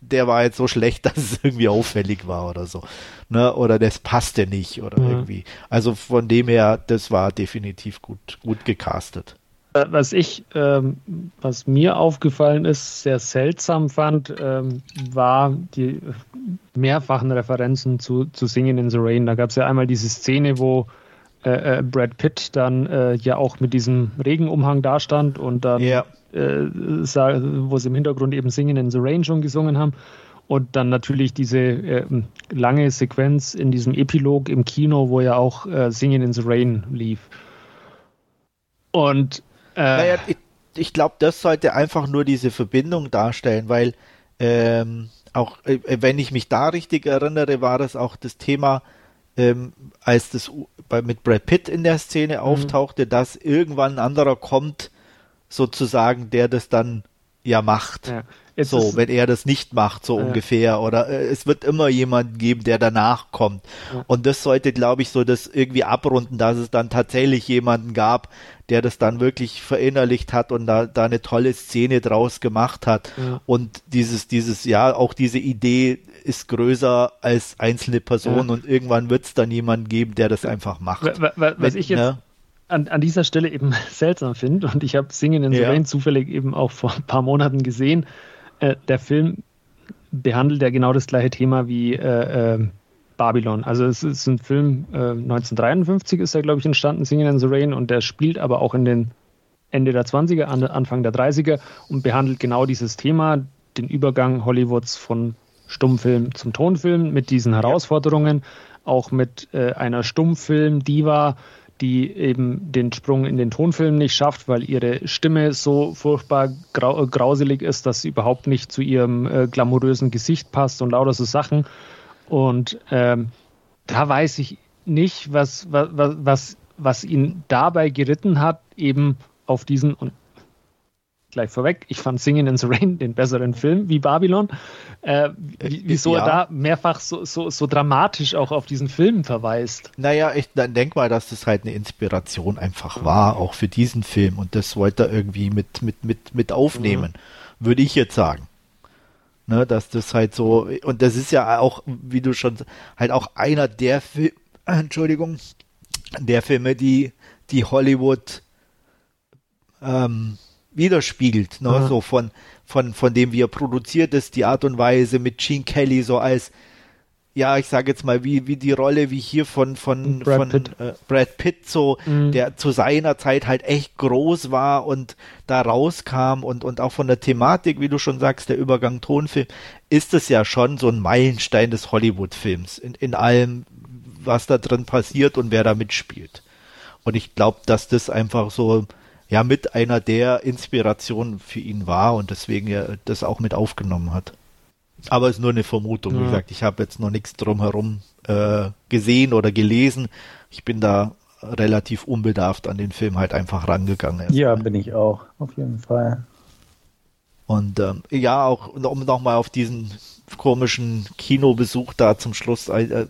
der war jetzt so schlecht, dass es irgendwie auffällig war oder so. Ne? Oder das passte nicht oder mhm. irgendwie. Also von dem her, das war definitiv gut, gut gecastet. Äh, was ich, ähm, was mir aufgefallen ist, sehr seltsam fand, ähm, war die mehrfachen Referenzen zu, zu Singing in the Rain. Da gab es ja einmal diese Szene, wo äh, äh, Brad Pitt dann äh, ja auch mit diesem Regenumhang dastand und dann ja äh, wo sie im Hintergrund eben Singen in the Rain schon gesungen haben. Und dann natürlich diese äh, lange Sequenz in diesem Epilog im Kino, wo ja auch äh, Singing in the Rain lief. Und naja, ich, ich glaube, das sollte einfach nur diese Verbindung darstellen, weil ähm, auch wenn ich mich da richtig erinnere, war das auch das Thema, ähm, als das bei, mit Brad Pitt in der Szene mhm. auftauchte, dass irgendwann ein anderer kommt, sozusagen, der das dann ja macht. Ja. so, wenn er das nicht macht, so ja. ungefähr. Oder äh, es wird immer jemanden geben, der danach kommt. Ja. Und das sollte, glaube ich, so das irgendwie abrunden, dass es dann tatsächlich jemanden gab, der das dann wirklich verinnerlicht hat und da, da eine tolle Szene draus gemacht hat. Und dieses, dieses, ja, auch diese Idee ist größer als einzelne Personen und irgendwann wird es dann jemanden geben, der das einfach macht. Was, was ich jetzt, ne? an, an dieser Stelle eben seltsam finde, und ich habe Singen in the ja. Rain zufällig eben auch vor ein paar Monaten gesehen, äh, der Film behandelt ja genau das gleiche Thema wie äh, äh, Babylon. Also es ist ein Film, 1953 äh, ist er, glaube ich, entstanden, Singen in the Rain, und der spielt aber auch in den Ende der 20er, Anfang der 30er und behandelt genau dieses Thema, den Übergang Hollywoods von Stummfilm zum Tonfilm mit diesen Herausforderungen, auch mit äh, einer Stummfilm-Diva, die eben den Sprung in den Tonfilm nicht schafft, weil ihre Stimme so furchtbar grau grauselig ist, dass sie überhaupt nicht zu ihrem äh, glamourösen Gesicht passt und lauter so Sachen. Und ähm, da weiß ich nicht, was, was, was, was ihn dabei geritten hat, eben auf diesen, und gleich vorweg, ich fand Singing in the Rain den besseren Film wie Babylon. Äh, wieso ja. er da mehrfach so, so, so dramatisch auch auf diesen Film verweist. Naja, ich denke mal, dass das halt eine Inspiration einfach war, auch für diesen Film. Und das wollte er irgendwie mit, mit, mit, mit aufnehmen, mhm. würde ich jetzt sagen. Ne, dass das halt so, und das ist ja auch, wie du schon, halt auch einer der Filme, Entschuldigung, der Filme, die, die Hollywood ähm, widerspiegelt, ne? so von, von, von dem, wie er produziert ist, die Art und Weise mit Gene Kelly so als, ja, ich sage jetzt mal, wie, wie die Rolle wie hier von, von, Brad von Pitt. Äh, Brad Pitt, so, mhm. der zu seiner Zeit halt echt groß war und da rauskam und, und auch von der Thematik, wie du schon sagst, der Übergang Tonfilm, ist es ja schon so ein Meilenstein des Hollywood-Films in, in allem, was da drin passiert und wer da mitspielt. Und ich glaube, dass das einfach so ja mit einer der Inspirationen für ihn war und deswegen er das auch mit aufgenommen hat. Aber es ist nur eine Vermutung. Ja. Wie gesagt, ich habe jetzt noch nichts drumherum äh, gesehen oder gelesen. Ich bin da relativ unbedarft an den Film halt einfach rangegangen. Ja, bin ich auch, auf jeden Fall. Und ähm, ja, auch um nochmal auf diesen komischen Kinobesuch da zum Schluss äh,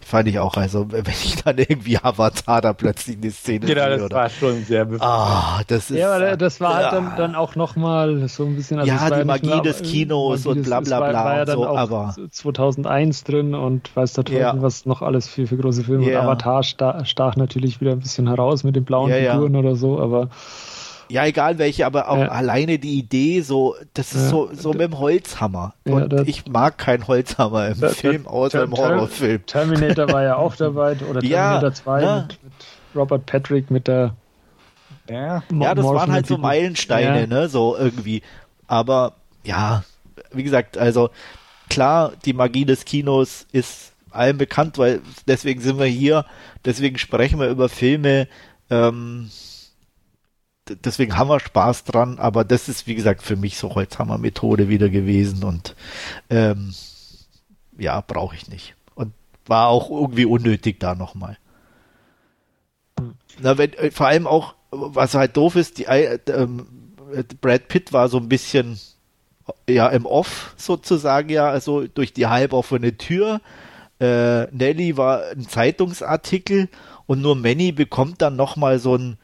fand ich auch, also wenn ich dann irgendwie Avatar da plötzlich eine Szene genau, sehe. das oder, war schon sehr. Ah, das ist, ja, aber das war halt dann, dann auch nochmal so ein bisschen... Also ja, die Magie mehr, des Kinos und bla bla bla war, war ja dann so, auch aber... 2001 drin und weiß Teufel, ja. was noch alles für, für große Filme. Ja. Und Avatar stach, stach, natürlich wieder ein bisschen heraus mit den blauen ja, Figuren oder so, aber... Ja, egal welche, aber auch ja. alleine die Idee, so, das ist ja. so, so mit dem Holzhammer. Und ja, ich mag keinen Holzhammer im das, Film, außer im Horrorfilm. Terminator war ja auch dabei, oder Terminator 2 mit, mit, Robert Patrick mit der. Ja, ja das waren halt so Meilensteine, ne, so irgendwie. Aber ja, wie gesagt, also klar, die Magie des Kinos ist allen bekannt, weil deswegen sind wir hier, deswegen sprechen wir über Filme, ähm, deswegen haben wir Spaß dran, aber das ist, wie gesagt, für mich so Holzhammer-Methode wieder gewesen und ähm, ja, brauche ich nicht. Und war auch irgendwie unnötig da nochmal. Na, wenn, äh, vor allem auch, was halt doof ist, die, äh, ähm, Brad Pitt war so ein bisschen ja im Off sozusagen ja, also durch die halboffene Tür. Äh, Nelly war ein Zeitungsartikel und nur Manny bekommt dann nochmal so ein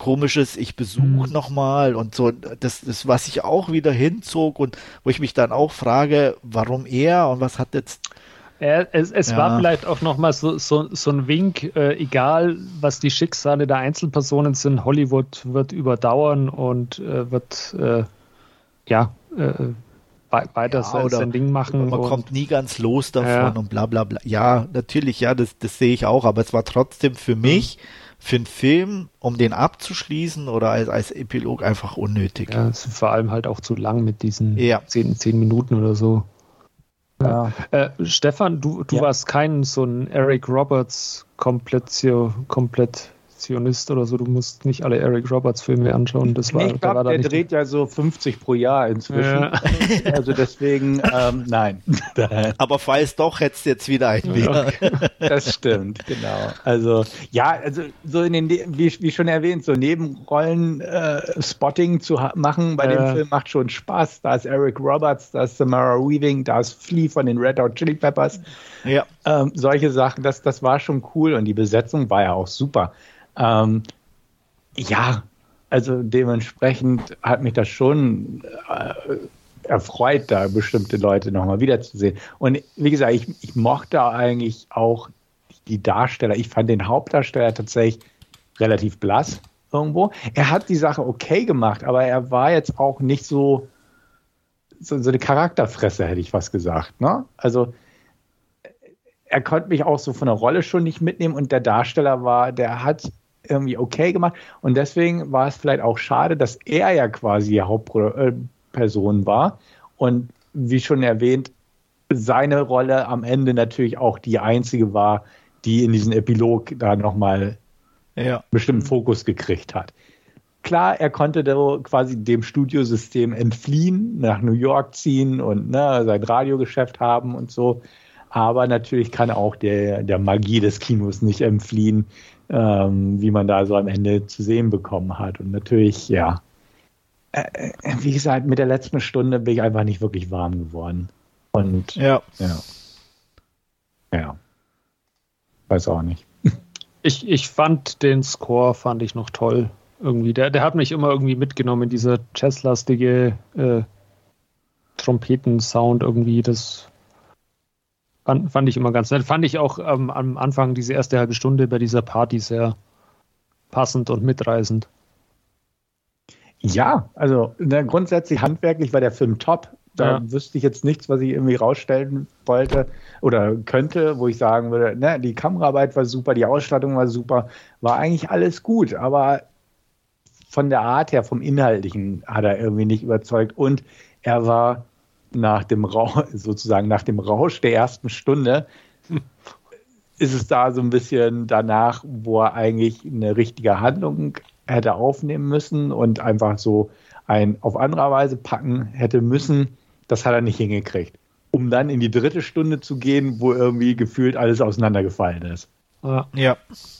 komisches, ich besuche mhm. nochmal und so, das, das, was ich auch wieder hinzog und wo ich mich dann auch frage, warum er und was hat jetzt es, es ja. war vielleicht auch nochmal so, so, so ein Wink, äh, egal was die Schicksale der Einzelpersonen sind, Hollywood wird überdauern und äh, wird äh, ja äh, weiter ja, sein Ding machen. Man kommt nie ganz los davon ja. und bla bla bla. Ja, natürlich, ja, das, das sehe ich auch, aber es war trotzdem für mhm. Für einen Film, um den abzuschließen oder als, als Epilog einfach unnötig. Ja, es ist vor allem halt auch zu lang mit diesen ja. zehn, zehn Minuten oder so. Ja. Äh, Stefan, du, du ja. warst kein so ein Eric Roberts Komplettio, komplett Zionist oder so, du musst nicht alle Eric Roberts Filme anschauen. Das war, ich glaub, der dreht ja so 50 pro Jahr inzwischen. Ja. Also deswegen, ähm, nein. Aber falls doch, hättest du jetzt wieder einen wieder. Okay. Das stimmt, genau. Also ja, also so in den, wie, wie schon erwähnt, so Nebenrollen äh, Spotting zu machen bei dem Film macht schon Spaß. Da ist Eric Roberts, da ist Samara Weaving, da ist Flea von den Red Hot Chili Peppers. Ja. Ähm, solche Sachen, das, das war schon cool und die Besetzung war ja auch super. Ähm, ja, also dementsprechend hat mich das schon äh, erfreut, da bestimmte Leute nochmal wiederzusehen. Und wie gesagt, ich, ich mochte eigentlich auch die Darsteller. Ich fand den Hauptdarsteller tatsächlich relativ blass irgendwo. Er hat die Sache okay gemacht, aber er war jetzt auch nicht so, so, so eine Charakterfresse, hätte ich was gesagt. Ne? Also er konnte mich auch so von der Rolle schon nicht mitnehmen und der Darsteller war, der hat irgendwie okay gemacht. Und deswegen war es vielleicht auch schade, dass er ja quasi die Hauptperson war. Und wie schon erwähnt, seine Rolle am Ende natürlich auch die einzige war, die in diesem Epilog da nochmal ja. bestimmten Fokus gekriegt hat. Klar, er konnte quasi dem Studiosystem entfliehen, nach New York ziehen und ne, sein Radiogeschäft haben und so. Aber natürlich kann er auch der, der Magie des Kinos nicht entfliehen, ähm, wie man da so am Ende zu sehen bekommen hat. Und natürlich, ja, äh, äh, wie gesagt, mit der letzten Stunde bin ich einfach nicht wirklich warm geworden. Und ja. Ja. ja. Weiß auch nicht. Ich, ich fand den Score, fand ich noch toll. Irgendwie. Der, der hat mich immer irgendwie mitgenommen, dieser jazzlastige äh, Trompetensound irgendwie. Das Fand, fand ich immer ganz nett. Fand ich auch ähm, am Anfang diese erste halbe Stunde bei dieser Party sehr passend und mitreißend. Ja, also ne, grundsätzlich handwerklich war der Film top. Da ja. wüsste ich jetzt nichts, was ich irgendwie rausstellen wollte oder könnte, wo ich sagen würde, ne, die Kameraarbeit war super, die Ausstattung war super, war eigentlich alles gut, aber von der Art her, vom Inhaltlichen hat er irgendwie nicht überzeugt und er war nach dem Rausch, sozusagen nach dem Rausch der ersten Stunde, ist es da so ein bisschen danach, wo er eigentlich eine richtige Handlung hätte aufnehmen müssen und einfach so ein auf andere Weise packen hätte müssen. Das hat er nicht hingekriegt. Um dann in die dritte Stunde zu gehen, wo irgendwie gefühlt alles auseinandergefallen ist. Ja.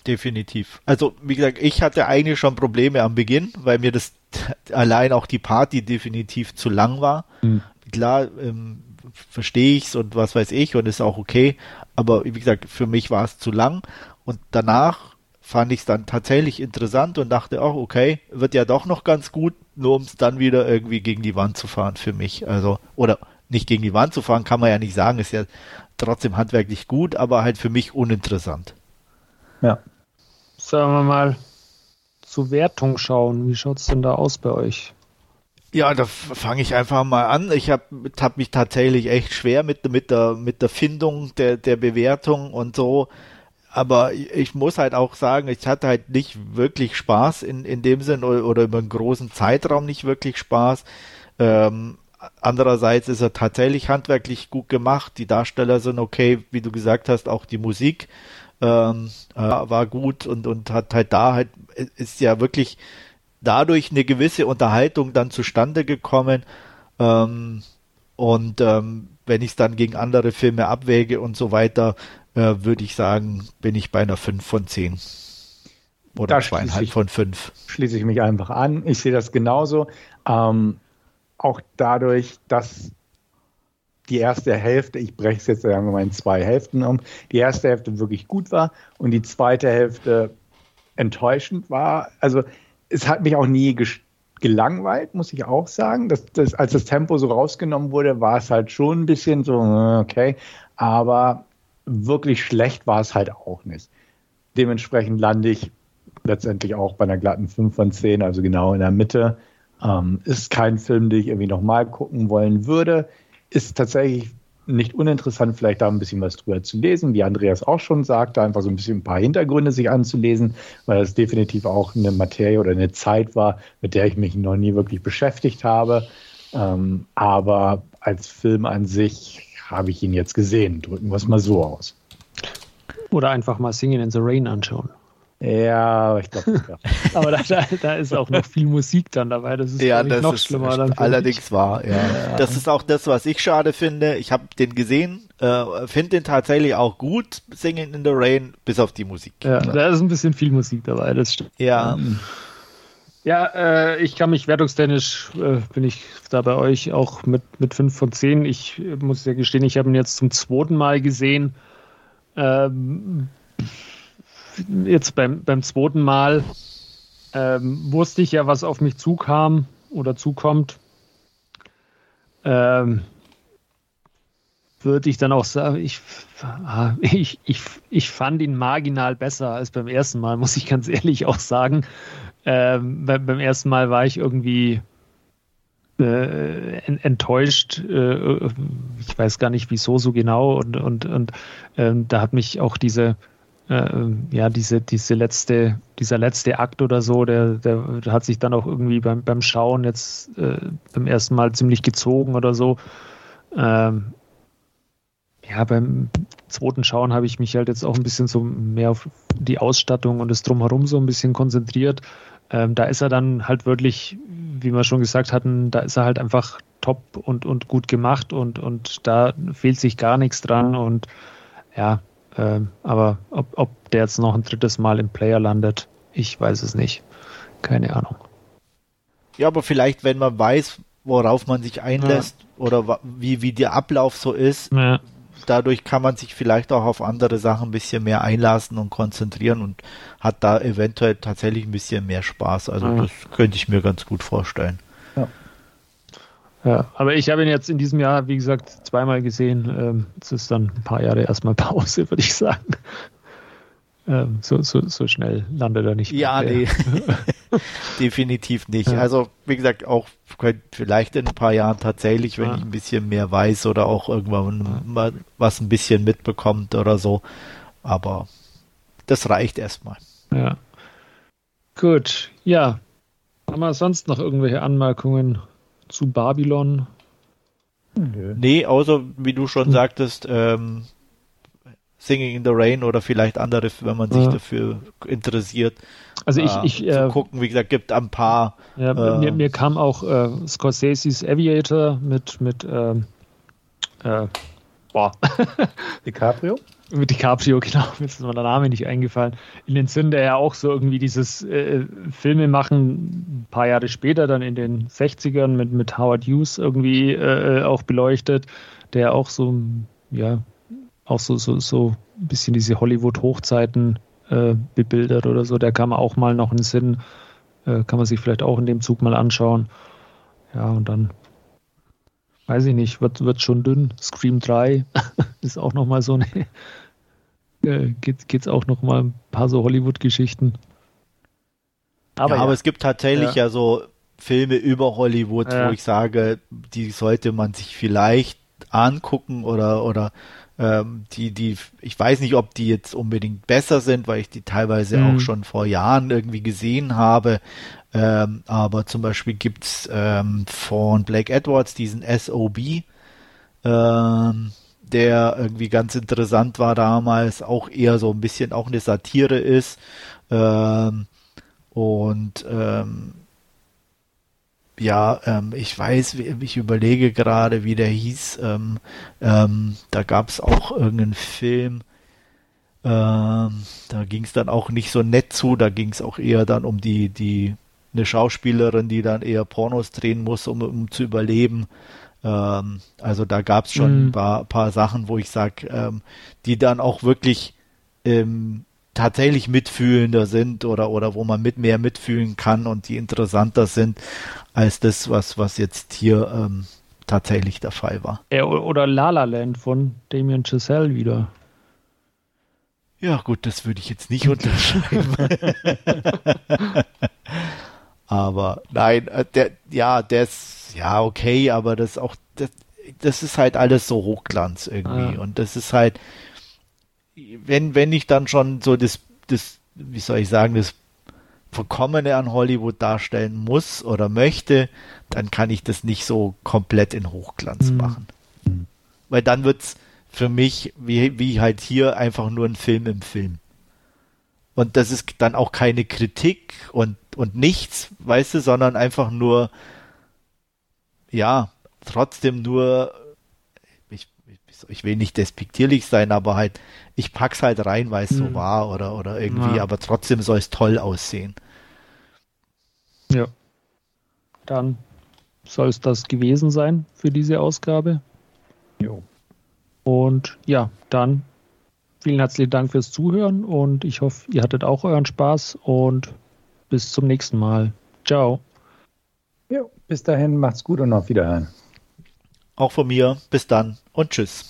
definitiv. Also, wie gesagt, ich hatte eigentlich schon Probleme am Beginn, weil mir das allein auch die Party definitiv zu lang war. Mhm klar, ähm, verstehe ich's und was weiß ich und ist auch okay, aber wie gesagt, für mich war es zu lang und danach fand ich es dann tatsächlich interessant und dachte auch, okay, wird ja doch noch ganz gut, nur um es dann wieder irgendwie gegen die Wand zu fahren für mich. Also, oder nicht gegen die Wand zu fahren, kann man ja nicht sagen, ist ja trotzdem handwerklich gut, aber halt für mich uninteressant. Ja. Sagen wir mal, zur Wertung schauen. Wie schaut es denn da aus bei euch? Ja, da fange ich einfach mal an. Ich habe hab mich tatsächlich echt schwer mit, mit, der, mit der Findung der, der Bewertung und so. Aber ich muss halt auch sagen, ich hatte halt nicht wirklich Spaß in, in dem Sinn oder, oder über einen großen Zeitraum nicht wirklich Spaß. Ähm, andererseits ist er tatsächlich handwerklich gut gemacht. Die Darsteller sind okay, wie du gesagt hast, auch die Musik ähm, äh, war gut und, und hat halt da halt, ist ja wirklich dadurch eine gewisse Unterhaltung dann zustande gekommen. Ähm, und ähm, wenn ich es dann gegen andere Filme abwäge und so weiter, äh, würde ich sagen, bin ich bei einer 5 von 10. Oder da zweieinhalb ich, von 5. Schließe ich mich einfach an. Ich sehe das genauso. Ähm, auch dadurch, dass die erste Hälfte, ich breche es jetzt sagen wir mal in zwei Hälften um, die erste Hälfte wirklich gut war und die zweite Hälfte enttäuschend war. Also es hat mich auch nie gelangweilt, muss ich auch sagen. Das, das, als das Tempo so rausgenommen wurde, war es halt schon ein bisschen so, okay, aber wirklich schlecht war es halt auch nicht. Dementsprechend lande ich letztendlich auch bei einer glatten 5 von 10, also genau in der Mitte. Ähm, ist kein Film, den ich irgendwie nochmal gucken wollen würde. Ist tatsächlich nicht uninteressant, vielleicht da ein bisschen was drüber zu lesen, wie Andreas auch schon sagte, einfach so ein bisschen ein paar Hintergründe sich anzulesen, weil das definitiv auch eine Materie oder eine Zeit war, mit der ich mich noch nie wirklich beschäftigt habe. Ähm, aber als Film an sich habe ich ihn jetzt gesehen. Drücken wir es mal so aus. Oder einfach mal Singing in the Rain anschauen. Ja, ich glaube. Ja. aber da, da, da, ist auch noch viel Musik dann dabei. Das ist ja, das noch ist schlimmer. Dann allerdings wahr. Ja. ja. Das ist auch das, was ich schade finde. Ich habe den gesehen, äh, finde den tatsächlich auch gut, Singing in the Rain, bis auf die Musik. Ja, da ist ein bisschen viel Musik dabei. Das stimmt. Ja. Ja, äh, ich kann mich wertungstechnisch, äh, bin ich da bei euch auch mit, mit 5 von 10. Ich äh, muss ja gestehen, ich habe ihn jetzt zum zweiten Mal gesehen. Ähm, jetzt beim, beim zweiten Mal ähm, wusste ich ja, was auf mich zukam oder zukommt. Ähm, würde ich dann auch sagen, ich, ah, ich, ich, ich fand ihn marginal besser als beim ersten Mal, muss ich ganz ehrlich auch sagen. Ähm, beim, ersten Mal war ich irgendwie äh, enttäuscht. Äh, ich weiß gar nicht, wieso so genau. Und, und, und ähm, da hat mich auch diese, äh, ja, diese, diese letzte, dieser letzte Akt oder so, der, der, der hat sich dann auch irgendwie beim, beim Schauen jetzt äh, beim ersten Mal ziemlich gezogen oder so. Ähm, ja, beim zweiten Schauen habe ich mich halt jetzt auch ein bisschen so mehr auf die Ausstattung und das Drumherum so ein bisschen konzentriert. Ähm, da ist er dann halt wirklich, wie wir schon gesagt hatten, da ist er halt einfach top und, und gut gemacht und, und da fehlt sich gar nichts dran und ja, ähm, aber ob, ob der jetzt noch ein drittes Mal im Player landet, ich weiß es nicht. Keine Ahnung. Ja, aber vielleicht, wenn man weiß, worauf man sich einlässt ja. oder wie, wie der Ablauf so ist, ja. dadurch kann man sich vielleicht auch auf andere Sachen ein bisschen mehr einlassen und konzentrieren und hat da eventuell tatsächlich ein bisschen mehr Spaß. Also ja. das könnte ich mir ganz gut vorstellen. Ja, aber ich habe ihn jetzt in diesem Jahr, wie gesagt, zweimal gesehen. Ähm, es ist dann ein paar Jahre erstmal Pause, würde ich sagen. Ähm, so, so, so schnell landet er nicht. Ja, nee. Definitiv nicht. Ja. Also, wie gesagt, auch vielleicht in ein paar Jahren tatsächlich, wenn ja. ich ein bisschen mehr weiß oder auch irgendwann mal was ein bisschen mitbekommt oder so. Aber das reicht erstmal. Ja. Gut, ja. Haben wir sonst noch irgendwelche Anmerkungen zu Babylon? Nee, außer wie du schon hm. sagtest, ähm, Singing in the Rain oder vielleicht andere, wenn man sich ja. dafür interessiert. Also ich, äh, ich äh, gucken, wie gesagt, gibt ein paar. Ja, äh, mir, mir, kam auch äh, Scorsese's Aviator mit mit ähm, äh, boah. DiCaprio? Mit DiCaprio, genau, mir ist mir der Name nicht eingefallen. In den Sinn, der ja auch so irgendwie dieses äh, Filme machen, ein paar Jahre später, dann in den 60ern mit, mit Howard Hughes irgendwie äh, auch beleuchtet, der auch so, ja, auch so, so, so ein bisschen diese Hollywood-Hochzeiten äh, bebildert oder so. Der kam auch mal noch in den Sinn, äh, kann man sich vielleicht auch in dem Zug mal anschauen. Ja, und dann weiß ich nicht, wird, wird schon dünn. Scream 3 ist auch nochmal so eine, äh, geht, geht's auch nochmal ein paar so Hollywood-Geschichten. Aber, ja, ja. aber es gibt tatsächlich ja, ja so Filme über Hollywood, wo ich sage, die sollte man sich vielleicht angucken oder, oder ähm, die, die, ich weiß nicht, ob die jetzt unbedingt besser sind, weil ich die teilweise mhm. auch schon vor Jahren irgendwie gesehen habe. Ähm, aber zum Beispiel gibt's ähm, von Blake Edwards diesen SOB, ähm, der irgendwie ganz interessant war damals, auch eher so ein bisschen auch eine Satire ist. Ähm, und ähm, ja, ähm, ich weiß, ich überlege gerade, wie der hieß. Ähm, ähm, da gab es auch irgendeinen Film. Ähm, da ging es dann auch nicht so nett zu. Da ging es auch eher dann um die, die, eine Schauspielerin, die dann eher Pornos drehen muss, um, um zu überleben. Ähm, also da gab es schon mhm. ein paar, paar, Sachen, wo ich sage, ähm, die dann auch wirklich ähm, tatsächlich mitfühlender sind oder, oder wo man mit mehr mitfühlen kann und die interessanter sind als das, was, was jetzt hier ähm, tatsächlich der Fall war. Ja, oder La La Land von Damien Chazelle wieder. Ja, gut, das würde ich jetzt nicht unterschreiben. aber nein, äh, der, ja, der ist, ja, okay, aber das auch, das, das ist halt alles so Hochglanz irgendwie. Ah. Und das ist halt, wenn, wenn ich dann schon so das, das, wie soll ich sagen, das Verkommene an Hollywood darstellen muss oder möchte, dann kann ich das nicht so komplett in Hochglanz mhm. machen. Mhm. Weil dann wird's für mich, wie, wie halt hier, einfach nur ein Film im Film. Und das ist dann auch keine Kritik und, und nichts, weißt du, sondern einfach nur, ja, trotzdem nur ich will nicht despektierlich sein, aber halt, ich pack's halt rein, weil es mhm. so war oder, oder irgendwie, ja. aber trotzdem soll es toll aussehen. Ja. Dann soll es das gewesen sein für diese Ausgabe. Jo. Und ja, dann vielen herzlichen Dank fürs Zuhören und ich hoffe, ihr hattet auch euren Spaß und bis zum nächsten Mal. Ciao. Jo, bis dahin, macht's gut und auf Wiederhören. Auch von mir. Bis dann und tschüss.